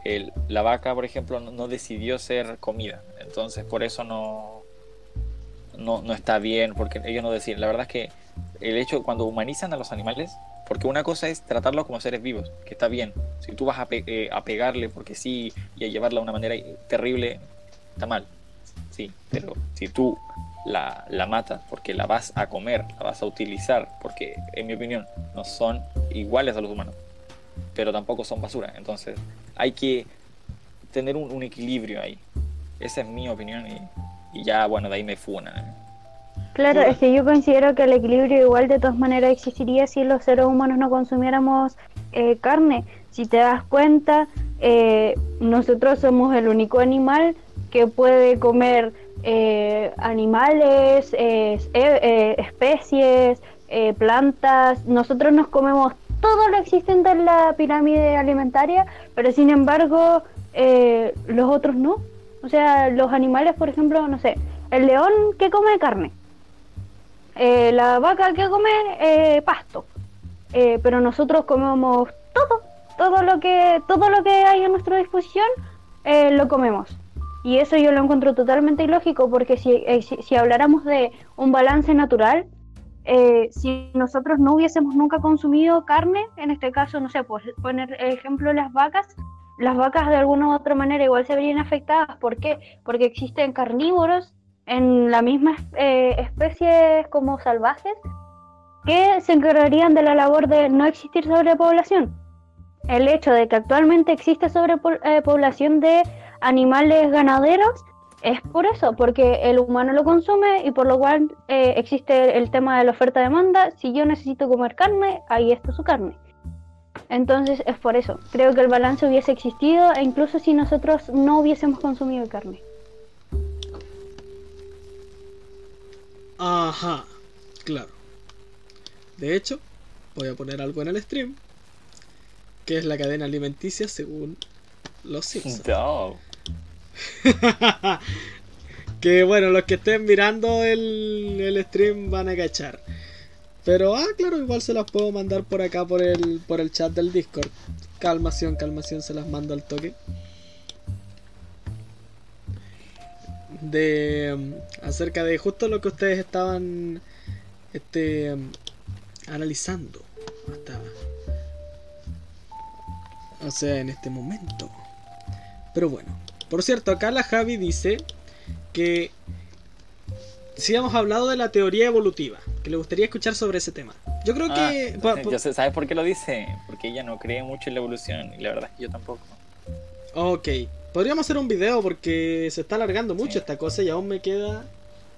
el- la vaca, por ejemplo, no, no decidió ser comida. Entonces, por eso no, no, no está bien, porque ellos no deciden. La verdad es que el hecho, cuando humanizan a los animales, porque una cosa es tratarlos como seres vivos, que está bien. Si tú vas a, eh, a pegarle porque sí y a llevarla de una manera terrible, está mal. Sí, pero si tú la, la matas porque la vas a comer, la vas a utilizar, porque en mi opinión no son iguales a los humanos, pero tampoco son basura. Entonces hay que tener un, equilibrio ahí. Esa es mi opinión y ya, bueno, de ahí me funan. Claro, es que yo considero que el equilibrio igual de todas maneras existiría si los seres humanos no consumiéramos eh, carne. Si te das cuenta, eh, nosotros somos el único animal que puede comer eh, animales, eh, eh, especies, plantas. Nosotros nos comemos todo lo existente en la pirámide alimentaria, pero sin embargo eh, los otros no. O sea, los animales, por ejemplo, no sé, el león que come carne, eh, la vaca que come eh, pasto, Eh, pero nosotros comemos todo, todo lo que, todo lo que hay a nuestra disposición lo comemos. Y eso yo lo encuentro totalmente ilógico porque si, si, habláramos de un balance natural, si nosotros no hubiésemos nunca consumido carne, en este caso, no sé, por poner ejemplo las vacas, las vacas de alguna u otra manera igual se verían afectadas. ¿Por qué? Porque existen carnívoros en la misma eh, especie como salvajes que se encargarían de la labor de no existir sobrepoblación. El hecho de que actualmente existe sobrepoblación de animales ganaderos es por eso, porque el humano lo consume y por lo cual eh, existe el tema de la oferta-demanda. Si yo necesito comer carne, ahí está su carne. Entonces es por eso. Creo que el balance hubiese existido e incluso si nosotros no hubiésemos consumido carne. Ajá, claro. De hecho, voy a poner algo en el stream, que es la cadena alimenticia según los Simpsons. No. que bueno, los que estén mirando el, el stream van a cachar. Pero, ah, claro, igual se las puedo mandar por acá por el, por el chat del Discord. Calmación, calmación, se las mando al toque. de mm, acerca de justo lo que ustedes estaban este mm, analizando o sea en este momento pero bueno por cierto acá la Javi dice que si hemos hablado de la teoría evolutiva que le gustaría escuchar sobre ese tema yo creo Ah, que yo sé- ¿Sabes por qué lo dice? Porque ella no cree mucho en la evolución y la verdad es que yo tampoco. Ok, podríamos hacer un video porque se está alargando mucho Sí. esta cosa y aún me queda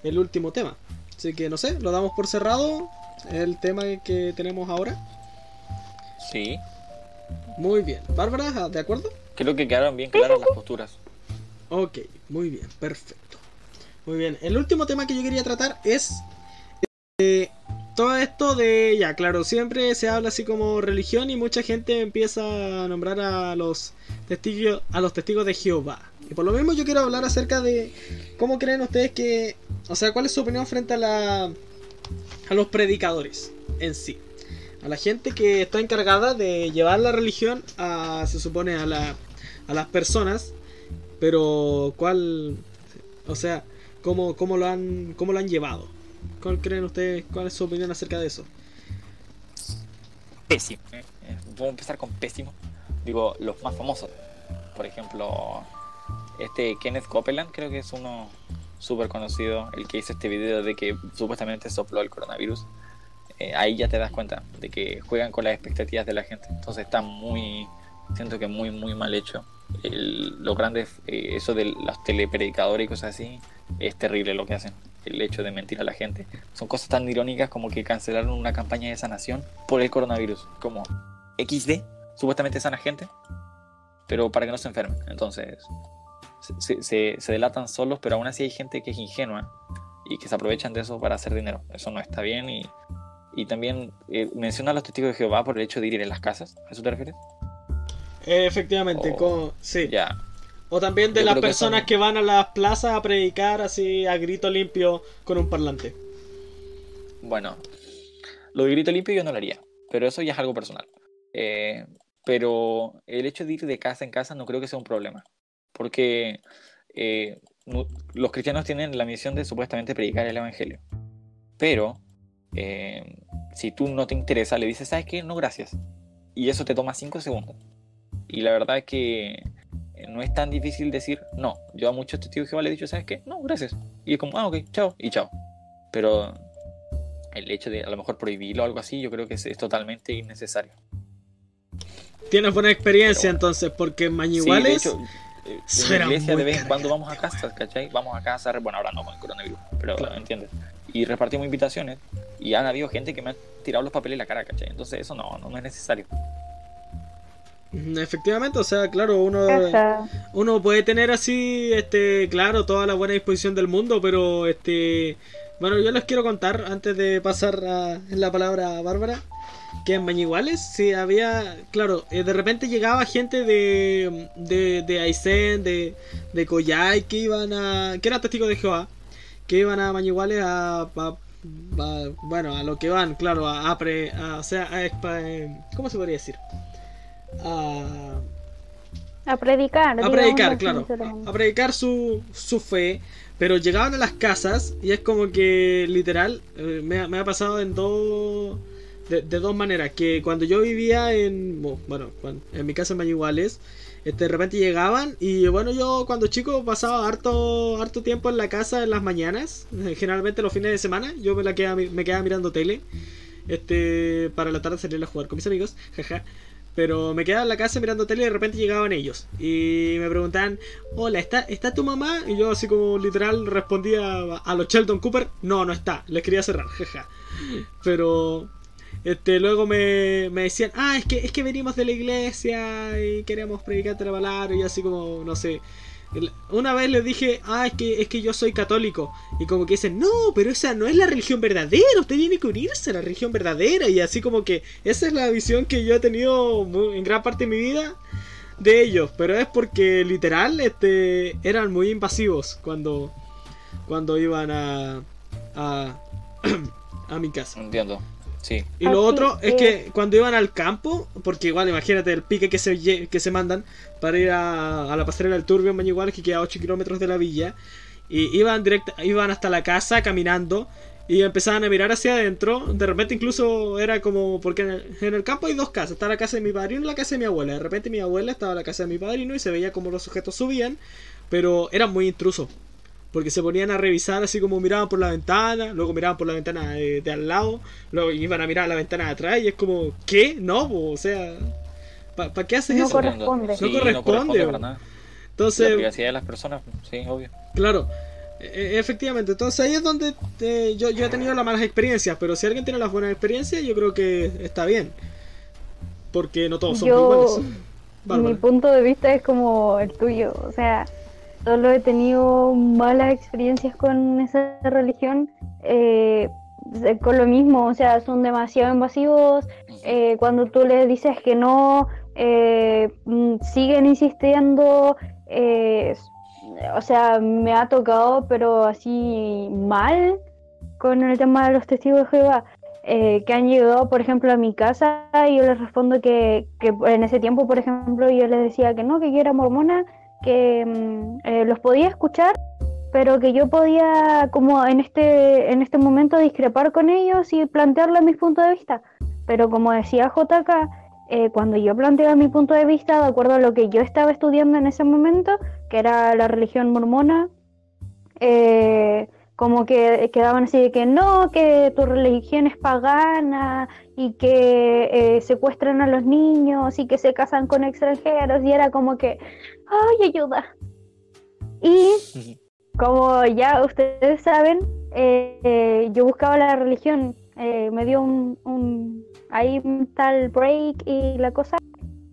el último tema. Así que no sé, lo damos por cerrado el tema que tenemos ahora. Sí, Muy bien. Bárbara, ¿de acuerdo? creo que quedaron bien claras las posturas. Ok, muy bien, perfecto. Muy bien, el último tema que yo quería tratar es eh, todo esto de, ya claro, siempre se habla así como religión y mucha gente empieza a nombrar a los testigos, a los testigos de Jehová. Y por lo mismo yo quiero hablar acerca de cómo creen ustedes que, o sea, cuál es su opinión frente a la, a los predicadores en sí. A la gente que está encargada de llevar la religión a, se supone, a, la, a las personas pero, ¿cuál? O sea, ¿cómo, cómo, lo, han, ¿cómo lo han llevado? ¿Cuál creen ustedes? ¿Cuál es su opinión acerca de eso? Pésimo. Eh, Puedo empezar con pésimo. Digo, los más famosos. Por ejemplo, este Kenneth Copeland, creo que es uno súper conocido, el que hizo este video de que supuestamente sopló el coronavirus. Eh, ahí ya te das cuenta de que juegan con las expectativas de la gente. Entonces está muy, siento que muy, muy mal hecho. El- lo grande, eh, eso de los telepredicadores y cosas así, es terrible lo que hacen. El hecho de mentir a la gente. Son cosas tan irónicas como que cancelaron una campaña de sanación por el coronavirus. Como XD, supuestamente sana gente, pero para que no se enfermen. Entonces, se, se- se delatan solos, pero aún así hay gente que es ingenua y que se aprovechan de eso para hacer dinero. Eso no está bien y, y también eh, menciona a los testigos de Jehová por el hecho de ir en las casas. ¿A eso te refieres? Efectivamente, Oh, como- sí. O también de Yo las que personas son- que van a las plazas a predicar así a grito limpio con un parlante. Bueno, lo de grito limpio yo no lo haría, pero eso ya es algo personal. Eh, pero el hecho de ir de casa en casa no creo que sea un problema, porque eh, los cristianos tienen la misión de supuestamente predicar el evangelio. Pero eh, si tú no te interesa, le dices, ¿sabes qué? No, gracias. Y eso te toma 5 segundos. Y la verdad es que eh, no es tan difícil decir, no. Yo a muchos testigos Jehová le he dicho, ¿sabes qué? No, gracias. Y es como, ah, ok, chao, y chao. Pero el hecho de a lo mejor prohibirlo o algo así, yo creo que es, es totalmente innecesario. Tienes buena experiencia bueno. entonces, porque en Sí, de Mañiguales hecho, en iglesia de vez en cuando vamos a casa, ¿cachai? Vamos a casa, bueno, ahora no con el coronavirus, pero Claro. entiendes. Y repartimos invitaciones y han habido gente que me ha tirado los papeles en la cara, ¿cachai? Entonces eso no, no, no es necesario. Efectivamente, o sea, claro, uno, uno puede tener así, este, claro, toda la buena disposición del mundo, pero este, bueno, yo les quiero contar antes de pasar a la palabra a Bárbara, que en Mañiguales sí había, claro, eh, de repente llegaba gente de, de, de Aysén, de, de Coyay, que iban a, que eran testigos de Jehová, que iban a Mañiguales a, a- a- bueno, a lo que van, claro, a, a pre- a- o sea, a eh, ¿cómo se podría decir? A, A predicar. a predicar, claro, a predicar su, su fe, pero llegaban a las casas y es como que literal, eh, me, ha- me ha pasado en dos, de, de dos maneras, que cuando yo vivía en, bueno, en mi casa en Mañiguales, este, de repente llegaban y bueno, yo cuando chico pasaba harto, harto tiempo en la casa en las mañanas, eh, generalmente los fines de semana, yo me, la quedaba, me quedaba mirando tele, este, para la tarde salir a jugar con mis amigos, jaja. Pero me quedaba en la casa mirando tele y de repente llegaban ellos. Y me preguntaban, hola, ¿está, ¿está tu mamá? Y yo así como literal respondía a, los Sheldon Cooper, no, no está, les quería cerrar, jaja. Pero este, luego me, me decían, ah, es que, es que venimos de la iglesia y queremos predicarte la palabra. Y yo así como, no sé. Una vez les dije, ah, es que, es que yo soy católico. Y como que dicen, no, pero esa no es la religión verdadera. Usted tiene que unirse a la religión verdadera. Y así como que esa es la visión que yo he tenido en gran parte de mi vida de ellos. Pero es porque literal este, eran muy invasivos cuando, cuando iban a, a, a mi casa. Entiendo. Sí. Y lo Así otro es es. que cuando iban al campo, porque igual imagínate el pique que se, que se mandan para ir a, a la pasarela del Turbio en Mañiguales, que queda a 8 kilómetros de la villa. Y iban, directa, iban hasta la casa caminando y empezaban a mirar hacia adentro. De repente incluso era como, porque en el, en el campo hay dos casas, está la casa de mi padrino y la casa de mi abuela. De repente mi abuela estaba en la casa de mi padrino y se veía como los sujetos subían, pero eran muy intrusos. Porque se ponían a revisar así como miraban por la ventana, luego miraban por la ventana de, de al lado, luego iban a mirar a la ventana de atrás y es como, ¿qué? No, po, o sea, ¿para qué haces No eso? corresponde. Sí, No corresponde, para bo. nada. La Entonces, privacidad de las personas, sí, obvio. Claro, e- e- efectivamente. Entonces ahí es donde eh, yo, yo he tenido las malas experiencias, pero si alguien tiene las buenas experiencias, yo creo que está bien. Porque no todos somos Yo- iguales. Mi punto de vista es como el tuyo, o sea, solo he tenido malas experiencias con esa religión, eh, de- con lo mismo, o sea, son demasiado invasivos, eh, cuando tú les dices que no, eh, mm, siguen insistiendo, eh, o sea, me ha tocado, pero así mal con el tema de los testigos de Jehová. eh, que han llegado, por ejemplo, a mi casa y yo les respondo que, que en ese tiempo, por ejemplo, yo les decía que no, que yo era mormona, que mm, eh, los podía escuchar, pero que yo podía, como en este, en este momento, discrepar con ellos y plantearles mis puntos de vista. Pero como decía JK, eh, cuando yo planteaba mi punto de vista, de acuerdo a lo que yo estaba estudiando en ese momento, que era la religión mormona, eh, como que quedaban así de que no, que tu religión es pagana y que eh, secuestran a los niños y que se casan con extranjeros y era como que, ay, ayuda. Y como ya ustedes saben, eh, eh, yo buscaba la religión, eh, me dio un, un ahí un tal break y la cosa,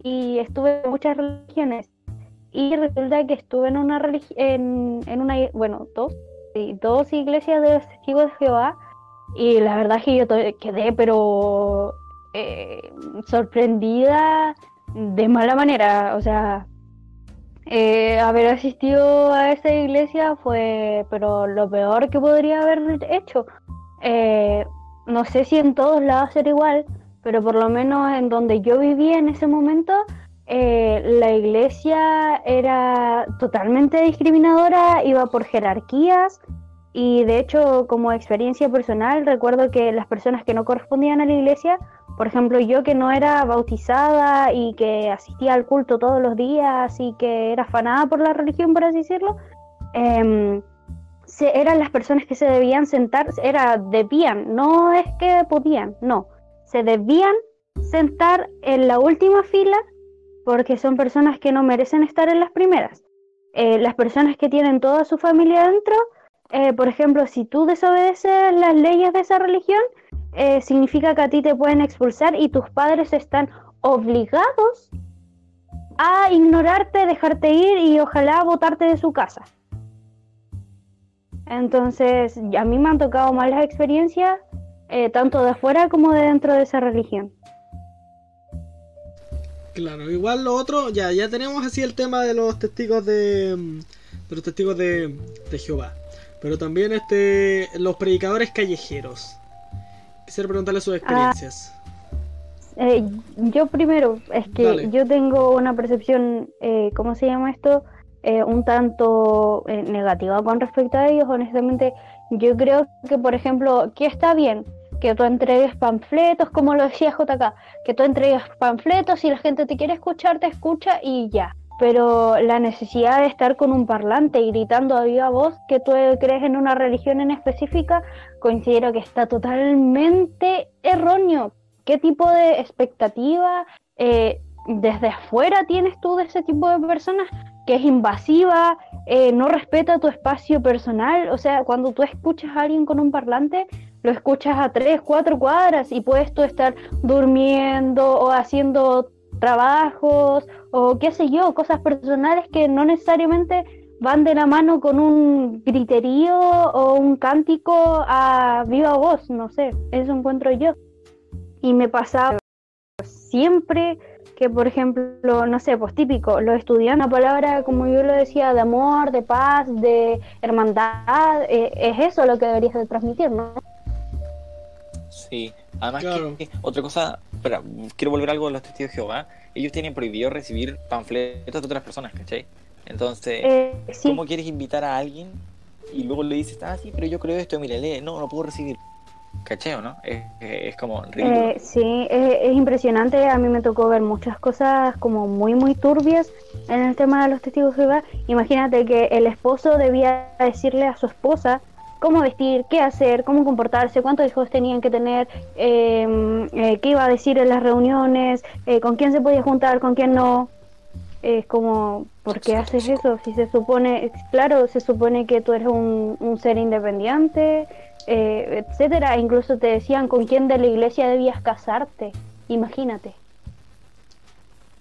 y estuve en muchas religiones. Y resulta que estuve en una religión, en, en una, bueno, dos, dos iglesias de los testigos de Jehová, y la verdad es que yo quedé, pero eh, sorprendida de mala manera, o sea, eh, haber asistido a esa iglesia fue, pero lo peor que podría haber hecho. Eh, no sé si en todos lados era igual, pero por lo menos en donde yo vivía en ese momento, eh, la iglesia era totalmente discriminadora, iba por jerarquías y de hecho como experiencia personal recuerdo que las personas que no correspondían a la iglesia, por ejemplo yo que no era bautizada y que asistía al culto todos los días y que era afanada por la religión, por así decirlo, em, eran las personas que se debían sentar, era debían, no es que podían, no, se debían sentar en la última fila porque son personas que no merecen estar en las primeras. Eh, las personas que tienen toda su familia dentro, eh, por ejemplo, si tú desobedeces las leyes de esa religión, eh, significa que a ti te pueden expulsar y tus padres están obligados a ignorarte, dejarte ir y ojalá botarte de su casa. Entonces, a mí me han tocado malas experiencias, tanto de afuera como de dentro de esa religión. Claro, igual lo otro, ya, ya tenemos así el tema de los testigos de, mm, de los testigos de, de Jehová. Pero también este los predicadores callejeros. Quisiera preguntarle sus experiencias. Eh, yo primero, es que Dale. yo tengo una percepción, eh, ¿cómo se llama esto? Eh, un tanto eh, negativa con respecto a ellos, honestamente. Yo creo que, por ejemplo, que está bien que tú entregues panfletos, como lo decía JK, que tú entregues panfletos y la gente te quiere escuchar, te escucha y ya. Pero la necesidad de estar con un parlante gritando a viva voz que tú crees en una religión en específica, considero que está totalmente erróneo. ¿Qué tipo de expectativa eh, desde afuera tienes tú de ese tipo de personas que es invasiva, eh, no respeta tu espacio personal? O sea, cuando tú escuchas a alguien con un parlante, lo escuchas a tres, cuatro cuadras y puedes tú estar durmiendo o haciendo trabajos o qué sé yo, cosas personales que no necesariamente van de la mano con un griterío o un cántico a viva voz, no sé, eso encuentro yo. Y me pasaba siempre que, por ejemplo, no sé, pues típico, los estudiantes, una palabra, como yo lo decía, de amor, de paz, de hermandad, eh, es eso lo que deberías de transmitir, ¿no? Sí, además Claro. que otra cosa, espera, quiero volver a algo de los testigos de Jehová. Ellos tienen prohibido recibir panfletos de otras personas, ¿cachai? Entonces, Eh, sí, ¿cómo quieres invitar a alguien y luego le dices, ah, sí, pero yo creo esto, mire, lee, no, no puedo recibir. ¿Cacheo, no? Es, es como ridículo. Eh, sí, es, es impresionante. A mí me tocó ver muchas cosas como muy, muy turbias en el tema de los testigos de Jehová. Imagínate que el esposo debía decirle a su esposa cómo vestir, qué hacer, cómo comportarse, cuántos hijos tenían que tener, eh, eh, qué iba a decir en las reuniones, eh, con quién se podía juntar, con quién no. Es como, ¿por qué haces eso? Si se supone, claro, se supone que tú eres un, un ser independiente, eh, etcétera. Incluso te decían con quién de la iglesia debías casarte. Imagínate.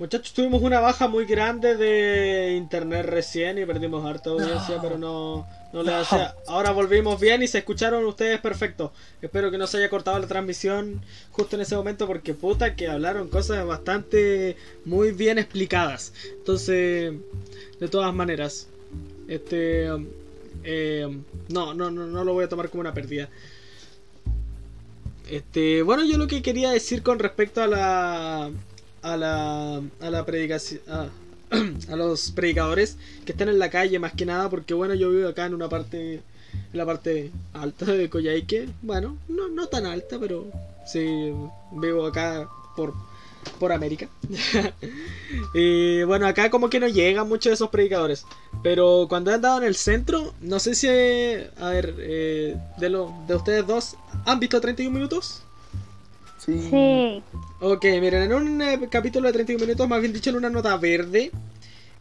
Muchachos, tuvimos una baja muy grande de internet recién y perdimos harta audiencia, pero no, no le hace. Ahora volvimos bien y se escucharon ustedes perfecto. Espero que no se haya cortado la transmisión justo en ese momento porque puta que hablaron cosas bastante muy bien explicadas. Entonces, de todas maneras, este eh, no, no, no, no lo voy a tomar como una pérdida. Este, bueno, yo lo que quería decir con respecto a la a la a la predicación a, a los predicadores que están en la calle más que nada porque bueno, yo vivo acá en una parte en la parte alta de Coyhaique, bueno, no no tan alta, pero sí vivo acá por por América. y bueno, acá como que no llegan muchos de esos predicadores. Pero cuando he andado en el centro, no sé si... A ver, eh, de, lo, de ustedes dos, ¿han visto 31 minutos? Sí. Sí. Ok, miren, en un eh, capítulo de 31 minutos, más bien dicho en una nota verde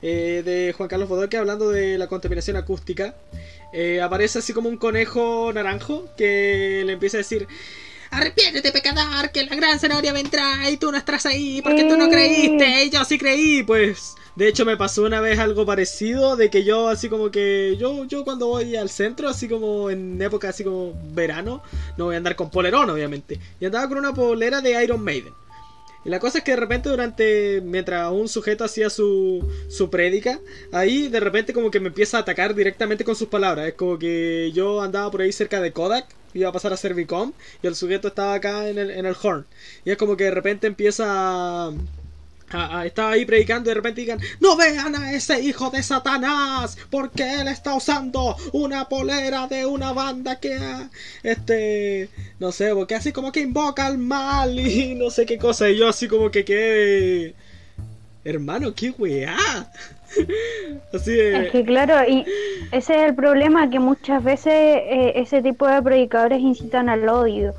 eh, de Juan Carlos Bodoque hablando de la contaminación acústica, eh, aparece así como un conejo naranjo que le empieza a decir... Arrepiéntete, pecador, que la gran zanahoria vendrá y tú no estás ahí porque tú no creíste y yo sí creí. Pues, de hecho, me pasó una vez algo parecido de que yo, así como que, yo, yo cuando voy al centro, así como en época así como verano, no voy a andar con polerón, obviamente. Y andaba con una polera de Iron Maiden. Y la cosa es que de repente durante, mientras un sujeto hacía su, su prédica, ahí de repente como que me empieza a atacar directamente con sus palabras. Es como que yo andaba por ahí cerca de Kodak, iba a pasar a Servicom, y el sujeto estaba acá en el, en el horn. Y es como que de repente empieza a... a- a- estaba ahí predicando y de repente digan, no vean a ese hijo de Satanás, porque él está usando una polera de una banda que, ah, este, no sé, porque así como que invoca al mal y no sé qué cosa. Y yo así como que quedé, hermano, qué weá. así de... Es que claro, y ese es el problema, que muchas veces eh, ese tipo de predicadores incitan al odio,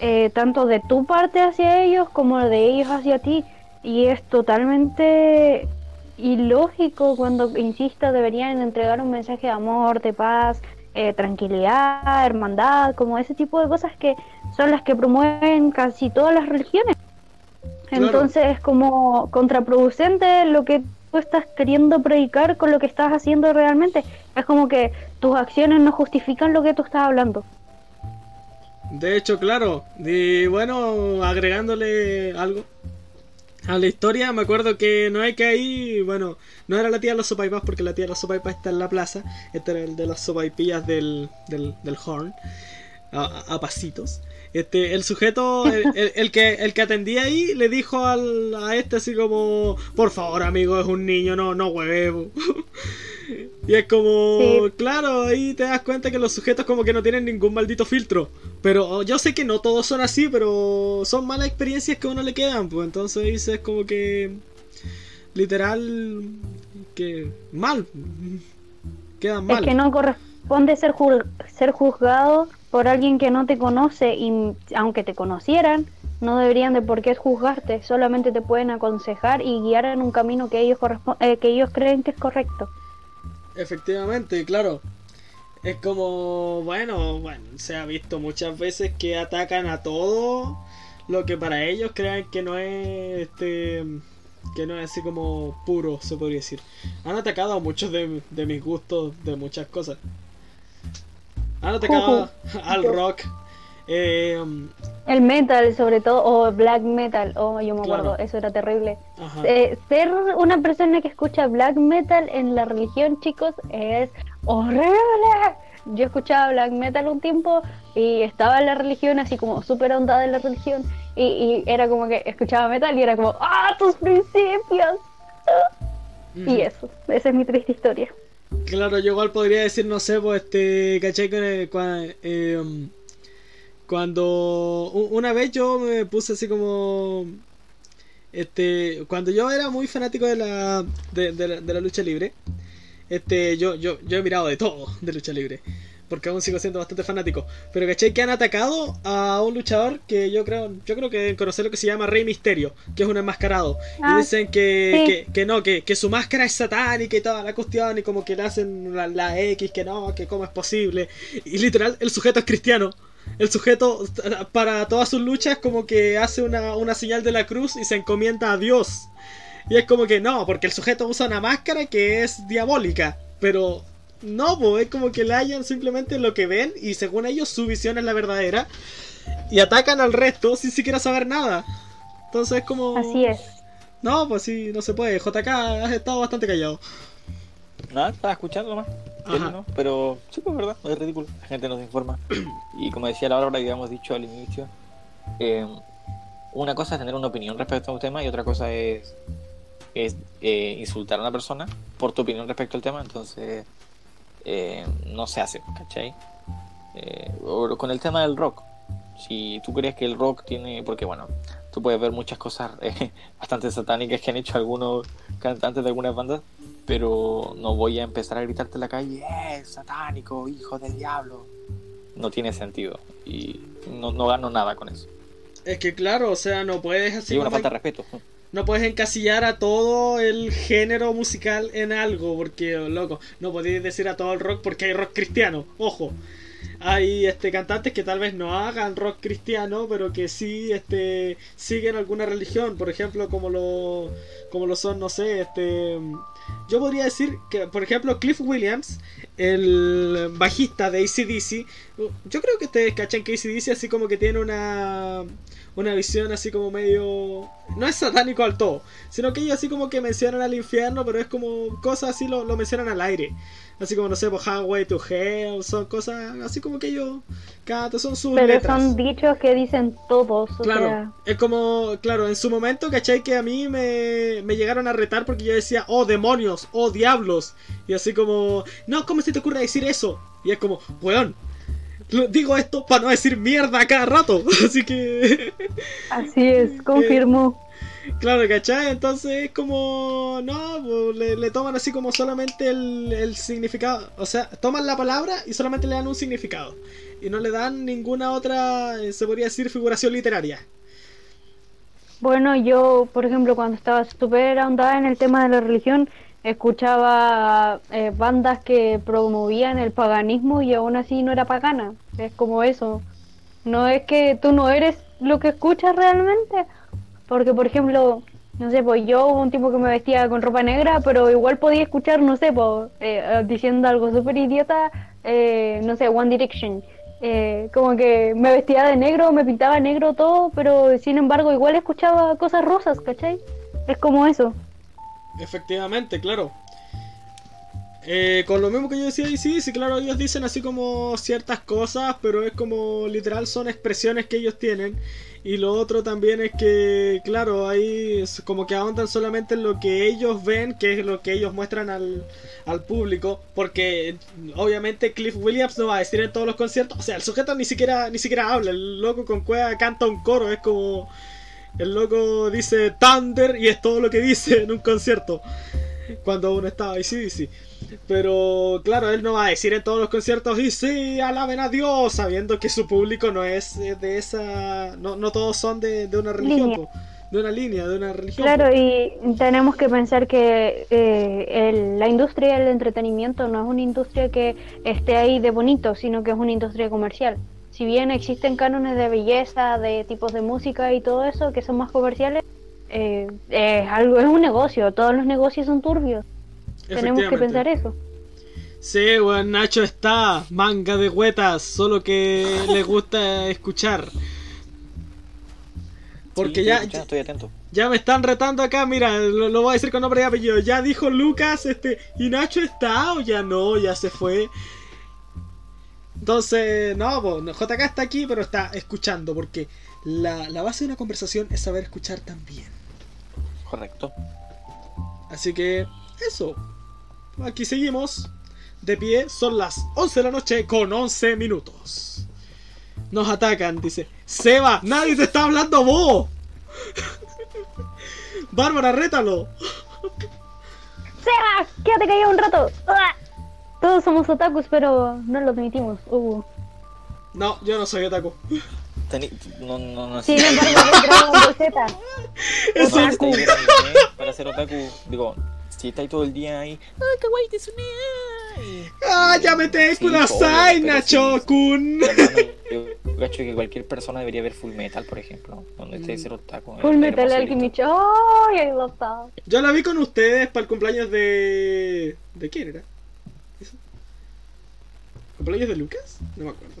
eh, tanto de tu parte hacia ellos como de ellos hacia ti, y es totalmente ilógico cuando, insisto, deberían entregar un mensaje de amor, de paz, eh, tranquilidad, hermandad, como ese tipo de cosas que son las que promueven casi todas las religiones. Claro. Entonces es como contraproducente lo que tú estás queriendo predicar con lo que estás haciendo realmente. Es como que tus acciones no justifican lo que tú estás hablando. De hecho, claro. Y bueno, agregándole algo a la historia, me acuerdo que no hay que ahí, bueno, no era la tía de los sopaipas porque la tía de los sopaipas está en la plaza. Este era el de las sopaipillas del, del, del horn. A, pasitos. Este, el sujeto, el que, el que atendía ahí, le dijo al, a este así como, por favor amigo, es un niño, no, no huevo. Y es como, Sí. claro, ahí te das cuenta que los sujetos como que no tienen ningún maldito filtro. Pero yo sé que no todos son así, pero son malas experiencias que a uno le quedan, pues entonces dices como que literal que mal. Quedan mal. Es que no corresponde ser, juz- ser juzgado por alguien que no te conoce y aunque te conocieran, no deberían de por qué juzgarte, solamente te pueden aconsejar y guiar en un camino que ellos, eh, que ellos creen que es correcto. Efectivamente, claro. Es como, bueno, bueno, se ha visto muchas veces que atacan a todo lo que para ellos crean que no es este que no es así como puro, se podría decir. Han atacado a muchos de, de mis gustos de muchas cosas. Han atacado al rock. eh, El metal, sobre todo, o black metal, oh, yo me Claro. acuerdo, eso era terrible. Eh, ser una persona que escucha black metal en la religión, chicos, es horrible. Yo escuchaba black metal un tiempo y estaba en la religión, así como súper ondada en la religión, y, y era como que escuchaba metal y era como, ¡ah, tus principios! Y eso, esa es mi triste historia. Claro, yo igual podría decir, no sé, pues este, caché que cua- eh, cuando una vez yo me puse así como este cuando yo era muy fanático de la de, de la, de la lucha libre este yo, yo yo he mirado de todo de lucha libre porque aún sigo siendo bastante fanático. Pero caché que han atacado a un luchador que yo creo yo creo que deben conocer lo que se llama Rey Misterio que es un enmascarado. Y Ah, dicen que, sí. que, que no que, que su máscara es satánica y toda la cuestión y como que le hacen la, la X que no que cómo es posible. Y literal el sujeto es cristiano el sujeto para todas sus luchas como que hace una, una señal de la cruz y se encomienda a Dios. Y es como que no, porque el sujeto usa una máscara que es diabólica. Pero no, pues es como que le hayan simplemente lo que ven y según ellos su visión es la verdadera. Y atacan al resto sin siquiera saber nada. Entonces es como... Así es. No, pues sí, no se puede. JK has estado bastante callado. Nada, estaba escuchando nomás. ¿No? Pero sí, pues verdad, es ridículo. La gente no se informa. Y como decía la Bárbara, y habíamos dicho al inicio, eh, una cosa es tener una opinión respecto a un tema y otra cosa es, es eh, insultar a una persona por tu opinión respecto al tema. Entonces, eh, no se hace, ¿cachai? Eh, con el tema del rock. Si tú crees que el rock tiene. Porque, bueno, tú puedes ver muchas cosas eh, bastante satánicas que han hecho algunos cantantes de algunas bandas, pero no voy a empezar a gritarte en la calle, ¡eh, satánico, hijo del diablo! No tiene sentido y no, no gano nada con eso. Es que claro, o sea, no puedes así Sí, una falta de respeto. No puedes encasillar a todo el género musical en algo, porque, loco, no podéis decir a todo el rock porque hay rock cristiano, ojo. Hay este cantantes que tal vez no hagan rock cristiano, pero que sí este siguen alguna religión, por ejemplo, como lo como lo son, no sé, este yo podría decir que, por ejemplo, Cliff Williams, el bajista de ACDC, yo creo que ustedes cachan que ACDC así como que tiene una una visión así como medio... No es satánico al todo, sino que ellos así como que mencionan al infierno, pero es como cosas así lo, lo mencionan al aire. Así como, no sé, pues Highway to Hell, son cosas así como que ellos cantan, son sus Pero letras. son dichos que dicen todos. O Claro, sea, es como, claro, en su momento, ¿cachai? Que a mí me, me llegaron a retar porque yo decía, oh demonios, oh diablos. Y así como, no, ¿cómo se te ocurre decir eso? Y es como, weón, digo esto para no decir mierda cada rato. Así que, así es, confirmó. claro, ¿cachai? Entonces es como, no, pues, le, le toman así como solamente el, el significado. O sea, toman la palabra y solamente le dan un significado. Y no le dan ninguna otra, eh, se podría decir, figuración literaria. Bueno, yo, por ejemplo, cuando estaba súper ahondada en el tema de la religión, escuchaba eh, bandas que promovían el paganismo y aún así no era pagana. Es como eso. No es que tú no eres lo que escuchas realmente. Porque, por ejemplo, no sé, pues yo un tipo que me vestía con ropa negra, pero igual podía escuchar, no sé, pues, eh, diciendo algo súper idiota, eh, no sé, One Direction. Eh, como que me vestía de negro, me pintaba negro todo, pero sin embargo igual escuchaba cosas rosas, ¿cachai? Es como eso. Efectivamente, claro. Eh, con lo mismo que yo decía, y sí, sí, claro, ellos dicen así como ciertas cosas, pero es como literal son expresiones que ellos tienen. Y lo otro también es que, claro, ahí como que ahondan solamente en lo que ellos ven, que es lo que ellos muestran al, al público. Porque obviamente Cliff Williams no va a decir en todos los conciertos. O sea, el sujeto ni siquiera, ni siquiera habla. El loco con cueva canta un coro. Es como. El loco dice Thunder y es todo lo que dice en un concierto. Cuando uno estaba ahí, sí, sí. Pero claro, él no va a decir en todos los conciertos y sí, alaben a Dios, sabiendo que su público no es eh, de esa. No, no todos son de, de una religión, po. de una línea, de una religión. Claro, po. y tenemos que pensar que eh, el- la industria del entretenimiento no es una industria que esté ahí de bonito, sino que es una industria comercial. Si bien existen cánones de belleza, de tipos de música y todo eso que son más comerciales, eh, es algo es un negocio. Todos los negocios son turbios. Tenemos que pensar eso. Sí, weón, Nacho está, manga de huetas, solo que le gusta escuchar. Porque Sí, ya, estoy atento. Ya me están retando acá, mira, lo, lo voy a decir con nombre y apellido. Ya dijo Lucas, este, ¿y Nacho está o ya no? Ya se fue. Entonces, no, no, JK está aquí, pero está escuchando, porque la, la base de una conversación es saber escuchar también. Correcto. Así que, eso. Aquí seguimos. de pie, son las 11 de la noche con 11 minutos. Nos atacan, dice. Seba, nadie te está hablando vos. Bárbara, rétalo. ¡Seba! ¡Quédate callado un rato! Todos somos otakus, pero no lo admitimos. Uh. No, yo no soy otaku. Teni- no, no, no Sin embargo, ves Dragon Ball Z. Es- para ser otaku. Digo, si estáis todo el día ahí. ¡Ah, kawaii te ¡Ah, ya me te obvio, pero Nacho-kun! Yo cacho que cualquier persona debería ver Full Metal, por ejemplo. Donde esté ser otaku. Full es Metal Alchemist. ¡Ay, I love that! Yo la vi con ustedes para el cumpleaños de... ¿De quién era? ¿Cumpleaños de Lucas? No me acuerdo.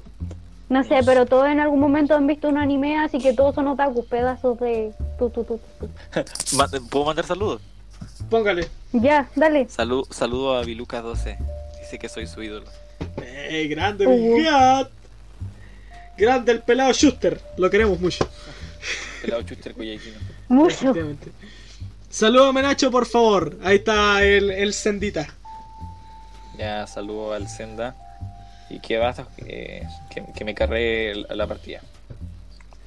No sé, pero todos en algún momento han visto un anime, así que todos son otakus, pedazos de... Tu, tu, tu, tu. Ma- ¿Puedo mandar saludos? Póngale. Ya, dale. Salud, saludo a Vilucas12. Dice que soy su ídolo. ¡Ey, grande, Uh. Grande el pelado Schuster. Lo queremos mucho. Pelado Chuster Coyhaiquino. Mucho. Efectivamente. Salúdame, Nacho, por favor. Ahí está el, el Sendita. Ya saludo al Senda. Y que basta que, que, que me carré la partida.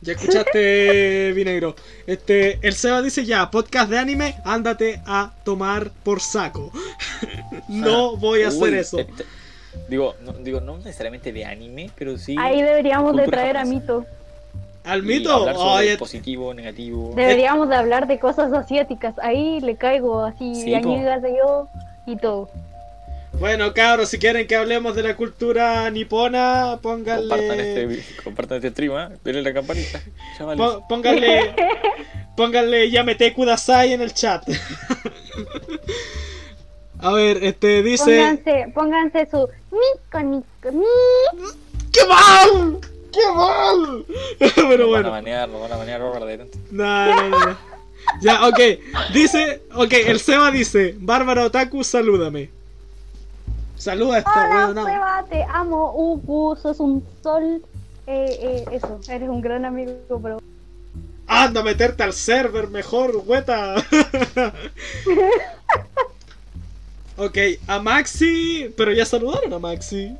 Ya escuchaste, Vinegro. Este, el Seba dice ya, podcast de anime, ándate a tomar por saco. no voy a hacer eso. este- digo, no, digo, no necesariamente de anime, pero sí. Ahí deberíamos de traer a japonesa. Mito. Al y mito, hablar sobre oye, positivo, negativo. Deberíamos de hablar de cosas asiáticas. Ahí le caigo así, Sí, de yo y todo. Bueno, cabros, si quieren que hablemos de la cultura nipona, Compartan pónganle. este, compartan este stream, ¿eh? denle la campanita. Pó- Pónganle. Pónganle Yamete Kudasai en el chat. a ver, este dice. Pónganse, pónganse su Nico, Nico, Nico. ¡Qué mal! ¡Qué mal! Pero Nos van a bueno. banear, van a banear no, no, no. Ya, ok. Dice, ok, el Seba dice, Bárbara Otaku, salúdame. Saluda a esta Hola. Seba, te amo. Ugu, sos un sol. Eh, eh, eso, eres un gran amigo, pero. Anda a meterte al server mejor, hueta. ok, a Maxi, pero ya saludaron a Maxi.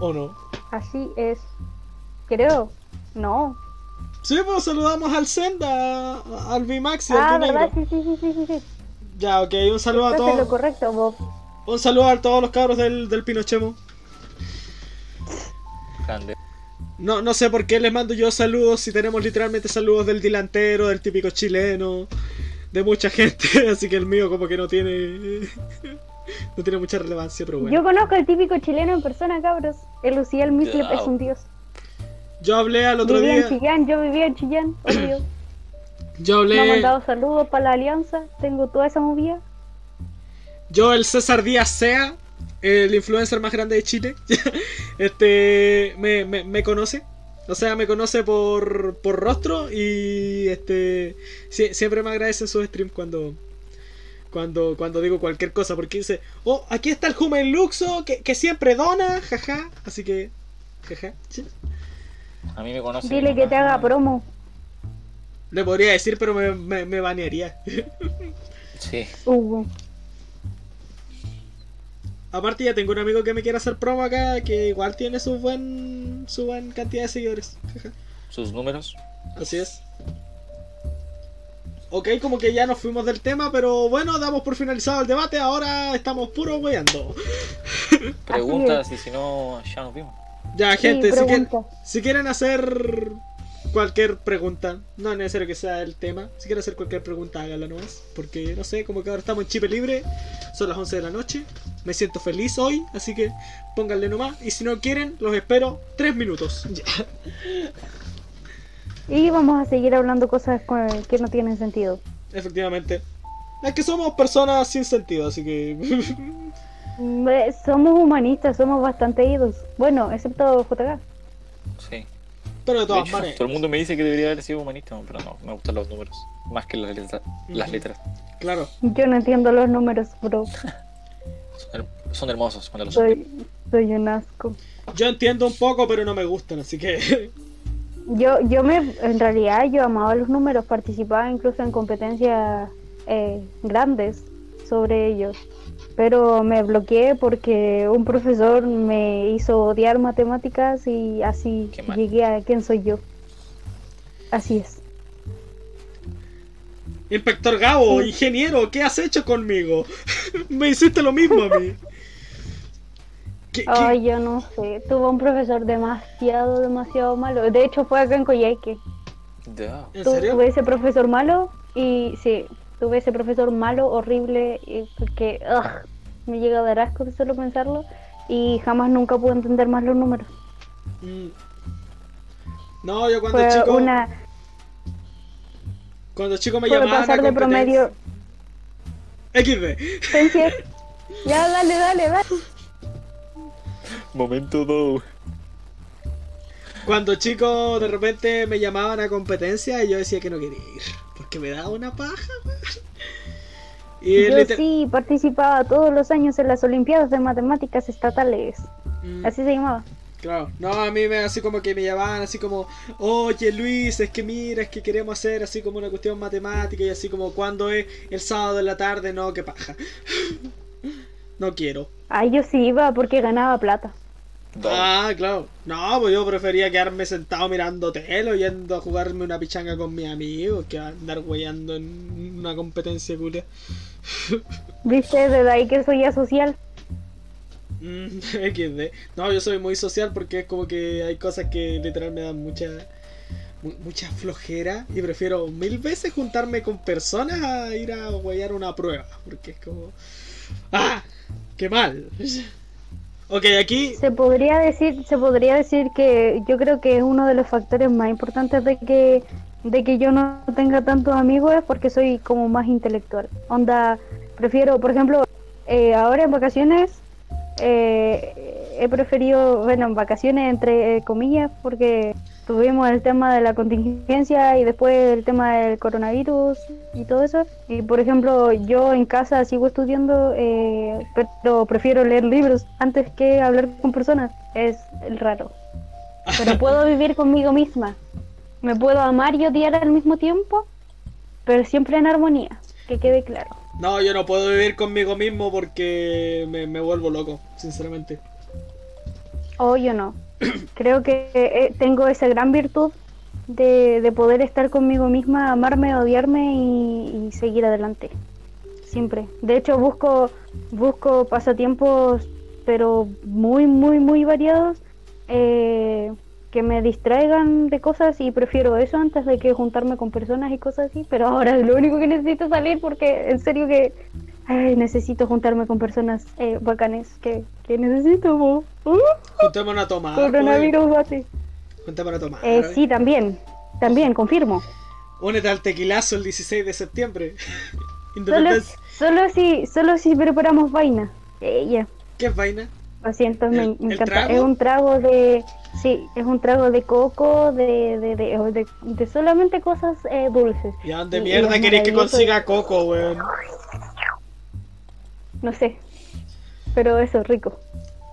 ¿O no? Así es. Creo. No. Sí, pues saludamos al Senda, al Vimaxi, Ah, al ¿verdad? Sí, sí, sí, sí, sí. Ya, ok, un saludo a Estás en lo todos. correcto, Bob. Un saludo a todos los cabros del, del Pinochemo. Grande. No, no sé por qué les mando yo saludos si tenemos literalmente saludos del delantero, del típico chileno, de mucha gente, así que el mío como que no tiene no tiene mucha relevancia, pero bueno. Yo conozco al típico chileno en persona, cabros. El Luciel Mislep Ya. es un dios. Yo hablé al otro Vivía en día, Chillán, yo vivía en Chillán, obvio. yo Me ha hablé, mandado saludos para la alianza. Tengo toda esa movida. Yo el César Díaz Sea, el influencer más grande de Chile, este me, me, me conoce. O sea, me conoce por, por rostro y este sie- siempre me agradece en sus streams cuando, cuando, cuando digo cualquier cosa, porque dice, oh, aquí está el Human Luxo, que, que siempre dona, jaja, así que, jaja, sí. A mí me conocen. Dile que te haga promo. le podría decir, pero me, me, me banearía. Sí. Hugo. Aparte ya tengo un amigo que me quiere hacer promo acá, que igual tiene su buen, su buen cantidad de seguidores. Sus números. Así es. Ok, como que ya nos fuimos del tema, pero bueno, damos por finalizado el debate, ahora estamos puro weando. Preguntas y si no, ya nos vimos. Ya, Sí, gente, si, quieren, si quieren hacer cualquier pregunta, no es necesario que sea el tema, si quieren hacer cualquier pregunta, háganla nomás, porque no sé, como que ahora estamos en chip libre, son las 11 de la noche, me siento feliz hoy, así que pónganle nomás, y si no quieren, los espero 3 minutos. Y vamos a seguir hablando cosas que no tienen sentido. Efectivamente. Es que somos personas sin sentido, así que... Mm, eh, Somos humanistas, somos bastante idos. Bueno, excepto JK. Pero de De todas hecho, maneras. todo el mundo me dice que debería haber sido humanista, pero no, me gustan los números. Más que las letras. Las Ujú. letras. Claro. Yo no entiendo los números, bro. Son, her- son hermosos cuando los. Soy, soy un asco. Yo entiendo un poco, pero no me gustan, así que... Yo, yo me, en realidad, yo amaba los números, participaba incluso en competencias eh, grandes sobre ellos. Pero me bloqueé porque un profesor me hizo odiar matemáticas y así llegué a quién soy yo. Así es. Inspector Gabo, Sí. ingeniero, ¿qué has hecho conmigo? Me hiciste lo mismo a mí. ¿Qué- qué- Ay, yo no sé. Tuve un profesor demasiado, demasiado malo. De hecho, fue acá en Coyhaique. Ya. ¿En serio? Tuve ese profesor malo y sí, tuve ese profesor malo, horrible, y que ugh, me llega a dar asco de solo pensarlo y jamás nunca pude entender más los números. Mm. No, yo cuando Fue chico, una cuando chico me llamaban pasar a de promedio. XD. Pensé, ya dale, dale, dale. Momento 2. Cuando chico de repente me llamaban a competencia y yo decía que no quería ir. Porque me daba una paja. Y Yo liter- sí participaba todos los años en las Olimpiadas de Matemáticas Estatales. Mm, Así se llamaba. Claro, no, a mí me así como que me llamaban así como, oye Luis, es que mira, es que queremos hacer así como una cuestión matemática y así como cuando es el sábado en la tarde, no, qué paja. no quiero. Ay, yo sí iba porque ganaba plata. Ah, claro. No, pues yo prefería quedarme sentado mirando tele yendo a jugarme una pichanga con mis amigos que andar weyando en una competencia culia. ¿Viste? Desde ahí que soy asocial. Mm, XD. No, yo soy muy social porque es como que hay cosas que literal me dan mucha mu- mucha flojera y prefiero mil veces juntarme con personas a ir a guayar una prueba porque es como ¡Ah! ¡Qué mal! Ok, aquí Se podría decir, se podría decir que yo creo que es uno de los factores más importantes de que de que yo no tenga tantos amigos es porque soy como más intelectual. Onda, prefiero, por ejemplo, eh, ahora en vacaciones eh, he preferido, bueno, en vacaciones entre comillas, porque tuvimos el tema de la contingencia y después el tema del coronavirus y todo eso. Y por ejemplo, yo en casa sigo estudiando, eh, pero prefiero leer libros antes que hablar con personas. Es raro. Pero puedo vivir conmigo misma. Me puedo amar y odiar al mismo tiempo, pero siempre en armonía, que quede claro. No, yo no puedo vivir conmigo mismo porque me, vuelvo loco, sinceramente. O yo no. Creo que eh, tengo esa gran virtud de, de poder estar conmigo misma, amarme, odiarme y, y seguir adelante. Siempre. De hecho, busco, busco pasatiempos, pero muy, muy, muy variados, eh, que me distraigan de cosas y prefiero eso antes de que juntarme con personas y cosas así. Pero ahora lo único que necesito es salir porque en serio que ay, necesito juntarme con personas eh, bacanes que, que necesito. Uh, Juntémonos a tomar. pues. coronavirus así. Juntémonos a tomar. Eh, sí, también. También, confirmo. Únete al tequilazo el 16 de septiembre. Solo, solo si solo si preparamos vaina. Eh. ¿Qué es vaina? Lo siento, me, ¿El- me el encanta. trago? Es un trago de. Sí, es un trago de coco, de, de, de, de, de solamente cosas eh, dulces. ¿Y a dónde mierda es queréis que consiga coco, weón? No sé. Pero eso, rico.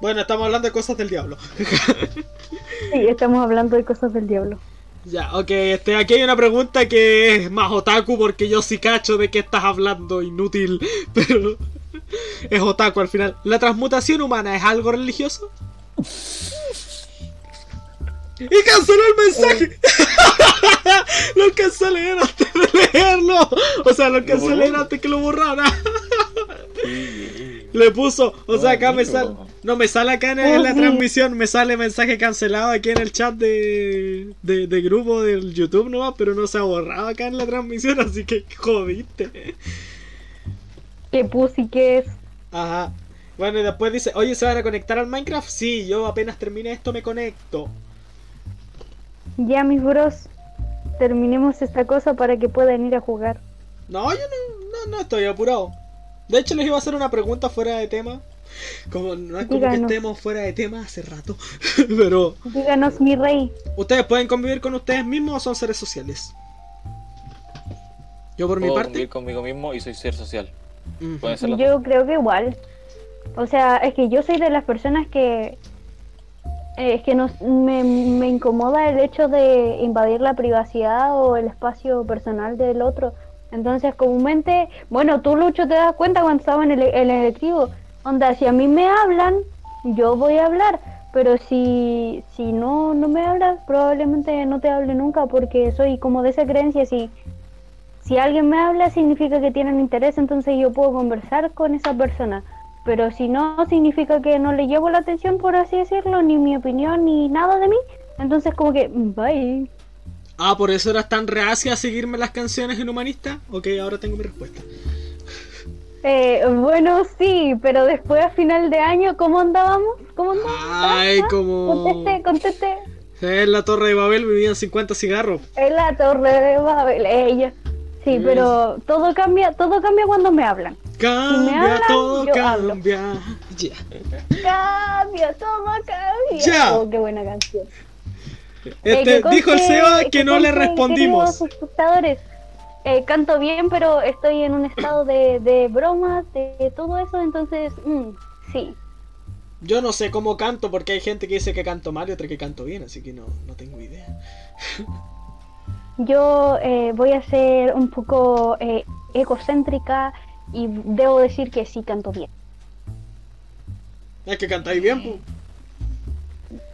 Bueno, estamos hablando de cosas del diablo. Sí, estamos hablando de cosas del diablo. ya, ok, este, aquí hay una pregunta que es más otaku porque yo sí cacho de qué estás hablando, inútil, pero es otaku al final. ¿La transmutación humana es algo religioso? ¡Y canceló el mensaje! lo alcancé a leer antes de leerlo. O sea, lo leer antes que lo borrara. Le puso, o sea, acá me sale, no me sale acá en, en la Oh, transmisión, me sale mensaje cancelado aquí en el chat de, de, de grupo del YouTube nomás, pero no se ha borrado acá en la transmisión, así que jodiste. ¿Qué pussy que es? Ajá. Bueno, y después dice, oye, ¿se van a conectar al Minecraft? Sí, yo apenas termine esto me conecto. Ya, mis bros. Terminemos esta cosa para que puedan ir a jugar. No, yo no, no, no estoy apurado. De hecho, les iba a hacer una pregunta fuera de tema. Como no es como que estemos fuera de tema hace rato. pero, Díganos, mi rey. ¿ustedes pueden convivir con ustedes mismos o son seres sociales? Yo por mi Puedo parte. convivir conmigo mismo y soy ser social. Ser las Yo creo que igual. O sea, es que yo soy de las personas que. Eh, es que no, me, me incomoda el hecho de invadir la privacidad o el espacio personal del otro. Entonces, comúnmente, bueno, tú, Lucho, te das cuenta cuando estaba en el, el electivo. Onda, si a mí me hablan, yo voy a hablar. Pero si, si no, no me hablas, probablemente no te hable nunca porque soy como de esa creencia. Si, si alguien me habla, significa que tienen interés, entonces yo puedo conversar con esa persona. Pero si no, significa que no le llevo la atención, por así decirlo, ni mi opinión, ni nada de mí. Entonces, como que, bye. Ah, por eso eras tan reacia a seguirme las canciones en Humanista. Ok, ahora tengo mi respuesta. Eh, bueno, sí, pero después a final de año, ¿cómo andábamos? ¿Cómo andábamos? Ay, Ah, como. Conteste, conteste. En la Torre de Babel vivían 50 cigarros. En la torre de Babel, ella. Sí, Mm. pero todo cambia, todo cambia cuando me hablan. Cambia, hablan, todo cambia. Ya. Cambia, todo cambia. Ya. Oh, qué buena canción. Eh, Este, que dijo el Seba que no le respondimos. espectadores, eh, canto bien, pero estoy en un estado de, de bromas, de todo eso, entonces, mm, sí. Yo no sé cómo canto porque hay gente que dice que canto mal y otra que canto bien, así que no, no tengo idea. Yo eh, voy a ser un poco eh, egocéntrica y debo decir que sí canto bien. Es que cantáis bien, pues.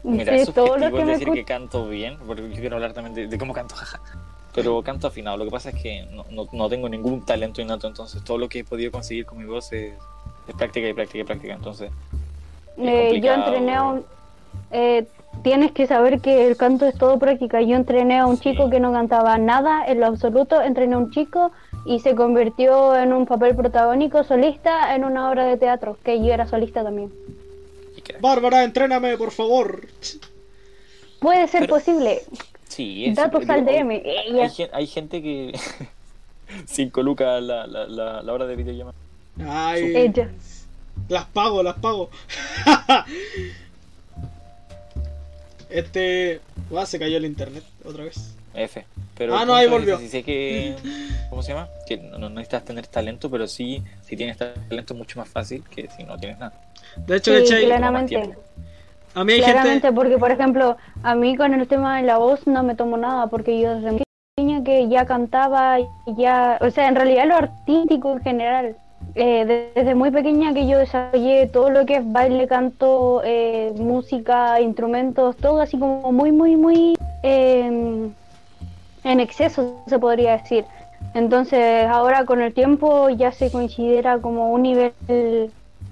Mira, Sí, es todo lo subjetivo que me decir que canto bien, porque yo quiero hablar también de, de cómo canto, jaja. Pero canto afinado. Lo que pasa es que no, no, no tengo ningún talento innato, entonces todo lo que he podido conseguir con mi voz es, es práctica y práctica y práctica. Entonces, es Eh, yo entrené a un... eh, tienes que saber que el canto es todo práctica. Yo entrené a un Sí. chico que no cantaba nada en lo absoluto, entrené a un chico y se convirtió en un papel protagónico solista en una obra de teatro, que yo era solista también. Bárbara, entréname, por favor. Puede ser Pero- posible. sí, es Datos al DM. Hay, gente que. 5 lucas la, la, la, la hora de videollamada. Ay, Ella. las pago, las pago. este. Guau, se cayó el internet otra vez. F. Pero Ah, no, ahí volvió. sé que... ¿Cómo se llama? Que no, no necesitas tener talento, pero sí, si tienes talento es mucho más fácil que si no tienes nada. De hecho, Sí, toma más claramente. A mí hay Claramente, gente. porque por ejemplo, a mí con el tema de la voz no me tomo nada, porque yo desde pequeña que ya cantaba, ya, o sea, en realidad lo artístico en general. Eh, de- desde muy pequeña que yo desarrollé todo lo que es baile, canto, eh, música, instrumentos, todo así como muy, muy, muy eh, en exceso, se podría decir. Entonces, ahora con el tiempo ya se considera como un nivel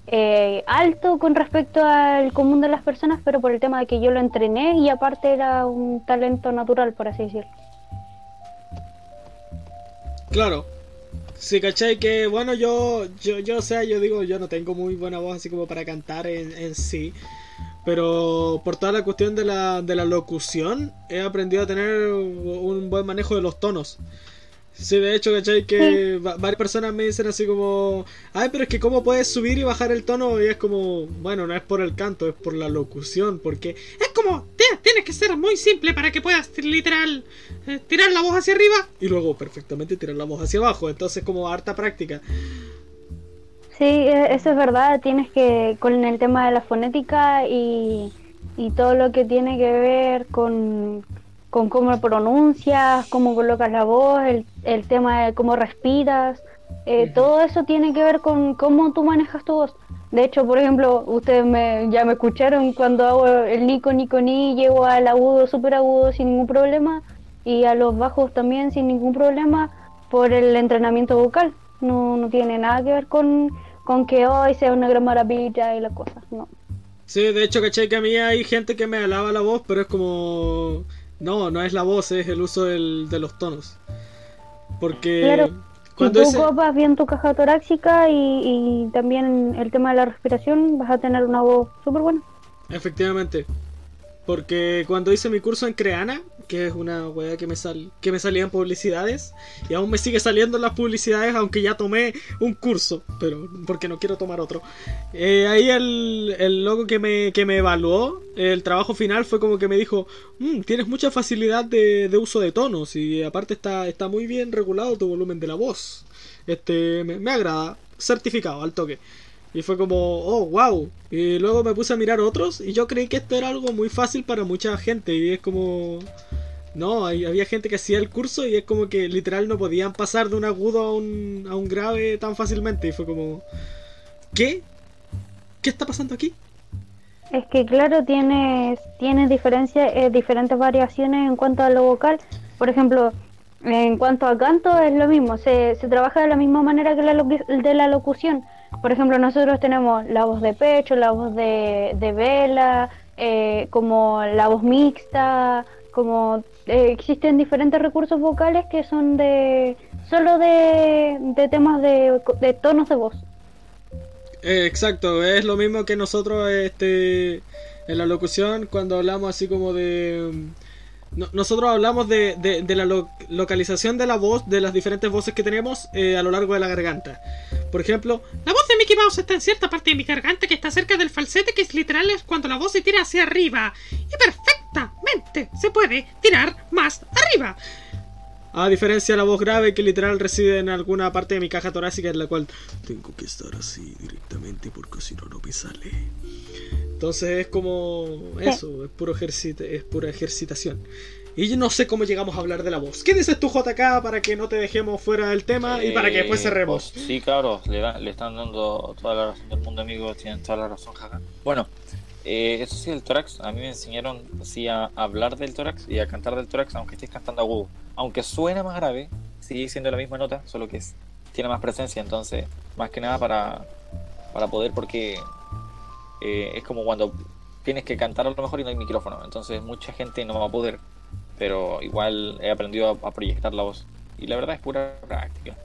eh, alto con respecto al común de las personas, pero por el tema de que yo lo entrené y aparte era un talento natural, por así decirlo. Claro. Sí, ¿cachai? Que bueno, yo, yo, yo, sea, yo digo, yo no tengo muy buena voz así como para cantar en, en sí. Pero por toda la cuestión de la, de la locución, he aprendido a tener un buen manejo de los tonos. Sí, de hecho, ¿cachai? Que va- varias personas me dicen así como, ay, pero es que cómo puedes subir y bajar el tono y es como, bueno, no es por el canto, es por la locución, porque es como, "Tía, tienes que ser muy simple para que puedas literal eh, tirar la voz hacia arriba y luego perfectamente tirar la voz hacia abajo, entonces como harta práctica. Sí, e- eso es verdad, tienes que, con el tema de la fonética y, y todo lo que tiene que ver con, con cómo pronuncias, cómo colocas la voz, el, el tema de cómo respiras, eh, todo eso tiene que ver con cómo tú manejas tu voz. De hecho, por ejemplo, ustedes me, ya me escucharon cuando hago el Nico Nico Ni, llego al agudo, súper agudo sin ningún problema y a los bajos también sin ningún problema por el entrenamiento vocal. No, no tiene nada que ver con, con que hoy sea una gran maravilla y las cosas, no. Sí, de hecho, ¿cachai? Que a mí hay gente que me alaba la voz, pero es como... No, no es la voz, es el uso del- de los tonos. Porque... Claro. Si Cuando tú ese- copas bien tu caja torácica y, y también el tema de la respiración, vas a tener una voz súper buena. Efectivamente. Porque cuando hice mi curso en Creana, que es una weá que me sal que me salían publicidades, y aún me sigue saliendo en las publicidades, aunque ya tomé un curso, pero porque no quiero tomar otro. Eh, ahí el, el loco que me, que me evaluó, el trabajo final fue como que me dijo, "Mm, tienes mucha facilidad de, de uso de tonos, y aparte está, está muy bien regulado tu volumen de la voz. Este, me, me agrada, certificado al toque. Y fue como, oh, wow. Y luego me puse a mirar otros y yo creí que esto era algo muy fácil para mucha gente. Y es como, No, hay- había gente que hacía el curso y es como que literal no podían pasar de un agudo a un, a un grave tan fácilmente. Y fue como, ¿qué? ¿Qué está pasando aquí? Es que claro, tienes, tienes diferencia, eh, diferentes variaciones en cuanto a lo vocal. Por ejemplo, en cuanto a canto es lo mismo, se, se trabaja de la misma manera que la de la locución. Por ejemplo, nosotros tenemos la voz de pecho, la voz de, de vela, eh, como la voz mixta, como eh, existen diferentes recursos vocales que son de solo de, de temas de, de tonos de voz. Eh, exacto, es lo mismo que nosotros este, en la locución cuando hablamos así como de... no- nosotros hablamos de, de- de la lo- localización de la voz, de las diferentes voces que tenemos eh, a lo largo de la garganta. Por ejemplo, La voz de Mickey Mouse está en cierta parte de mi garganta que está cerca del falsete, que es literal es cuando la voz se tira hacia arriba. Y perfectamente se puede tirar más arriba. a diferencia de la voz grave que literal reside en alguna parte de mi caja torácica en la cual tengo que estar así directamente porque si no no me sale. Entonces es como eso, es puro ejercit es pura ejercitación. Y yo no sé cómo llegamos a hablar de la voz. ¿Qué dices tú, JK, para que no te dejemos fuera del tema y para que después Eh, cerremos? pues, sí, claro, le, da- le están dando toda la razón del mundo, amigo. Tienen toda la razón, jaja. Bueno, eh, eso sí, el tórax. A mí me enseñaron sí, a hablar del tórax y a cantar del tórax, aunque estés cantando agudo. Aunque suena más grave, sigue siendo la misma nota, solo que es, tiene más presencia. Entonces, más que nada para, para poder, porque eh, es como cuando tienes que cantar a lo mejor y no hay micrófono. Entonces, mucha gente no va a poder. Pero igual he aprendido a, a proyectar la voz. Y la verdad es pura práctica.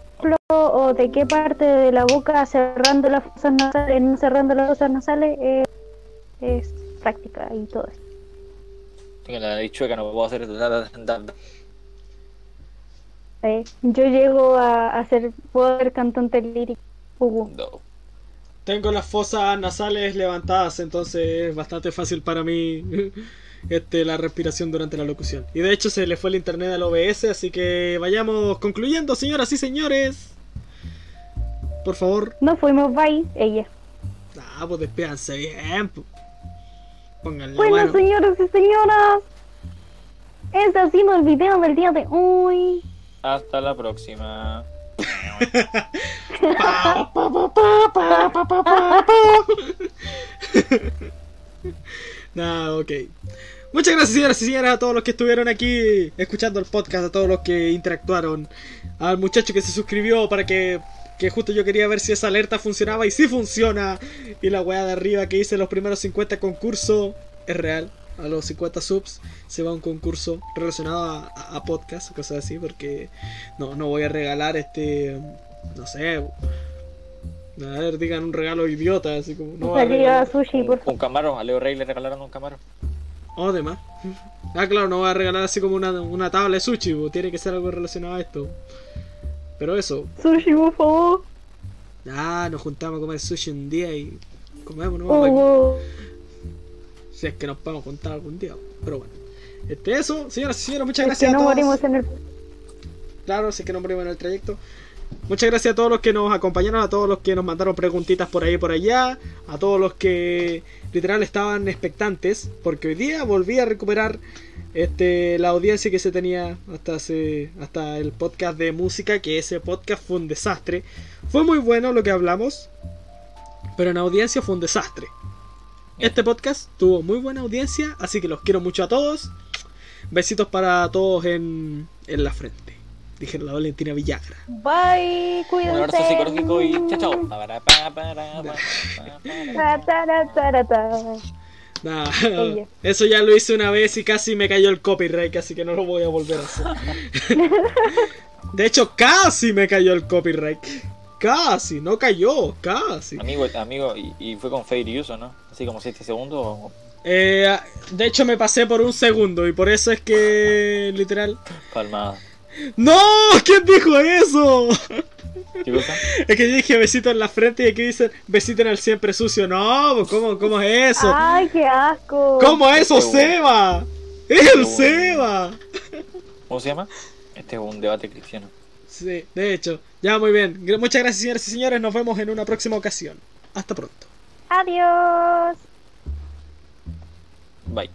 o de qué parte de la boca cerrando las fosas nasales, no cerrando las fosas nasales, eh, es práctica y todo eso. Tengo la nariz chueca, no puedo hacer eso. Da, da, da, da. Eh, yo llego a, ser, puedo ser cantante lírico. Uh, No. Tengo las fosas nasales levantadas, entonces es bastante fácil para mí este, la respiración durante la locución. Y de hecho se le fue el internet al OBS, así que vayamos concluyendo, señoras y señores. Por favor. no fuimos bye, ella. Ah, pues despídanse bien. Pónganle Bueno, mano. señoras y señoras, este ha sido el video del día de hoy. Hasta la próxima no, ok. Muchas gracias, señoras y señores, a todos los que estuvieron aquí escuchando el podcast, a todos los que interactuaron, al muchacho que se suscribió para que que justo yo quería ver si esa alerta funcionaba y si sí funciona. Y la weá de arriba que hice los primeros 50 concursos es real. A los 50 subs se va un concurso relacionado a, a, a podcast, cosas así, porque no, no voy a regalar este, no sé, a ver, digan un regalo idiota, así como... No voy a regalar- sushi, por Un, un camaro. A Leo Rey le regalaron un camaro. Oh, de más. Ah, claro, no voy a regalar así como una, una tabla de sushi, bo, tiene que ser algo relacionado a esto. Pero eso, Sushi, por favor. ah, nos juntamos a comer sushi un día y comemos, ¿no? Oh, Si es que nos podemos juntar algún día. Pero bueno. Este, eso, señoras y señores, muchas es gracias que no a todos. morimos en el... Claro, si es que no morimos en el trayecto. Muchas gracias a todos los que nos acompañaron, a todos los que nos mandaron preguntitas por ahí y por allá, a todos los que literal estaban expectantes, porque hoy día volví a recuperar este la audiencia que se tenía hasta hace, hasta el podcast de música, que ese podcast fue un desastre. Fue muy bueno lo que hablamos, pero en audiencia fue un desastre. Este podcast tuvo muy buena audiencia, así que los quiero mucho a todos. Besitos para todos en, en la frente. Dije la Valentina Villagra. Bye, Un cuídense. abrazo psicológico y chao. Nah, eso ya lo hice una vez y casi me cayó el copyright, así que no lo voy a volver a hacer. De hecho, casi me cayó el copyright. Casi, no cayó, casi. Amigo, amigo, y, y fue con Fair Use, ¿o ¿no? Así como 7 segundos. o- Eh, de hecho, me pasé por un segundo y por eso es que, literal. Palmada. ¡No! ¿Quién dijo eso? ¿Qué cosa? Es que yo dije besito en la frente y aquí dicen besito en el siempre sucio. No, pues, ¿cómo, cómo es eso? Ay, qué asco. ¿Cómo es eso, Este bueno. Seba? ¡Es el Este Seba! ¿Cómo se llama? Este es un debate cristiano. Sí, de hecho. Ya, muy bien. Muchas gracias, señoras y señores. Nos vemos en una próxima ocasión. Hasta pronto. Adiós. Bye.